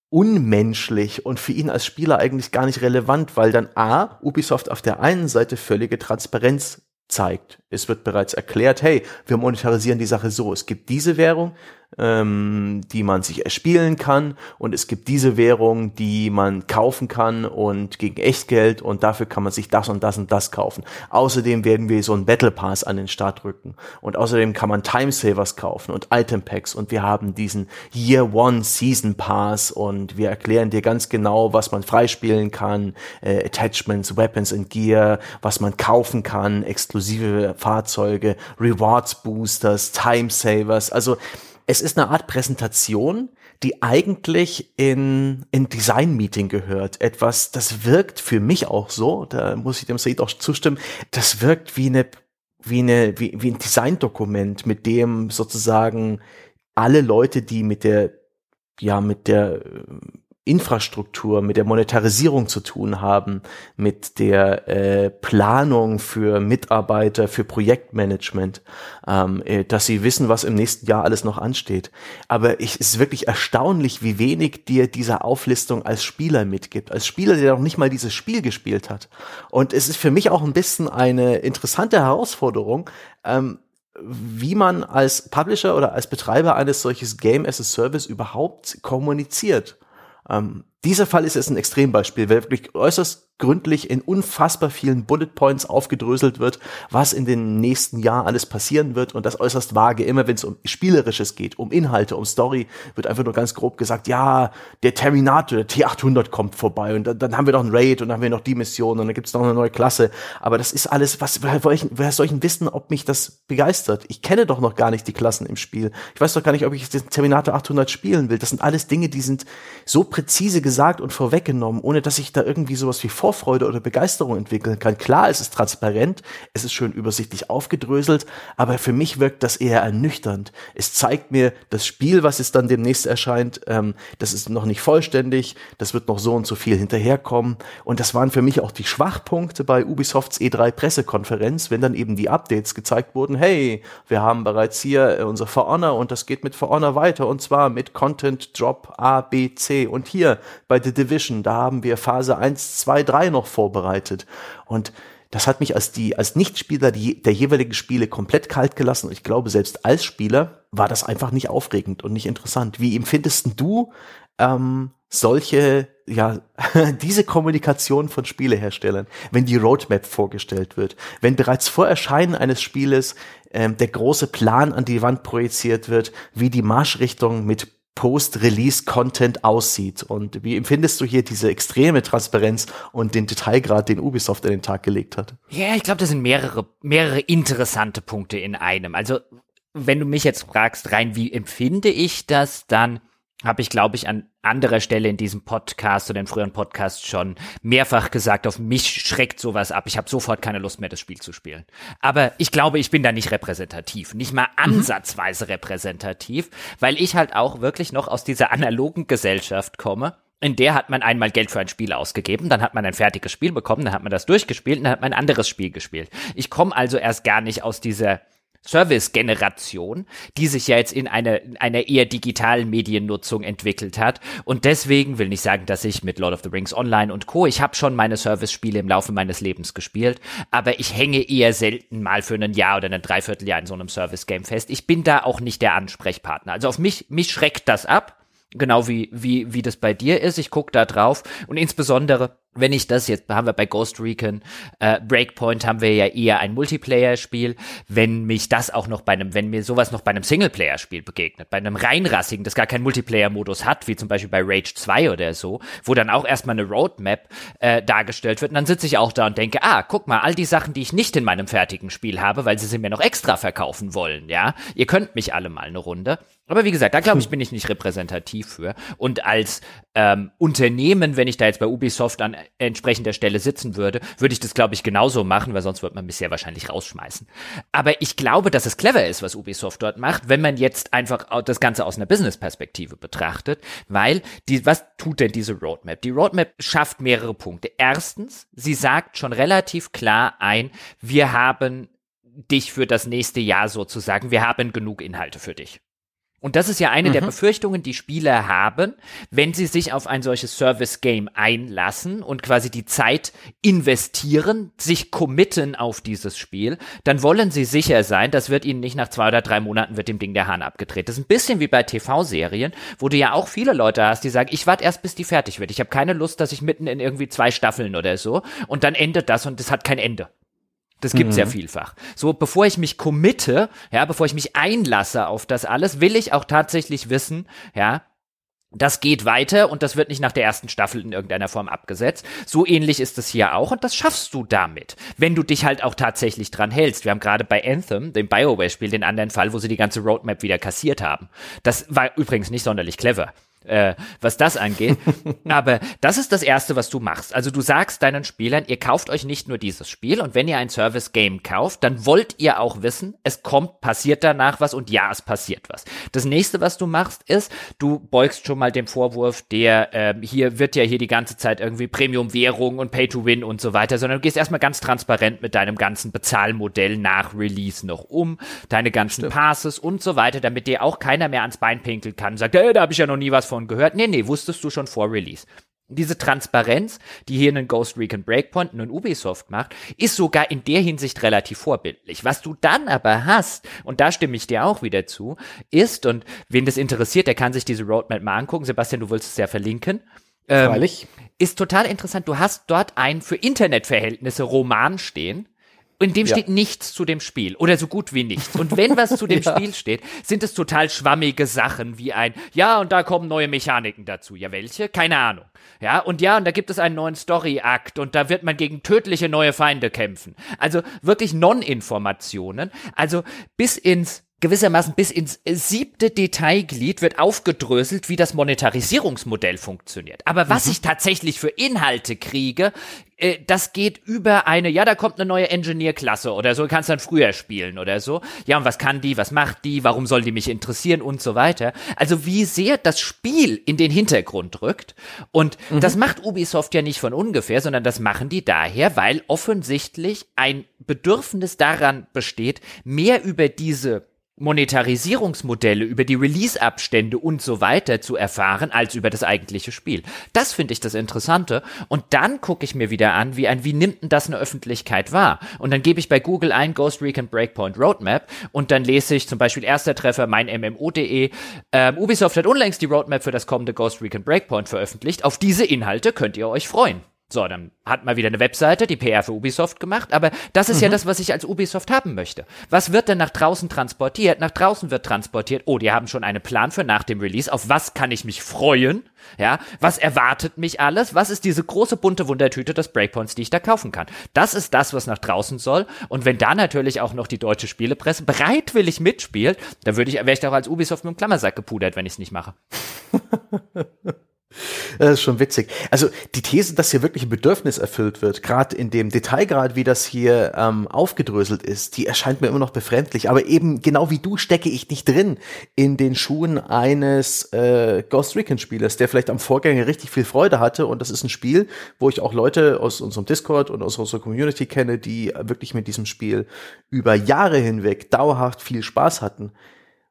A: unmenschlich und für ihn als Spieler eigentlich gar nicht relevant, weil dann A, Ubisoft auf der einen Seite völlige Transparenz zeigt. Es wird bereits erklärt, hey, wir monetarisieren die Sache so. Es gibt diese Währung, ähm, die man sich erspielen kann. Und es gibt diese Währung, die man kaufen kann und gegen Echtgeld. Und dafür kann man sich das und das und das kaufen. Außerdem werden wir so einen Battle Pass an den Start rücken. Und außerdem kann man Time Savers kaufen und Item Packs. Und wir haben diesen Year One Season Pass. Und wir erklären dir ganz genau, was man freispielen kann, äh, Attachments, Weapons and Gear, was man kaufen kann, exklusive Fahrzeuge, Rewards Boosters, Time Savers, also es ist eine Art Präsentation, die eigentlich in in Design Meeting gehört. Etwas, das wirkt für mich auch so, da muss ich dem Said auch zustimmen, das wirkt wie eine wie eine wie, wie ein Designdokument, mit dem sozusagen alle Leute, die mit der ja mit der Infrastruktur, mit der Monetarisierung zu tun haben, mit der äh, Planung für Mitarbeiter, für Projektmanagement, ähm, äh, dass sie wissen, was im nächsten Jahr alles noch ansteht. Aber ich, es ist wirklich erstaunlich, wie wenig dir diese Auflistung als Spieler mitgibt. Als Spieler, der noch nicht mal dieses Spiel gespielt hat. Und es ist für mich auch ein bisschen eine interessante Herausforderung, ähm, wie man als Publisher oder als Betreiber eines solches Game as a Service überhaupt kommuniziert. Ähm, dieser Fall ist jetzt ein Extrembeispiel, weil wirklich äußerst gründlich in unfassbar vielen Bullet Points aufgedröselt wird, was in den nächsten Jahren alles passieren wird und das äußerst vage, immer wenn es um Spielerisches geht, um Inhalte, um Story, wird einfach nur ganz grob gesagt, ja, der Terminator, der T800 kommt vorbei und dann, dann haben wir noch ein Raid und dann haben wir noch die Mission und dann gibt's noch eine neue Klasse, aber das ist alles, was, woher soll ich wissen, ob mich das begeistert? Ich kenne doch noch gar nicht die Klassen im Spiel. Ich weiß doch gar nicht, ob ich den Terminator 800 spielen will. Das sind alles Dinge, die sind so präzise gesagt und vorweggenommen, ohne dass ich da irgendwie sowas wie Vorfreude oder Begeisterung entwickeln kann. Klar, es ist transparent, es ist schön übersichtlich aufgedröselt, aber für mich wirkt das eher ernüchternd. Es zeigt mir das Spiel, was es dann demnächst erscheint, ähm, das ist noch nicht vollständig, das wird noch so und so viel hinterherkommen. Und das waren für mich auch die Schwachpunkte bei Ubisofts E3 Pressekonferenz, wenn dann eben die Updates gezeigt wurden, hey, wir haben bereits hier äh, unser For Honor und das geht mit For Honor weiter und zwar mit Content Drop A, B, C und hier bei The Division, da haben wir Phase 1, 2, 3 noch vorbereitet. Und das hat mich als die, als Nichtspieler die, der jeweiligen Spiele komplett kalt gelassen. Und ich glaube, selbst als Spieler war das einfach nicht aufregend und nicht interessant. Wie empfindest du ähm, solche, ja, diese Kommunikation von Spieleherstellern, wenn die Roadmap vorgestellt wird, wenn bereits vor Erscheinen eines Spieles ähm, der große Plan an die Wand projiziert wird, wie die Marschrichtung mit Post-Release-Content aussieht. Und wie empfindest du hier diese extreme Transparenz und den Detailgrad, den Ubisoft an den Tag gelegt hat?
B: Ja, ich glaube, das sind mehrere, mehrere interessante Punkte in einem. Also, wenn du mich jetzt fragst, rein, wie empfinde ich das, dann habe ich, glaube ich, an anderer Stelle in diesem Podcast oder in früheren Podcasts schon mehrfach gesagt, auf mich schreckt sowas ab. Ich habe sofort keine Lust mehr, das Spiel zu spielen. Aber ich glaube, ich bin da nicht repräsentativ, nicht mal mhm. ansatzweise mhm. repräsentativ, weil ich halt auch wirklich noch aus dieser analogen Gesellschaft komme. In der hat man einmal Geld für ein Spiel ausgegeben, dann hat man ein fertiges Spiel bekommen, dann hat man das durchgespielt und dann hat man ein anderes Spiel gespielt. Ich komme also erst gar nicht aus dieser Service-Generation, die sich ja jetzt in einer einer eher digitalen Mediennutzung entwickelt hat. Und deswegen will nicht sagen, dass ich mit Lord of the Rings Online und Co. Ich habe schon meine Service-Spiele im Laufe meines Lebens gespielt, aber ich hänge eher selten mal für ein Jahr oder ein Dreivierteljahr in so einem Service-Game fest. Ich bin da auch nicht der Ansprechpartner. Also auf mich, mich schreckt das ab. Genau wie, wie, wie das bei dir ist. Ich guck da drauf und insbesondere wenn ich das jetzt haben wir bei Ghost Recon äh, Breakpoint haben wir ja eher ein Multiplayer-Spiel. Wenn mich das auch noch bei einem, wenn mir sowas noch bei einem Singleplayer-Spiel begegnet, bei einem reinrassigen, das gar keinen Multiplayer-Modus hat, wie zum Beispiel bei Rage 2 oder so, wo dann auch erstmal eine Roadmap äh, dargestellt wird, und dann sitze ich auch da und denke, ah, guck mal, all die Sachen, die ich nicht in meinem fertigen Spiel habe, weil sie sie mir noch extra verkaufen wollen, ja, ihr könnt mich alle mal eine Runde. Aber wie gesagt, da glaube ich, bin ich nicht repräsentativ für. Und als ähm, Unternehmen, wenn ich da jetzt bei Ubisoft an entsprechender Stelle sitzen würde, würde ich das, glaube ich, genauso machen, weil sonst würde man mich sehr wahrscheinlich rausschmeißen. Aber ich glaube, dass es clever ist, was Ubisoft dort macht, wenn man jetzt einfach das Ganze aus einer Business-Perspektive betrachtet, weil die, was tut denn diese Roadmap? Die Roadmap schafft mehrere Punkte. Erstens, sie sagt schon relativ klar ein, wir haben dich für das nächste Jahr sozusagen, wir haben genug Inhalte für dich. Und das ist ja eine mhm. der Befürchtungen, die Spieler haben, wenn sie sich auf ein solches Service-Game einlassen und quasi die Zeit investieren, sich committen auf dieses Spiel, dann wollen sie sicher sein, das wird ihnen nicht nach zwei oder drei Monaten wird dem Ding der Hahn abgedreht. Das ist ein bisschen wie bei TV-Serien, wo du ja auch viele Leute hast, die sagen, ich warte erst, bis die fertig wird. Ich habe keine Lust, dass ich mitten in irgendwie zwei Staffeln oder so und dann endet das und es hat kein Ende. Das gibt's mhm. ja vielfach. So, bevor ich mich committe, ja, bevor ich mich einlasse auf das alles, will ich auch tatsächlich wissen, ja, das geht weiter und das wird nicht nach der ersten Staffel in irgendeiner Form abgesetzt. So ähnlich ist es hier auch und das schaffst du damit, wenn du dich halt auch tatsächlich dran hältst. Wir haben gerade bei Anthem, dem BioWare-Spiel, den anderen Fall, wo sie die ganze Roadmap wieder kassiert haben. Das war übrigens nicht sonderlich clever äh, was das angeht. Aber das ist das Erste, was du machst. Also du sagst deinen Spielern, ihr kauft euch nicht nur dieses Spiel und wenn ihr ein Service-Game kauft, dann wollt ihr auch wissen, es kommt, passiert danach was und ja, es passiert was. Das Nächste, was du machst, ist, du beugst schon mal dem Vorwurf, der äh, hier wird ja hier die ganze Zeit irgendwie Premium-Währung und Pay-to-Win und so weiter, sondern du gehst erstmal ganz transparent mit deinem ganzen Bezahlmodell nach Release noch um, deine ganzen Stimmt. Passes und so weiter, damit dir auch keiner mehr ans Bein pinkeln kann und sagt, hey, da habe ich ja noch nie was von gehört. Nee, nee, wusstest du schon vor Release. Diese Transparenz, die hier einen Ghost Recon Breakpoint und einen Ubisoft macht, ist sogar in der Hinsicht relativ vorbildlich. Was du dann aber hast, und da stimme ich dir auch wieder zu, ist, und wen das interessiert, der kann sich diese Roadmap mal angucken. Sebastian, du willst es ja verlinken.
A: Ähm,
B: ist total interessant. Du hast dort ein für Internetverhältnisse Roman stehen, in dem ja. steht nichts zu dem Spiel oder so gut wie nichts. Und wenn was zu dem ja. Spiel steht, sind es total schwammige Sachen wie ein, ja, und da kommen neue Mechaniken dazu. Ja, welche? Keine Ahnung. Ja, und ja, und da gibt es einen neuen Story-Akt und da wird man gegen tödliche neue Feinde kämpfen. Also wirklich Non-Informationen. Also bis ins gewissermaßen bis ins siebte Detailglied wird aufgedröselt, wie das Monetarisierungsmodell funktioniert. Aber was mhm. ich tatsächlich für Inhalte kriege, äh, das geht über eine, ja, da kommt eine neue Engineer-Klasse oder so, kannst dann früher spielen oder so. Ja, und was kann die, was macht die, warum soll die mich interessieren und so weiter. Also wie sehr das Spiel in den Hintergrund rückt. Und mhm. das macht Ubisoft ja nicht von ungefähr, sondern das machen die daher, weil offensichtlich ein Bedürfnis daran besteht, mehr über diese Monetarisierungsmodelle, über die Release-Abstände und so weiter zu erfahren, als über das eigentliche Spiel. Das finde ich das Interessante. Und dann gucke ich mir wieder an, wie ein, wie nimmt denn das eine Öffentlichkeit wahr? Und dann gebe ich bei Google ein Ghost Recon Breakpoint Roadmap und dann lese ich zum Beispiel erster Treffer mein MMO.de. Ähm, Ubisoft hat unlängst die Roadmap für das kommende Ghost Recon Breakpoint veröffentlicht. Auf diese Inhalte könnt ihr euch freuen. So, dann hat man wieder eine Webseite, die PR für Ubisoft gemacht, aber das ist mhm. ja das, was ich als Ubisoft haben möchte. Was wird denn nach draußen transportiert? Nach draußen wird transportiert, oh, die haben schon einen Plan für nach dem Release, auf was kann ich mich freuen? Ja, was erwartet mich alles? Was ist diese große bunte Wundertüte des Breakpoints, die ich da kaufen kann? Das ist das, was nach draußen soll. Und wenn da natürlich auch noch die deutsche Spielepresse bereitwillig mitspielt, dann würde ich, wäre ich doch als Ubisoft mit dem Klammersack gepudert, wenn ich es nicht mache.
A: Das ist schon witzig. Also die These, dass hier wirklich ein Bedürfnis erfüllt wird, gerade in dem Detailgrad, wie das hier ähm, aufgedröselt ist, die erscheint mir immer noch befremdlich. Aber eben genau wie du stecke ich nicht drin in den Schuhen eines äh, Ghost Recon-Spielers, der vielleicht am Vorgänger richtig viel Freude hatte. Und das ist ein Spiel, wo ich auch Leute aus unserem Discord und aus unserer Community kenne, die wirklich mit diesem Spiel über Jahre hinweg dauerhaft viel Spaß hatten.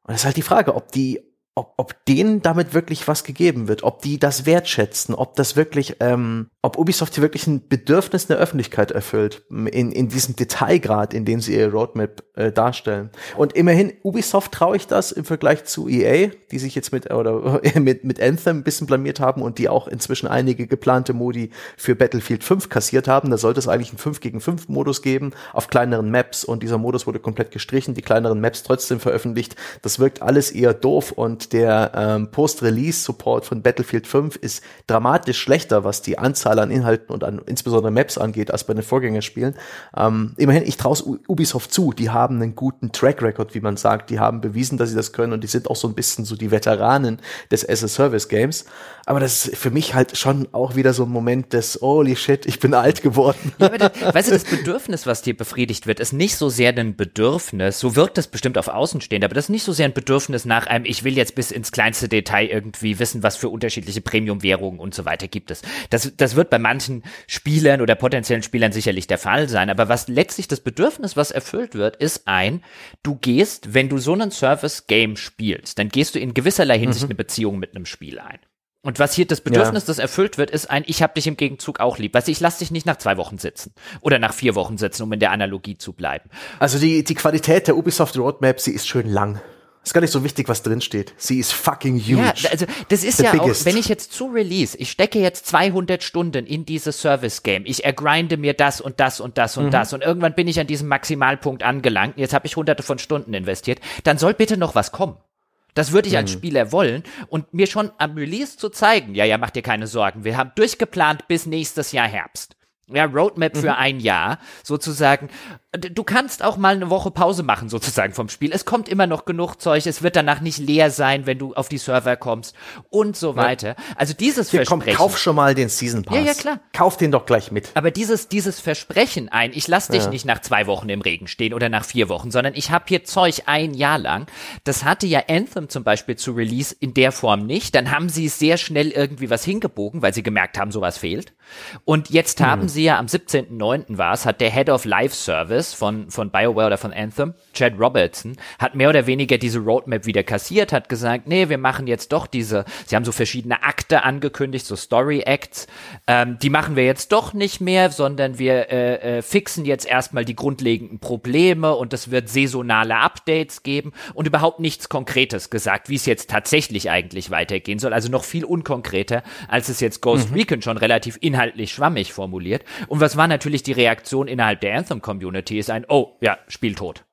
A: Und es ist halt die Frage, ob die, ob, ob denen damit wirklich was gegeben wird, ob die das wertschätzen, ob das wirklich, ähm, ob Ubisoft hier wirklich ein Bedürfnis in der Öffentlichkeit erfüllt, in, in diesem Detailgrad, in dem sie ihre Roadmap äh, darstellen. Und immerhin, Ubisoft traue ich das im Vergleich zu EA, die sich jetzt mit, oder mit, mit Anthem ein bisschen blamiert haben und die auch inzwischen einige geplante Modi für Battlefield 5 kassiert haben. Da sollte es eigentlich einen 5 gegen 5 Modus geben auf kleineren Maps und dieser Modus wurde komplett gestrichen, die kleineren Maps trotzdem veröffentlicht. Das wirkt alles eher doof und der ähm, Post-Release-Support von Battlefield 5 ist dramatisch schlechter, was die Anzahl an Inhalten und an insbesondere Maps angeht, als bei den Vorgängerspielen. Ähm, immerhin, ich traue Ubisoft zu, die haben einen guten Track-Record, wie man sagt. Die haben bewiesen, dass sie das können und die sind auch so ein bisschen so die Veteranen des as-a-Service-Games. Aber das ist für mich halt schon auch wieder so ein Moment des, holy shit, ich bin alt geworden. Ja,
B: das, weißt du, das Bedürfnis, was dir befriedigt wird, ist nicht so sehr ein Bedürfnis, so wirkt es bestimmt auf Außenstehende, aber das ist nicht so sehr ein Bedürfnis nach einem, ich will jetzt bis ins kleinste Detail irgendwie wissen, was für unterschiedliche Premium-Währungen und so weiter gibt es. Das, das wird bei manchen Spielern oder potenziellen Spielern sicherlich der Fall sein. Aber was letztlich das Bedürfnis, was erfüllt wird, ist ein, du gehst, wenn du so einen Service-Game spielst, dann gehst du in gewisserlei Hinsicht mhm. eine Beziehung mit einem Spiel ein. Und was hier das Bedürfnis, ja. das erfüllt wird, ist ein, ich hab dich im Gegenzug auch lieb. Weißt du, ich lass dich nicht nach zwei Wochen sitzen oder nach vier Wochen sitzen, um in der Analogie zu bleiben.
A: Also die, die Qualität der Ubisoft Roadmap, sie ist schön lang. Ist gar nicht so wichtig, was drin steht. Sie ist fucking huge.
B: Ja, also das ist The ja biggest. auch, wenn ich jetzt zu Release, ich stecke jetzt 200 Stunden in dieses Service Game, ich ergrinde mir das und das und das und mhm. das und irgendwann bin ich an diesem Maximalpunkt angelangt. Jetzt habe ich hunderte von Stunden investiert. Dann soll bitte noch was kommen. Das würde ich als mhm. Spieler wollen und mir schon am Release zu zeigen, ja, ja, mach dir keine Sorgen, wir haben durchgeplant bis nächstes Jahr Herbst ja, Roadmap für mhm. ein Jahr sozusagen. Du kannst auch mal eine Woche Pause machen sozusagen vom Spiel. Es kommt immer noch genug Zeug. Es wird danach nicht leer sein, wenn du auf die Server kommst und so weiter. Also dieses
A: Hier, Versprechen. Komm, kauf schon mal den Season Pass.
B: Ja, ja, klar.
A: Kauf den doch gleich mit.
B: Aber dieses, dieses Versprechen ein, ich lass dich ja. nicht nach zwei Wochen im Regen stehen oder nach vier Wochen, sondern ich habe hier Zeug ein Jahr lang. Das hatte ja Anthem zum Beispiel zu Release in der Form nicht. Dann haben sie sehr schnell irgendwie was hingebogen, weil sie gemerkt haben, sowas fehlt. Und jetzt haben sie sie ja am 17.09. war es, hat der Head of Live Service von, von BioWare oder von Anthem, Chad Robertson, hat mehr oder weniger diese Roadmap wieder kassiert, hat gesagt, nee, wir machen jetzt doch diese, sie haben so verschiedene Akte angekündigt, so Story Acts, ähm, die machen wir jetzt doch nicht mehr, sondern wir äh, äh, fixen jetzt erstmal die grundlegenden Probleme und es wird saisonale Updates geben und überhaupt nichts Konkretes gesagt, wie es jetzt tatsächlich eigentlich weitergehen soll, also noch viel unkonkreter, als es jetzt Ghost mhm. Recon schon relativ inhaltlich schwammig formuliert. Und was war natürlich die Reaktion innerhalb der Anthem-Community? Ist ein, oh, ja, Spiel tot.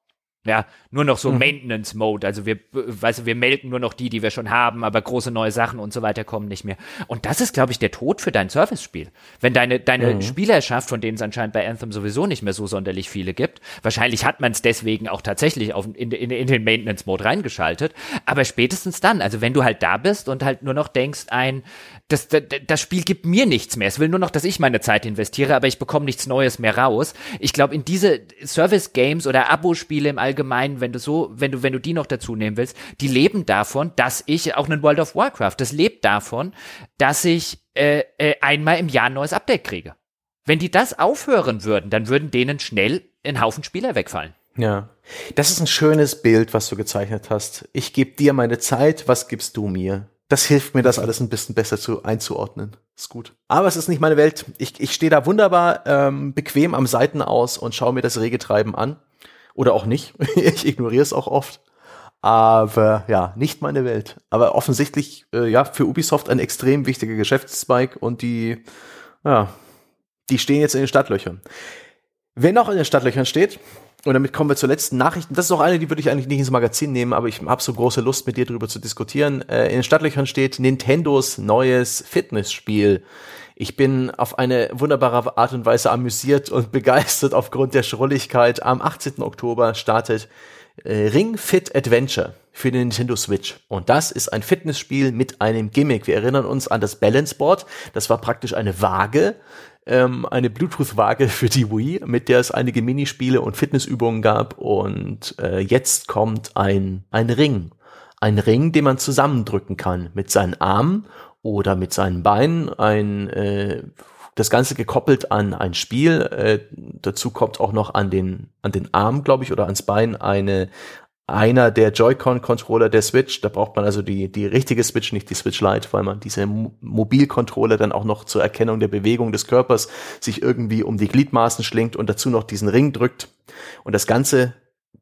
B: Ja, nur noch so mhm. Maintenance Mode. Also wir, weißt du, wir melken nur noch die, die wir schon haben, aber große neue Sachen und so weiter kommen nicht mehr. Und das ist, glaube ich, der Tod für dein Service-Spiel. Wenn deine, deine mhm. Spielerschaft, von denen es anscheinend bei Anthem sowieso nicht mehr so sonderlich viele gibt, wahrscheinlich hat man es deswegen auch tatsächlich auf, in, in, in den Maintenance Mode reingeschaltet. Aber spätestens dann, also wenn du halt da bist und halt nur noch denkst, ein, das, das, das Spiel gibt mir nichts mehr. Es will nur noch, dass ich meine Zeit investiere, aber ich bekomme nichts Neues mehr raus. Ich glaube, in diese Service-Games oder Abo-Spiele im Allgemeinen, wenn du so, wenn du, wenn du die noch dazu nehmen willst, die leben davon, dass ich, auch ein World of Warcraft, das lebt davon, dass ich äh, äh, einmal im Jahr ein neues Update kriege. Wenn die das aufhören würden, dann würden denen schnell ein Haufen Spieler wegfallen.
A: Ja, das ist ein schönes Bild, was du gezeichnet hast. Ich gebe dir meine Zeit, was gibst du mir? Das hilft mir, das alles ein bisschen besser zu einzuordnen. Ist gut. Aber es ist nicht meine Welt. Ich, ich stehe da wunderbar ähm, bequem am Seiten aus und schaue mir das Regetreiben an. Oder auch nicht. ich ignoriere es auch oft. Aber ja, nicht meine Welt. Aber offensichtlich, äh, ja, für Ubisoft ein extrem wichtiger Geschäftszweig und die, ja, die stehen jetzt in den Stadtlöchern. Wer noch in den Stadtlöchern steht, und damit kommen wir zur letzten Nachricht. Das ist auch eine, die würde ich eigentlich nicht ins Magazin nehmen, aber ich habe so große Lust, mit dir darüber zu diskutieren. Äh, in den Stadtlöchern steht Nintendos neues Fitnessspiel. Ich bin auf eine wunderbare Art und Weise amüsiert und begeistert aufgrund der Schrulligkeit. Am 18. Oktober startet äh, Ring Fit Adventure für den Nintendo Switch. Und das ist ein Fitnessspiel mit einem Gimmick. Wir erinnern uns an das Balance Board. Das war praktisch eine Waage, ähm, eine Bluetooth-Waage für die Wii, mit der es einige Minispiele und Fitnessübungen gab. Und äh, jetzt kommt ein, ein Ring. Ein Ring, den man zusammendrücken kann mit seinen Armen oder mit seinen Beinen. Ein äh, das Ganze gekoppelt an ein Spiel. Äh, dazu kommt auch noch an den, an den Arm, glaube ich, oder ans Bein eine, einer der Joy-Con-Controller der Switch. Da braucht man also die, die richtige Switch, nicht die Switch Lite, weil man diese Mobilcontroller dann auch noch zur Erkennung der Bewegung des Körpers sich irgendwie um die Gliedmaßen schlingt und dazu noch diesen Ring drückt. Und das Ganze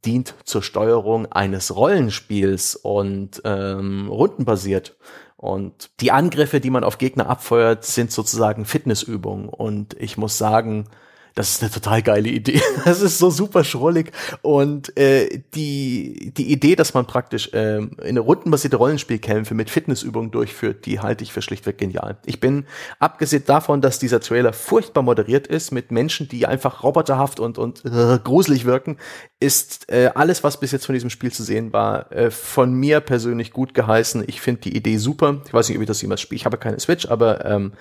A: dient zur Steuerung eines Rollenspiels und ähm, rundenbasiert. Und die Angriffe, die man auf Gegner abfeuert, sind sozusagen Fitnessübungen. Und ich muss sagen, das ist eine total geile Idee. Das ist so super schrullig. Und äh, die, die Idee, dass man praktisch äh, eine rundenbasierte Rollenspielkämpfe mit Fitnessübungen durchführt, die halte ich für schlichtweg genial. Ich bin, abgesehen davon, dass dieser Trailer furchtbar moderiert ist, mit Menschen, die einfach roboterhaft und, und äh, gruselig wirken, ist äh, alles, was bis jetzt von diesem Spiel zu sehen war, äh, von mir persönlich gut geheißen. Ich finde die Idee super. Ich weiß nicht, ob ich das jemals spiele. Ich habe keine Switch, aber ähm,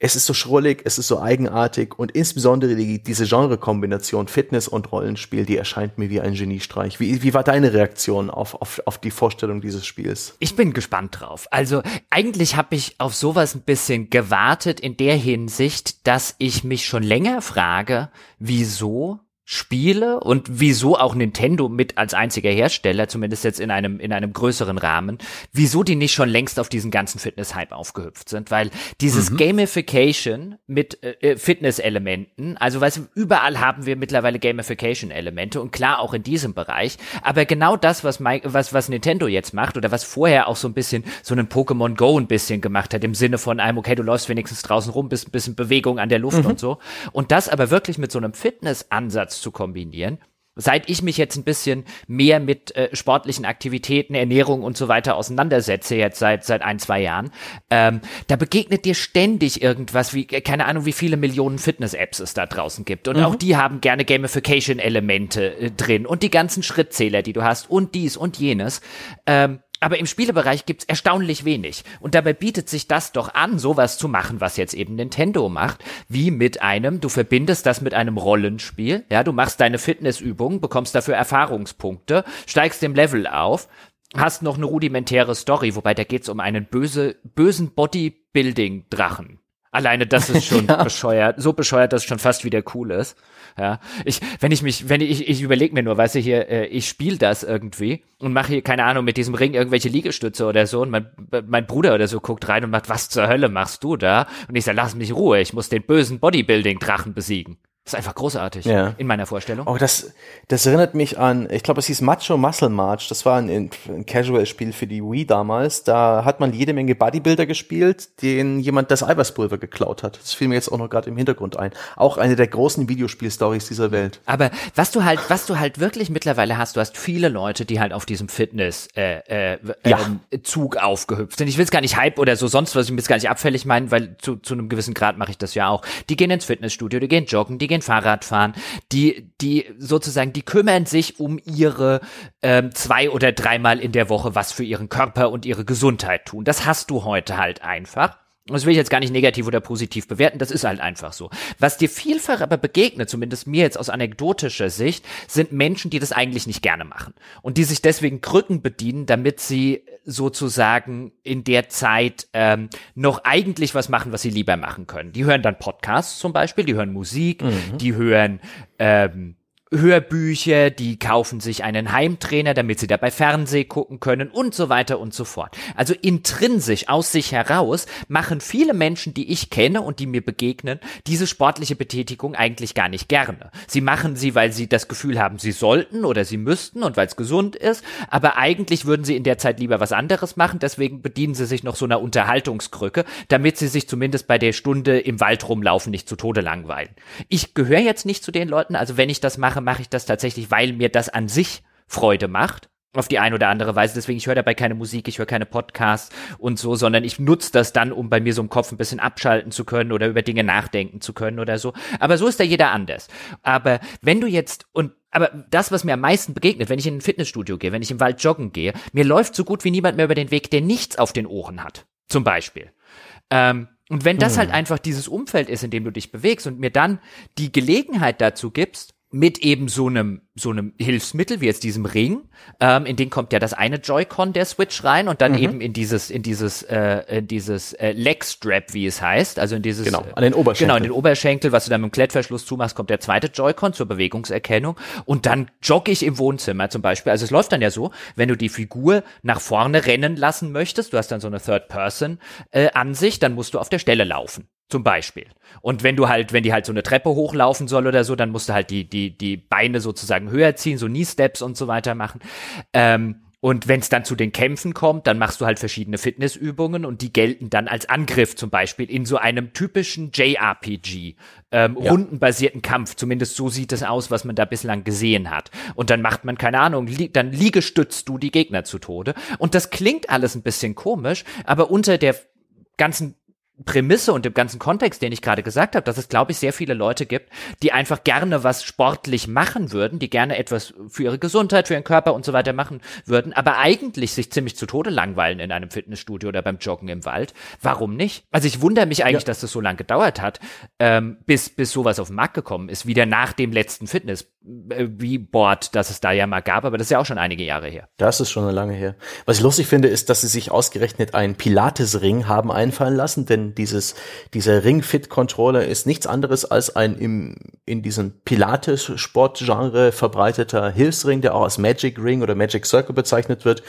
A: es ist so schrullig, es ist so eigenartig und insbesondere die, diese Genrekombination Fitness und Rollenspiel, die erscheint mir wie ein Geniestreich. Wie, wie war deine Reaktion auf, auf, auf die Vorstellung dieses Spiels?
B: Ich bin gespannt drauf. Also eigentlich habe ich auf sowas ein bisschen gewartet in der Hinsicht, dass ich mich schon länger frage, wieso Spiele und wieso auch Nintendo mit als einziger Hersteller, zumindest jetzt in einem, in einem größeren Rahmen, wieso die nicht schon längst auf diesen ganzen Fitness-Hype aufgehüpft sind, weil dieses mhm. Gamification mit äh, äh, Fitness-Elementen, also weißt du, überall haben wir mittlerweile Gamification-Elemente und klar auch in diesem Bereich, aber genau das, was, was, was Nintendo jetzt macht oder was vorher auch so ein bisschen so einen Pokémon Go ein bisschen gemacht hat, im Sinne von einem, okay, du läufst wenigstens draußen rum, bist ein bisschen Bewegung an der Luft mhm. und so und das aber wirklich mit so einem Fitness-Ansatz zu kombinieren. Seit ich mich jetzt ein bisschen mehr mit äh, sportlichen Aktivitäten, Ernährung und so weiter auseinandersetze, jetzt seit seit ein, zwei Jahren, ähm, da begegnet dir ständig irgendwas, wie, äh, keine Ahnung, wie viele Millionen Fitness-Apps es da draußen gibt. Und mhm. auch die haben gerne Gamification-Elemente äh, drin und die ganzen Schrittzähler, die du hast und dies und jenes. Ähm, aber im Spielebereich gibt's erstaunlich wenig. Und dabei bietet sich das doch an, sowas zu machen, was jetzt eben Nintendo macht, wie mit einem, du verbindest das mit einem Rollenspiel, ja, du machst deine Fitnessübungen, bekommst dafür Erfahrungspunkte, steigst im Level auf, hast noch eine rudimentäre Story, wobei da geht's um einen böse, bösen Bodybuilding-Drachen. Alleine das ist schon ja. bescheuert, so bescheuert, dass es schon fast wieder cool ist. Ja, ich, wenn ich mich, wenn ich, ich überlege mir nur, weißt du hier, äh, ich spiele das irgendwie und mache hier keine Ahnung mit diesem Ring irgendwelche Liegestütze oder so und mein, mein Bruder oder so guckt rein und macht, was zur Hölle machst du da? Und ich sage, lass mich Ruhe, ich muss den bösen Bodybuilding-Drachen besiegen. Das ist einfach großartig ja. in meiner Vorstellung.
A: Oh, das, das erinnert mich an, ich glaube, es hieß Macho Muscle March. Das war ein, ein Casual-Spiel für die Wii damals. Da hat man jede Menge Bodybuilder gespielt, denen jemand das Eiweißpulver geklaut hat. Das fiel mir jetzt auch noch gerade im Hintergrund ein. Auch eine der großen Videospiel-Stories dieser Welt.
B: Aber was du halt, was du halt wirklich mittlerweile hast, du hast viele Leute, die halt auf diesem Fitness äh, äh, ja. ähm, Zug aufgehüpft sind. Ich will es gar nicht Hype oder so sonst was, ich will es gar nicht abfällig meinen, weil zu, zu einem gewissen Grad mache ich das ja auch. Die gehen ins Fitnessstudio, die gehen joggen, die gehen gehen Fahrrad fahren, die, die sozusagen, die kümmern sich um ihre ähm, zwei oder dreimal in der Woche was für ihren Körper und ihre Gesundheit tun. Das hast du heute halt einfach. Das will ich jetzt gar nicht negativ oder positiv bewerten, das ist halt einfach so. Was dir vielfach aber begegnet, zumindest mir jetzt aus anekdotischer Sicht, sind Menschen, die das eigentlich nicht gerne machen und die sich deswegen Krücken bedienen, damit sie sozusagen in der Zeit ähm, noch eigentlich was machen, was sie lieber machen können. Die hören dann Podcasts zum Beispiel, die hören Musik, mhm. die hören ähm, Hörbücher, die kaufen sich einen Heimtrainer, damit sie dabei Fernseh gucken können und so weiter und so fort. Also intrinsisch aus sich heraus machen viele Menschen, die ich kenne und die mir begegnen, diese sportliche Betätigung eigentlich gar nicht gerne. Sie machen sie, weil sie das Gefühl haben, sie sollten oder sie müssten und weil es gesund ist, aber eigentlich würden sie in der Zeit lieber was anderes machen, deswegen bedienen sie sich noch so einer Unterhaltungskrücke, damit sie sich zumindest bei der Stunde im Wald rumlaufen nicht zu Tode langweilen. Ich gehöre jetzt nicht zu den Leuten, also wenn ich das mache, mache, mache ich das tatsächlich, weil mir das an sich Freude macht. Auf die eine oder andere Weise. Deswegen, ich höre dabei keine Musik, ich höre keine Podcasts und so, sondern ich nutze das dann, um bei mir so im Kopf ein bisschen abschalten zu können oder über Dinge nachdenken zu können oder so. Aber so ist da jeder anders. Aber wenn du jetzt, und aber das, was mir am meisten begegnet, wenn ich in ein Fitnessstudio gehe, wenn ich im Wald joggen gehe, mir läuft so gut wie niemand mehr über den Weg, der nichts auf den Ohren hat. Zum Beispiel. Ähm, und wenn das hm. halt einfach dieses Umfeld ist, in dem du dich bewegst und mir dann die Gelegenheit dazu gibst, mit eben so einem so einem Hilfsmittel wie jetzt diesem Ring, ähm, in den kommt ja das eine Joy-Con der Switch rein und dann mhm. eben in dieses in dieses äh, in dieses äh, Leg Strap, wie es heißt, also in dieses
A: genau an den Oberschenkel
B: genau in den Oberschenkel, was du dann mit dem Klettverschluss zumachst, kommt der zweite Joy-Con zur Bewegungserkennung und dann jogge ich im Wohnzimmer zum Beispiel. Also es läuft dann ja so, wenn du die Figur nach vorne rennen lassen möchtest, du hast dann so eine Third Person äh, dann musst du auf der Stelle laufen. Zum Beispiel. Und wenn du halt, wenn die halt so eine Treppe hochlaufen soll oder so, dann musst du halt die, die, die Beine sozusagen höher ziehen, so Knee-Steps und so weiter machen. Ähm, und wenn es dann zu den Kämpfen kommt, dann machst du halt verschiedene Fitnessübungen und die gelten dann als Angriff zum Beispiel in so einem typischen JRPG, ähm, ja. rundenbasierten Kampf. Zumindest so sieht es aus, was man da bislang gesehen hat. Und dann macht man, keine Ahnung, li dann liegestützt du die Gegner zu Tode. Und das klingt alles ein bisschen komisch, aber unter der ganzen Prämisse und dem ganzen Kontext, den ich gerade gesagt habe, dass es, glaube ich, sehr viele Leute gibt, die einfach gerne was sportlich machen würden, die gerne etwas für ihre Gesundheit, für ihren Körper und so weiter machen würden, aber eigentlich sich ziemlich zu Tode langweilen in einem Fitnessstudio oder beim Joggen im Wald. Warum nicht? Also ich wundere mich eigentlich, ja. dass das so lange gedauert hat, ähm, bis, bis sowas auf den Markt gekommen ist, wieder nach dem letzten Fitness wie Board, das es da ja mal gab, aber das ist ja auch schon einige Jahre her.
A: Das ist schon lange her. Was ich lustig finde, ist, dass sie sich ausgerechnet einen Pilates-Ring haben einfallen lassen, denn dieses, dieser Ring-Fit-Controller ist nichts anderes als ein im, in diesem Pilates-Sportgenre verbreiteter Hilfsring, der auch als Magic Ring oder Magic Circle bezeichnet wird,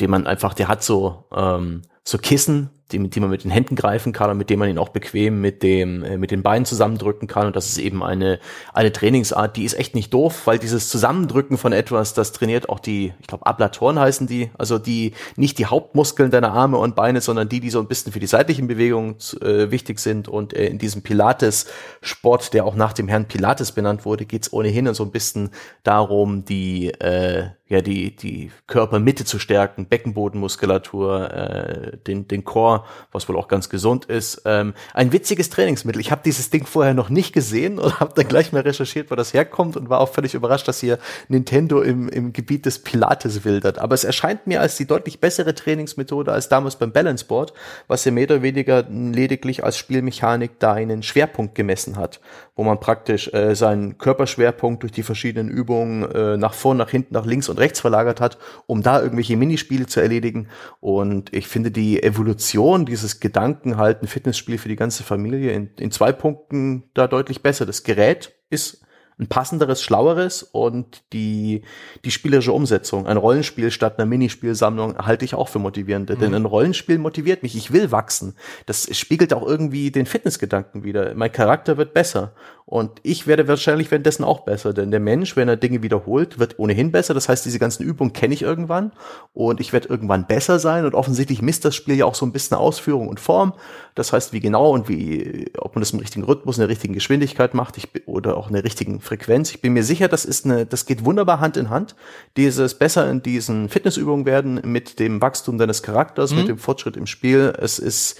A: den man einfach, der hat so, ähm, so Kissen, die, die man mit den Händen greifen kann und mit dem man ihn auch bequem mit dem äh, mit den Beinen zusammendrücken kann. Und das ist eben eine eine Trainingsart, die ist echt nicht doof, weil dieses Zusammendrücken von etwas, das trainiert auch die, ich glaube Ablatoren heißen die, also die nicht die Hauptmuskeln deiner Arme und Beine, sondern die, die so ein bisschen für die seitlichen Bewegungen äh, wichtig sind. Und äh, in diesem Pilates Sport, der auch nach dem Herrn Pilates benannt wurde, geht's ohnehin so ein bisschen darum, die äh, ja die die Körpermitte zu stärken, Beckenbodenmuskulatur, äh, den den Core was wohl auch ganz gesund ist. Ähm, ein witziges Trainingsmittel. Ich habe dieses Ding vorher noch nicht gesehen und habe dann gleich mal recherchiert, wo das herkommt und war auch völlig überrascht, dass hier Nintendo im, im Gebiet des Pilates wildert. Aber es erscheint mir als die deutlich bessere Trainingsmethode als damals beim Balance Board, was ja mehr oder weniger lediglich als Spielmechanik da einen Schwerpunkt gemessen hat, wo man praktisch äh, seinen Körperschwerpunkt durch die verschiedenen Übungen äh, nach vorn, nach hinten, nach links und rechts verlagert hat, um da irgendwelche Minispiele zu erledigen. Und ich finde die Evolution dieses Gedankenhalten, Fitnessspiel für die ganze Familie in, in zwei Punkten da deutlich besser. Das Gerät ist ein passenderes, schlaueres und die, die spielerische Umsetzung. Ein Rollenspiel statt einer Minispielsammlung halte ich auch für motivierend. Mhm. Denn ein Rollenspiel motiviert mich. Ich will wachsen. Das spiegelt auch irgendwie den Fitnessgedanken wieder. Mein Charakter wird besser. Und ich werde wahrscheinlich währenddessen auch besser, denn der Mensch, wenn er Dinge wiederholt, wird ohnehin besser. Das heißt, diese ganzen Übungen kenne ich irgendwann und ich werde irgendwann besser sein. Und offensichtlich misst das Spiel ja auch so ein bisschen Ausführung und Form. Das heißt, wie genau und wie, ob man das im richtigen Rhythmus, in der richtigen Geschwindigkeit macht ich, oder auch in der richtigen Frequenz. Ich bin mir sicher, das ist eine, das geht wunderbar Hand in Hand. Dieses besser in diesen Fitnessübungen werden mit dem Wachstum deines Charakters, mhm. mit dem Fortschritt im Spiel. Es ist,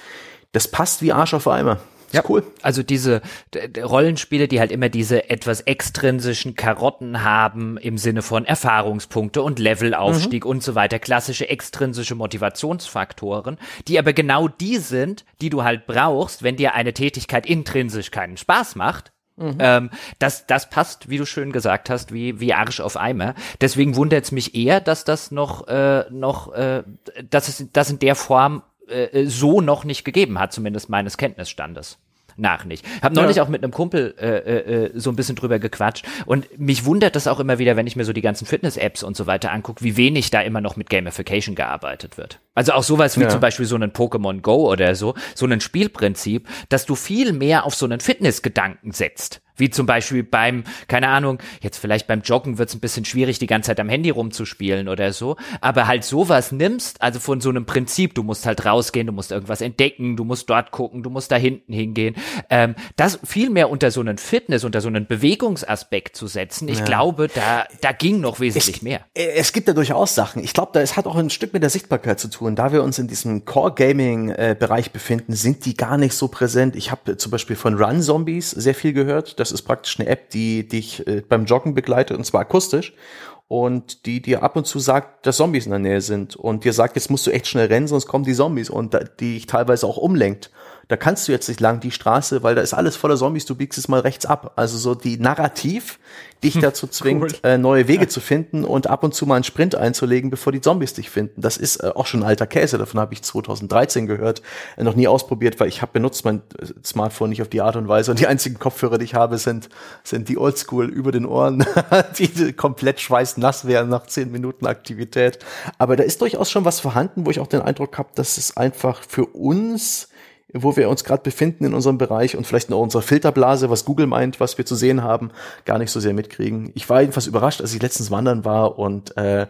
A: das passt wie Arsch auf Eimer.
B: Ja, cool. Also diese Rollenspiele, die halt immer diese etwas extrinsischen Karotten haben im Sinne von Erfahrungspunkte und Levelaufstieg mhm. und so weiter, klassische extrinsische Motivationsfaktoren, die aber genau die sind, die du halt brauchst, wenn dir eine Tätigkeit intrinsisch keinen Spaß macht, Mhm. Ähm, das, das passt, wie du schön gesagt hast, wie, wie Arsch auf Eimer. Deswegen wundert es mich eher, dass das noch, äh, noch, äh, dass es das in der Form äh, so noch nicht gegeben hat, zumindest meines Kenntnisstandes nach nicht. Hab neulich ja. auch mit einem Kumpel äh, äh, äh, so ein bisschen drüber gequatscht und mich wundert das auch immer wieder, wenn ich mir so die ganzen Fitness-Apps und so weiter angucke, wie wenig da immer noch mit Gamification gearbeitet wird. Also auch sowas wie ja. zum Beispiel so einen Pokémon Go oder so, so ein Spielprinzip, dass du viel mehr auf so einen Fitnessgedanken setzt. Wie zum Beispiel beim, keine Ahnung, jetzt vielleicht beim Joggen wird es ein bisschen schwierig, die ganze Zeit am Handy rumzuspielen oder so. Aber halt sowas nimmst, also von so einem Prinzip, du musst halt rausgehen, du musst irgendwas entdecken, du musst dort gucken, du musst da hinten hingehen. Ähm, das viel mehr unter so einen Fitness, unter so einen Bewegungsaspekt zu setzen, ich ja. glaube, da, da ging noch wesentlich
A: es,
B: mehr.
A: Es gibt da durchaus Sachen. Ich glaube, da es hat auch ein Stück mit der Sichtbarkeit zu tun. Da wir uns in diesem Core-Gaming-Bereich befinden, sind die gar nicht so präsent. Ich habe zum Beispiel von Run Zombies sehr viel gehört. Das ist praktisch eine App, die dich äh, beim Joggen begleitet und zwar akustisch und die dir ab und zu sagt, dass Zombies in der Nähe sind und dir sagt, jetzt musst du echt schnell rennen, sonst kommen die Zombies und die dich teilweise auch umlenkt da kannst du jetzt nicht lang die Straße, weil da ist alles voller Zombies, du biegst es mal rechts ab. Also so die Narrativ dich hm, dazu zwingt, cool. äh, neue Wege ja. zu finden und ab und zu mal einen Sprint einzulegen, bevor die Zombies dich finden. Das ist äh, auch schon alter Käse, davon habe ich 2013 gehört, äh, noch nie ausprobiert, weil ich habe benutzt mein äh, Smartphone nicht auf die Art und Weise und die einzigen Kopfhörer, die ich habe, sind, sind die Oldschool über den Ohren, die komplett schweißnass werden nach zehn Minuten Aktivität. Aber da ist durchaus schon was vorhanden, wo ich auch den Eindruck habe, dass es einfach für uns wo wir uns gerade befinden in unserem Bereich und vielleicht in unserer Filterblase, was Google meint, was wir zu sehen haben, gar nicht so sehr mitkriegen. Ich war jedenfalls überrascht, als ich letztens wandern war und äh,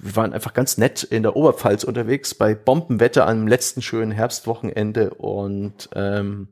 A: wir waren einfach ganz nett in der Oberpfalz unterwegs bei Bombenwetter am letzten schönen Herbstwochenende und ähm,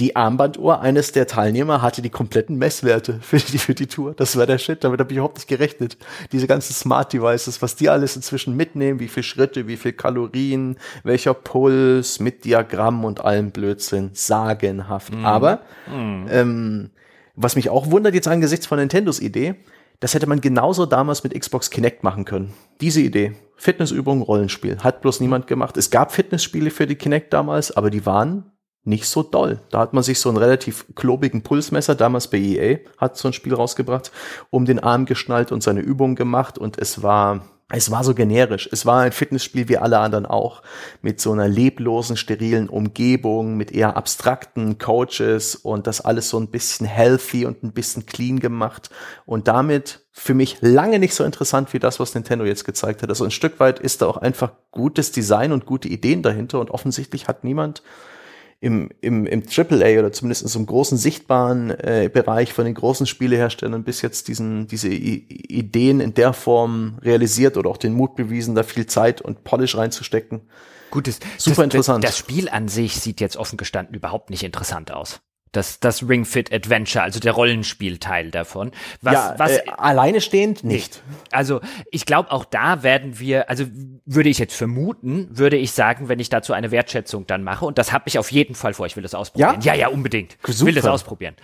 A: die Armbanduhr eines der Teilnehmer hatte die kompletten Messwerte für die, für die Tour. Das war der Shit, damit habe ich überhaupt nicht gerechnet. Diese ganzen Smart Devices, was die alles inzwischen mitnehmen, wie viel Schritte, wie viel Kalorien, welcher Puls mit Diagramm und allem Blödsinn, sagenhaft. Mm. Aber mm. Ähm, was mich auch wundert jetzt angesichts von Nintendos Idee, das hätte man genauso damals mit Xbox Kinect machen können. Diese Idee. Fitnessübung, Rollenspiel. Hat bloß niemand gemacht. Es gab Fitnessspiele für die Kinect damals, aber die waren nicht so doll. Da hat man sich so einen relativ klobigen Pulsmesser, damals bei EA, hat so ein Spiel rausgebracht, um den Arm geschnallt und seine Übungen gemacht und es war es war so generisch. Es war ein Fitnessspiel wie alle anderen auch, mit so einer leblosen, sterilen Umgebung, mit eher abstrakten Coaches und das alles so ein bisschen healthy und ein bisschen clean gemacht und damit für mich lange nicht so interessant wie das, was Nintendo jetzt gezeigt hat. Also ein Stück weit ist da auch einfach gutes Design und gute Ideen dahinter und offensichtlich hat niemand im, im, im AAA oder zumindest in so einem großen sichtbaren äh, Bereich von den großen Spieleherstellern bis jetzt diesen, diese I Ideen in der Form realisiert oder auch den Mut bewiesen, da viel Zeit und Polish reinzustecken.
B: Gut, das, super das, interessant. Das Spiel an sich sieht jetzt offen gestanden überhaupt nicht interessant aus das, das Ring Fit Adventure, also der Rollenspielteil davon.
A: Was, ja, was, äh, alleine stehend nicht.
B: Also ich glaube, auch da werden wir, also würde ich jetzt vermuten, würde ich sagen, wenn ich dazu eine Wertschätzung dann mache, und das habe ich auf jeden Fall vor, ich will das ausprobieren. Ja, ja, ja unbedingt. Super. Ich will das ausprobieren.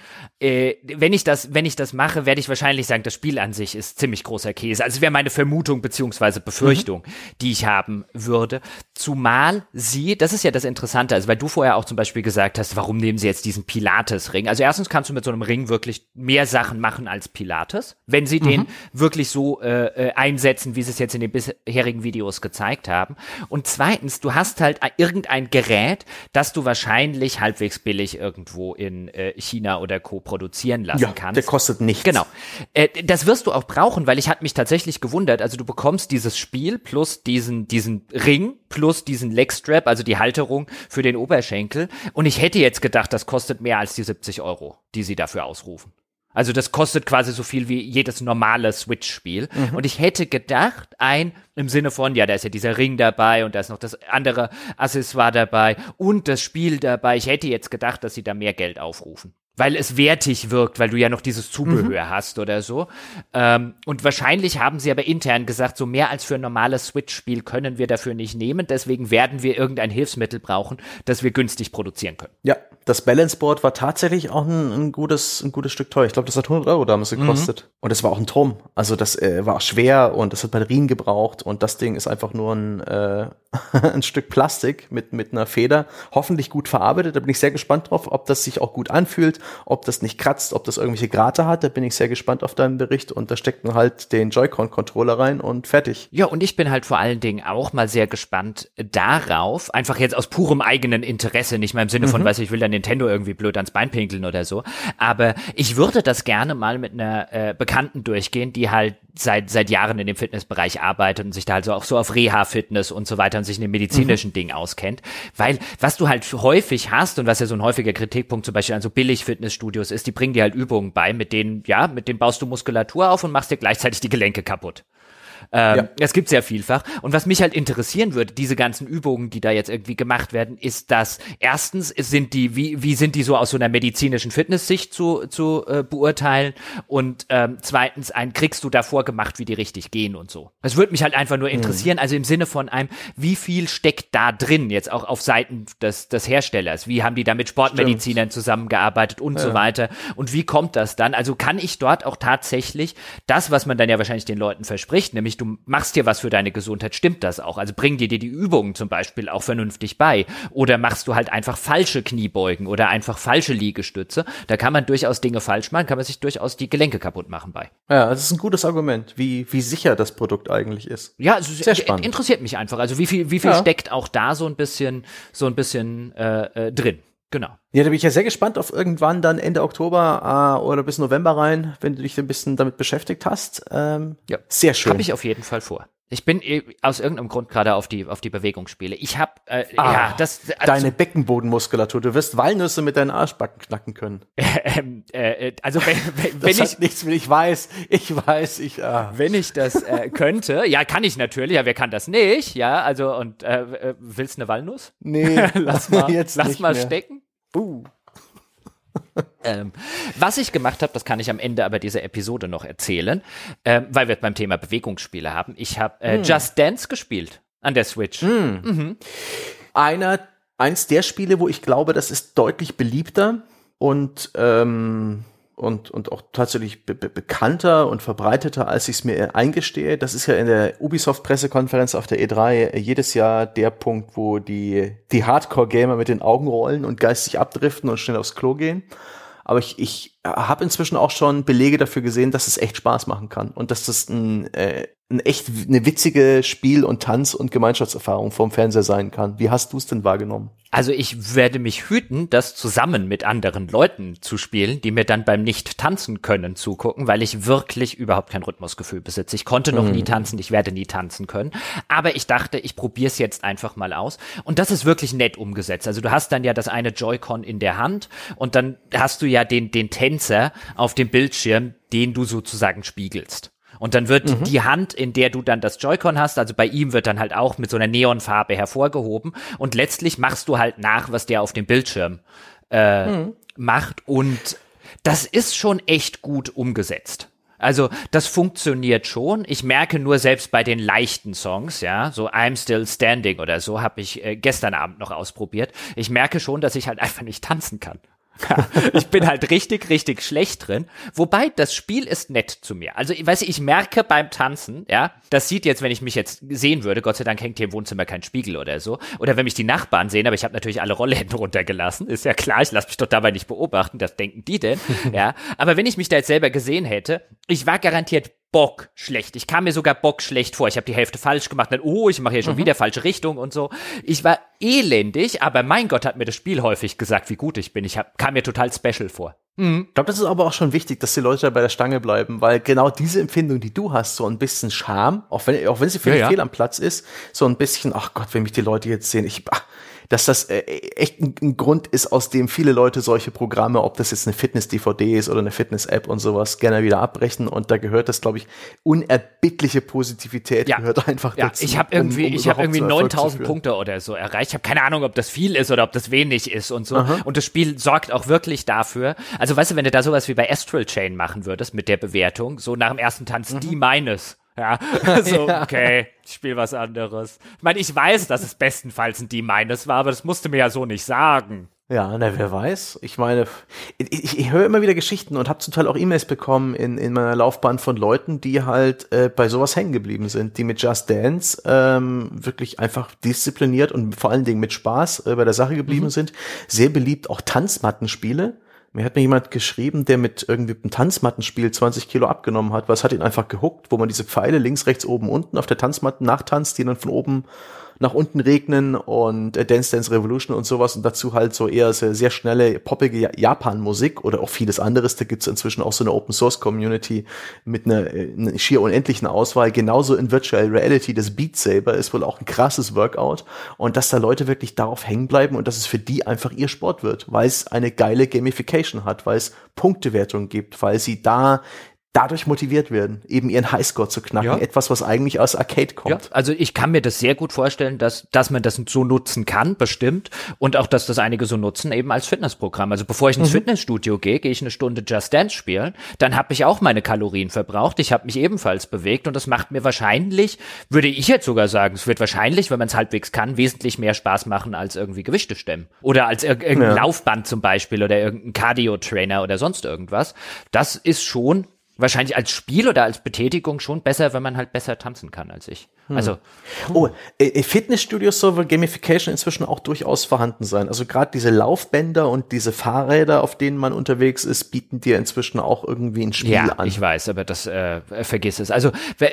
B: Äh, wenn ich das, wenn ich das mache, werde ich wahrscheinlich sagen, das Spiel an sich ist ziemlich großer Käse. Also wäre meine Vermutung beziehungsweise Befürchtung, mhm. die ich haben würde. Zumal sie, das ist ja das Interessante, also weil du vorher auch zum Beispiel gesagt hast, warum nehmen sie jetzt diesen Pilar Pilates-Ring. Also erstens kannst du mit so einem Ring wirklich mehr Sachen machen als Pilates, wenn sie mhm. den wirklich so äh, äh, einsetzen, wie sie es jetzt in den bisherigen Videos gezeigt haben. Und zweitens, du hast halt irgendein Gerät, das du wahrscheinlich halbwegs billig irgendwo in äh, China oder Co. produzieren lassen ja, kannst.
A: Der kostet nichts.
B: Genau. Äh, das wirst du auch brauchen, weil ich hatte mich tatsächlich gewundert. Also du bekommst dieses Spiel plus diesen, diesen Ring plus diesen Legstrap, also die Halterung für den Oberschenkel. Und ich hätte jetzt gedacht, das kostet mehr als die 70 Euro, die sie dafür ausrufen. Also das kostet quasi so viel wie jedes normale Switch-Spiel. Mhm. Und ich hätte gedacht, ein im Sinne von, ja, da ist ja dieser Ring dabei und da ist noch das andere Accessoire dabei und das Spiel dabei. Ich hätte jetzt gedacht, dass sie da mehr Geld aufrufen weil es wertig wirkt, weil du ja noch dieses Zubehör mhm. hast oder so. Ähm, und wahrscheinlich haben sie aber intern gesagt, so mehr als für ein normales Switch-Spiel können wir dafür nicht nehmen. Deswegen werden wir irgendein Hilfsmittel brauchen, das wir günstig produzieren können.
A: Ja, das Balance Board war tatsächlich auch ein, ein gutes, ein gutes Stück teuer. Ich glaube, das hat 100 Euro damals gekostet. Mhm. Und es war auch ein Turm. Also das äh, war schwer und das hat Batterien gebraucht und das Ding ist einfach nur ein, äh, ein Stück Plastik mit, mit einer Feder. Hoffentlich gut verarbeitet. Da bin ich sehr gespannt drauf, ob das sich auch gut anfühlt ob das nicht kratzt, ob das irgendwelche Grate hat, da bin ich sehr gespannt auf deinen Bericht und da steckt man halt den Joy-Con-Controller rein und fertig.
B: Ja, und ich bin halt vor allen Dingen auch mal sehr gespannt darauf, einfach jetzt aus purem eigenen Interesse, nicht mal im Sinne von, mhm. weiß ich will dann Nintendo irgendwie blöd ans Bein pinkeln oder so, aber ich würde das gerne mal mit einer äh, Bekannten durchgehen, die halt seit seit Jahren in dem Fitnessbereich arbeitet und sich da also auch so auf Reha-Fitness und so weiter und sich in dem medizinischen mhm. Ding auskennt, weil was du halt häufig hast und was ja so ein häufiger Kritikpunkt zum Beispiel an so billig Fitnessstudios ist, die bringen dir halt Übungen bei, mit denen ja, mit denen baust du Muskulatur auf und machst dir gleichzeitig die Gelenke kaputt. Ähm, ja. Es gibt sehr vielfach. Und was mich halt interessieren würde, diese ganzen Übungen, die da jetzt irgendwie gemacht werden, ist, dass erstens sind die, wie, wie sind die so aus so einer medizinischen Fitnesssicht zu, zu äh, beurteilen? Und ähm, zweitens, ein kriegst du davor gemacht, wie die richtig gehen und so. Das würde mich halt einfach nur mhm. interessieren, mhm. also im Sinne von einem, wie viel steckt da drin, jetzt auch auf Seiten des, des Herstellers? Wie haben die da mit Sportmedizinern Stimmt. zusammengearbeitet und ja. so weiter? Und wie kommt das dann? Also kann ich dort auch tatsächlich das, was man dann ja wahrscheinlich den Leuten verspricht, nämlich du machst dir was für deine Gesundheit, stimmt das auch? Also bring dir die Übungen zum Beispiel auch vernünftig bei. Oder machst du halt einfach falsche Kniebeugen oder einfach falsche Liegestütze? Da kann man durchaus Dinge falsch machen, kann man sich durchaus die Gelenke kaputt machen bei.
A: Ja, das ist ein gutes Argument, wie, wie sicher das Produkt eigentlich ist.
B: Ja, also Sehr spannend. interessiert mich einfach. Also wie viel, wie viel ja. steckt auch da so ein bisschen, so ein bisschen äh, äh, drin? Genau.
A: Ja, da bin ich ja sehr gespannt auf irgendwann dann Ende Oktober äh, oder bis November rein, wenn du dich ein bisschen damit beschäftigt hast. Ähm,
B: ja, sehr schön. Habe ich auf jeden Fall vor. Ich bin äh, aus irgendeinem Grund gerade auf die auf die Bewegungsspiele. Ich habe äh,
A: ah, ja das also, deine Beckenbodenmuskulatur. Du wirst Walnüsse mit deinen Arschbacken knacken können.
B: ähm, äh, also wenn, wenn,
A: wenn
B: ich
A: nichts will, ich weiß, ich weiß, ich
B: ah. wenn ich das äh, könnte, ja kann ich natürlich. Ja, wer kann das nicht? Ja, also und äh, äh willst eine Walnuss?
A: Nee,
B: lass mal jetzt lass mal mehr. stecken. Uh. ähm, was ich gemacht habe, das kann ich am Ende aber dieser Episode noch erzählen, ähm, weil wir beim Thema Bewegungsspiele haben. Ich habe äh, hm. Just Dance gespielt an der Switch.
A: Hm. Mhm. Einer, eins der Spiele, wo ich glaube, das ist deutlich beliebter und ähm, und, und auch tatsächlich be bekannter und verbreiteter, als ich es mir eingestehe. Das ist ja in der Ubisoft-Pressekonferenz auf der E3 jedes Jahr der Punkt, wo die, die Hardcore-Gamer mit den Augen rollen und geistig abdriften und schnell aufs Klo gehen. Aber ich, ich habe inzwischen auch schon Belege dafür gesehen, dass es echt Spaß machen kann und dass das ein, äh, ein echt eine witzige Spiel- und Tanz- und Gemeinschaftserfahrung vom Fernseher sein kann. Wie hast du es denn wahrgenommen?
B: Also ich werde mich hüten, das zusammen mit anderen Leuten zu spielen, die mir dann beim nicht tanzen können zugucken, weil ich wirklich überhaupt kein Rhythmusgefühl besitze. Ich konnte noch mhm. nie tanzen, ich werde nie tanzen können. Aber ich dachte, ich probiere es jetzt einfach mal aus. Und das ist wirklich nett umgesetzt. Also du hast dann ja das eine Joy-Con in der Hand und dann hast du ja den, den Tänzer auf dem Bildschirm, den du sozusagen spiegelst. Und dann wird mhm. die Hand, in der du dann das Joy-Con hast, also bei ihm wird dann halt auch mit so einer Neonfarbe hervorgehoben. Und letztlich machst du halt nach, was der auf dem Bildschirm äh, mhm. macht. Und das ist schon echt gut umgesetzt. Also das funktioniert schon. Ich merke nur selbst bei den leichten Songs, ja, so I'm Still Standing oder so, habe ich äh, gestern Abend noch ausprobiert. Ich merke schon, dass ich halt einfach nicht tanzen kann ich bin halt richtig, richtig schlecht drin. Wobei, das Spiel ist nett zu mir. Also, ich weiß, ich merke beim Tanzen, ja, das sieht jetzt, wenn ich mich jetzt sehen würde, Gott sei Dank hängt hier im Wohnzimmer kein Spiegel oder so. Oder wenn mich die Nachbarn sehen, aber ich habe natürlich alle Rollläden runtergelassen. Ist ja klar, ich lasse mich doch dabei nicht beobachten. Das denken die denn? ja. Aber wenn ich mich da jetzt selber gesehen hätte, ich war garantiert Bock schlecht. Ich kam mir sogar Bock schlecht vor. Ich habe die Hälfte falsch gemacht. Dann, oh, ich mache hier schon mhm. wieder falsche Richtung und so. Ich war elendig, aber mein Gott hat mir das Spiel häufig gesagt, wie gut ich bin. Ich hab, kam mir total special vor.
A: Mhm. Ich glaube, das ist aber auch schon wichtig, dass die Leute bei der Stange bleiben, weil genau diese Empfindung, die du hast, so ein bisschen Scham, auch wenn, auch wenn sie völlig ja, ja. fehl am Platz ist, so ein bisschen, ach Gott, wenn mich die Leute jetzt sehen, ich, ach, dass das äh, echt ein, ein, Grund ist, aus dem viele Leute solche Programme, ob das jetzt eine Fitness-DVD ist oder eine Fitness-App und sowas, gerne wieder abbrechen. Und da gehört das, glaube ich, unerbittliche Positivität
B: ja.
A: gehört einfach
B: ja, dazu. Ich habe irgendwie, um, um ich habe irgendwie 9000 Punkte oder so erreicht. Ich habe keine Ahnung, ob das viel ist oder ob das wenig ist und so. Aha. Und das Spiel sorgt auch wirklich dafür. Also weißt du, wenn du da sowas wie bei Astral Chain machen würdest mit der Bewertung, so nach dem ersten Tanz mhm. die meines ja, so, okay, ich spiele was anderes. Ich meine, ich weiß, dass es bestenfalls ein D- meines war, aber das musste mir ja so nicht sagen.
A: Ja, na, wer weiß. Ich meine, ich, ich, ich höre immer wieder Geschichten und habe zum Teil auch E-Mails bekommen in, in meiner Laufbahn von Leuten, die halt äh, bei sowas hängen geblieben sind, die mit Just Dance ähm, wirklich einfach diszipliniert und vor allen Dingen mit Spaß äh, bei der Sache geblieben mhm. sind. Sehr beliebt auch Tanzmattenspiele mir hat mir jemand geschrieben, der mit irgendwie einem Tanzmattenspiel 20 Kilo abgenommen hat, was hat ihn einfach gehuckt, wo man diese Pfeile links, rechts, oben, unten auf der Tanzmatte nachtanzt, die dann von oben nach unten regnen und äh, Dance Dance Revolution und sowas und dazu halt so eher sehr, sehr schnelle, poppige Japan-Musik oder auch vieles anderes. Da gibt's inzwischen auch so eine Open Source Community mit einer, äh, einer schier unendlichen Auswahl. Genauso in Virtual Reality, das Beat Saber ist wohl auch ein krasses Workout und dass da Leute wirklich darauf hängen bleiben und dass es für die einfach ihr Sport wird, weil es eine geile Gamification hat, weil es Punktewertung gibt, weil sie da dadurch motiviert werden, eben ihren Highscore zu knacken. Ja. Etwas, was eigentlich aus Arcade kommt. Ja,
B: also ich kann mir das sehr gut vorstellen, dass, dass man das so nutzen kann, bestimmt. Und auch, dass das einige so nutzen, eben als Fitnessprogramm. Also bevor ich ins mhm. Fitnessstudio gehe, gehe ich eine Stunde Just Dance spielen. Dann habe ich auch meine Kalorien verbraucht. Ich habe mich ebenfalls bewegt. Und das macht mir wahrscheinlich, würde ich jetzt sogar sagen, es wird wahrscheinlich, wenn man es halbwegs kann, wesentlich mehr Spaß machen als irgendwie Gewichte stemmen. Oder als ir irgendein ja. Laufband zum Beispiel oder irgendein Cardio-Trainer oder sonst irgendwas. Das ist schon wahrscheinlich als Spiel oder als Betätigung schon besser, wenn man halt besser tanzen kann als ich. Hm. Also
A: oh, äh, äh, Fitnessstudios soll Gamification inzwischen auch durchaus vorhanden sein. Also gerade diese Laufbänder und diese Fahrräder, auf denen man unterwegs ist, bieten dir inzwischen auch irgendwie ein Spiel
B: ja,
A: an.
B: ich weiß, aber das äh, vergiss es. Also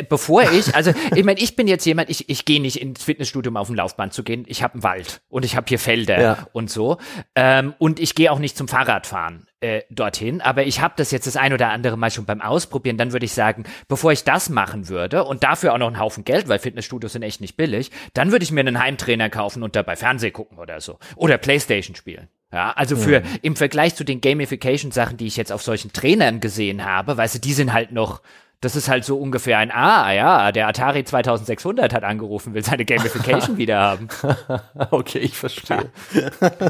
B: bevor ich, also ich meine, ich bin jetzt jemand, ich ich gehe nicht ins Fitnessstudio, um auf dem Laufband zu gehen. Ich habe einen Wald und ich habe hier Felder ja. und so ähm, und ich gehe auch nicht zum Fahrradfahren äh, dorthin. Aber ich habe das jetzt das ein oder andere Mal schon beim Ausprobieren. Dann würde ich sagen, bevor ich das machen würde und dafür auch noch einen Haufen Geld, weil Fitnessstudios sind echt nicht billig, dann würde ich mir einen Heimtrainer kaufen und dabei Fernseh gucken oder so. Oder Playstation spielen. Ja, also für mhm. im Vergleich zu den Gamification-Sachen, die ich jetzt auf solchen Trainern gesehen habe, weißt du, die sind halt noch das ist halt so ungefähr ein, ah, ja, der Atari 2600 hat angerufen, will seine Gamification wieder haben.
A: okay, ich verstehe.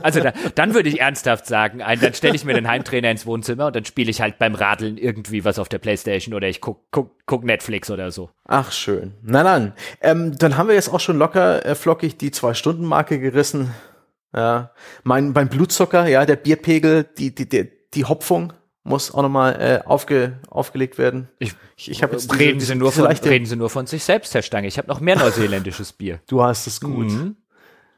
B: Also da, dann würde ich ernsthaft sagen, ein, dann stelle ich mir den Heimtrainer ins Wohnzimmer und dann spiele ich halt beim Radeln irgendwie was auf der Playstation oder ich guck, guck, guck Netflix oder so.
A: Ach, schön. Na dann, ähm, dann haben wir jetzt auch schon locker äh, flockig die Zwei-Stunden-Marke gerissen. Ja, mein, mein Blutzucker, ja, der Bierpegel, die, die, die, die Hopfung, muss auch nochmal äh, aufge, aufgelegt werden.
B: Ich, ich, ich habe jetzt diese, reden, Sie nur von, reden Sie nur von sich selbst, Herr Stange. Ich habe noch mehr neuseeländisches Bier.
A: Du hast es gut. Mhm.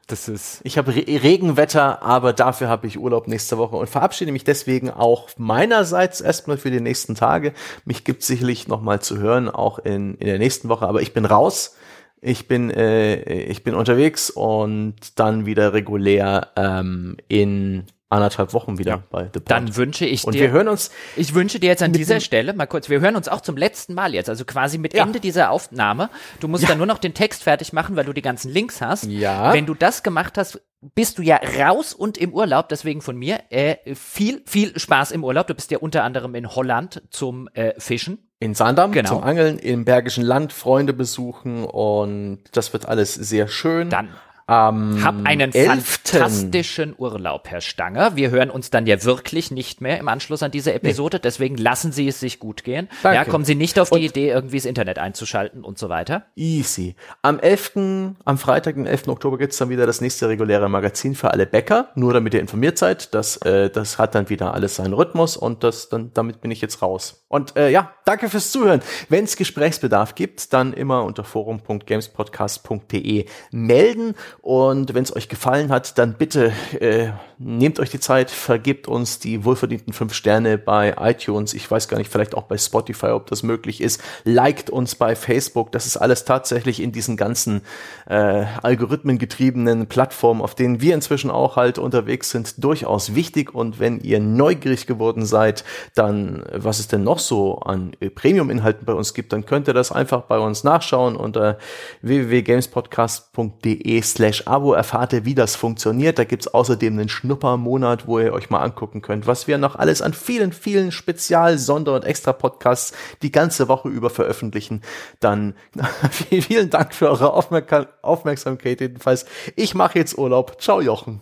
A: Das ist. Ich habe Re Regenwetter, aber dafür habe ich Urlaub nächste Woche und verabschiede mich deswegen auch meinerseits erstmal für die nächsten Tage. Mich gibt sicherlich nochmal zu hören, auch in, in der nächsten Woche, aber ich bin raus. Ich bin, äh, ich bin unterwegs und dann wieder regulär ähm, in anderthalb Wochen wieder ja. bei
B: The Pod. Dann wünsche ich
A: dir. Und wir hören uns.
B: Ich wünsche dir jetzt an dieser Stelle mal kurz, wir hören uns auch zum letzten Mal jetzt, also quasi mit ja. Ende dieser Aufnahme. Du musst ja. dann nur noch den Text fertig machen, weil du die ganzen Links hast.
A: Ja.
B: Wenn du das gemacht hast, bist du ja raus und im Urlaub, deswegen von mir äh, viel, viel Spaß im Urlaub. Du bist ja unter anderem in Holland zum äh, Fischen.
A: In Sandam genau. zum Angeln, im Bergischen Land Freunde besuchen und das wird alles sehr schön.
B: Dann Am Hab einen 11. fantastischen Urlaub, Herr Stanger. Wir hören uns dann ja wirklich nicht mehr im Anschluss an diese Episode, nee. deswegen lassen Sie es sich gut gehen. Danke. Ja, kommen Sie nicht auf die und Idee, irgendwie das Internet einzuschalten und so weiter.
A: Easy. Am 11., am Freitag, den 11. Oktober gibt's dann wieder das nächste reguläre Magazin für alle Bäcker, nur damit ihr informiert seid. Das, äh, das hat dann wieder alles seinen Rhythmus und das, dann, damit bin ich jetzt raus. Und äh, ja, danke fürs Zuhören. Wenn es Gesprächsbedarf gibt, dann immer unter forum.gamespodcast.de melden und wenn es euch gefallen hat, dann bitte äh, nehmt euch die Zeit, vergibt uns die wohlverdienten fünf Sterne bei iTunes. Ich weiß gar nicht, vielleicht auch bei Spotify, ob das möglich ist. Liked uns bei Facebook. Das ist alles tatsächlich in diesen ganzen äh, algorithmengetriebenen Plattformen, auf denen wir inzwischen auch halt unterwegs sind, durchaus wichtig. Und wenn ihr neugierig geworden seid, dann was es denn noch so an äh, Premium-Inhalten bei uns gibt, dann könnt ihr das einfach bei uns nachschauen unter www.gamespodcast.de slash Abo erfahrt ihr, wie das funktioniert. Da gibt's außerdem einen Schnuppermonat, wo ihr euch mal angucken könnt, was wir noch alles an vielen, vielen Spezial-, Sonder- und Extra-Podcasts die ganze Woche über veröffentlichen. Dann vielen Dank für eure Aufmerk Aufmerksamkeit jedenfalls. Ich mache jetzt Urlaub. Ciao, Jochen.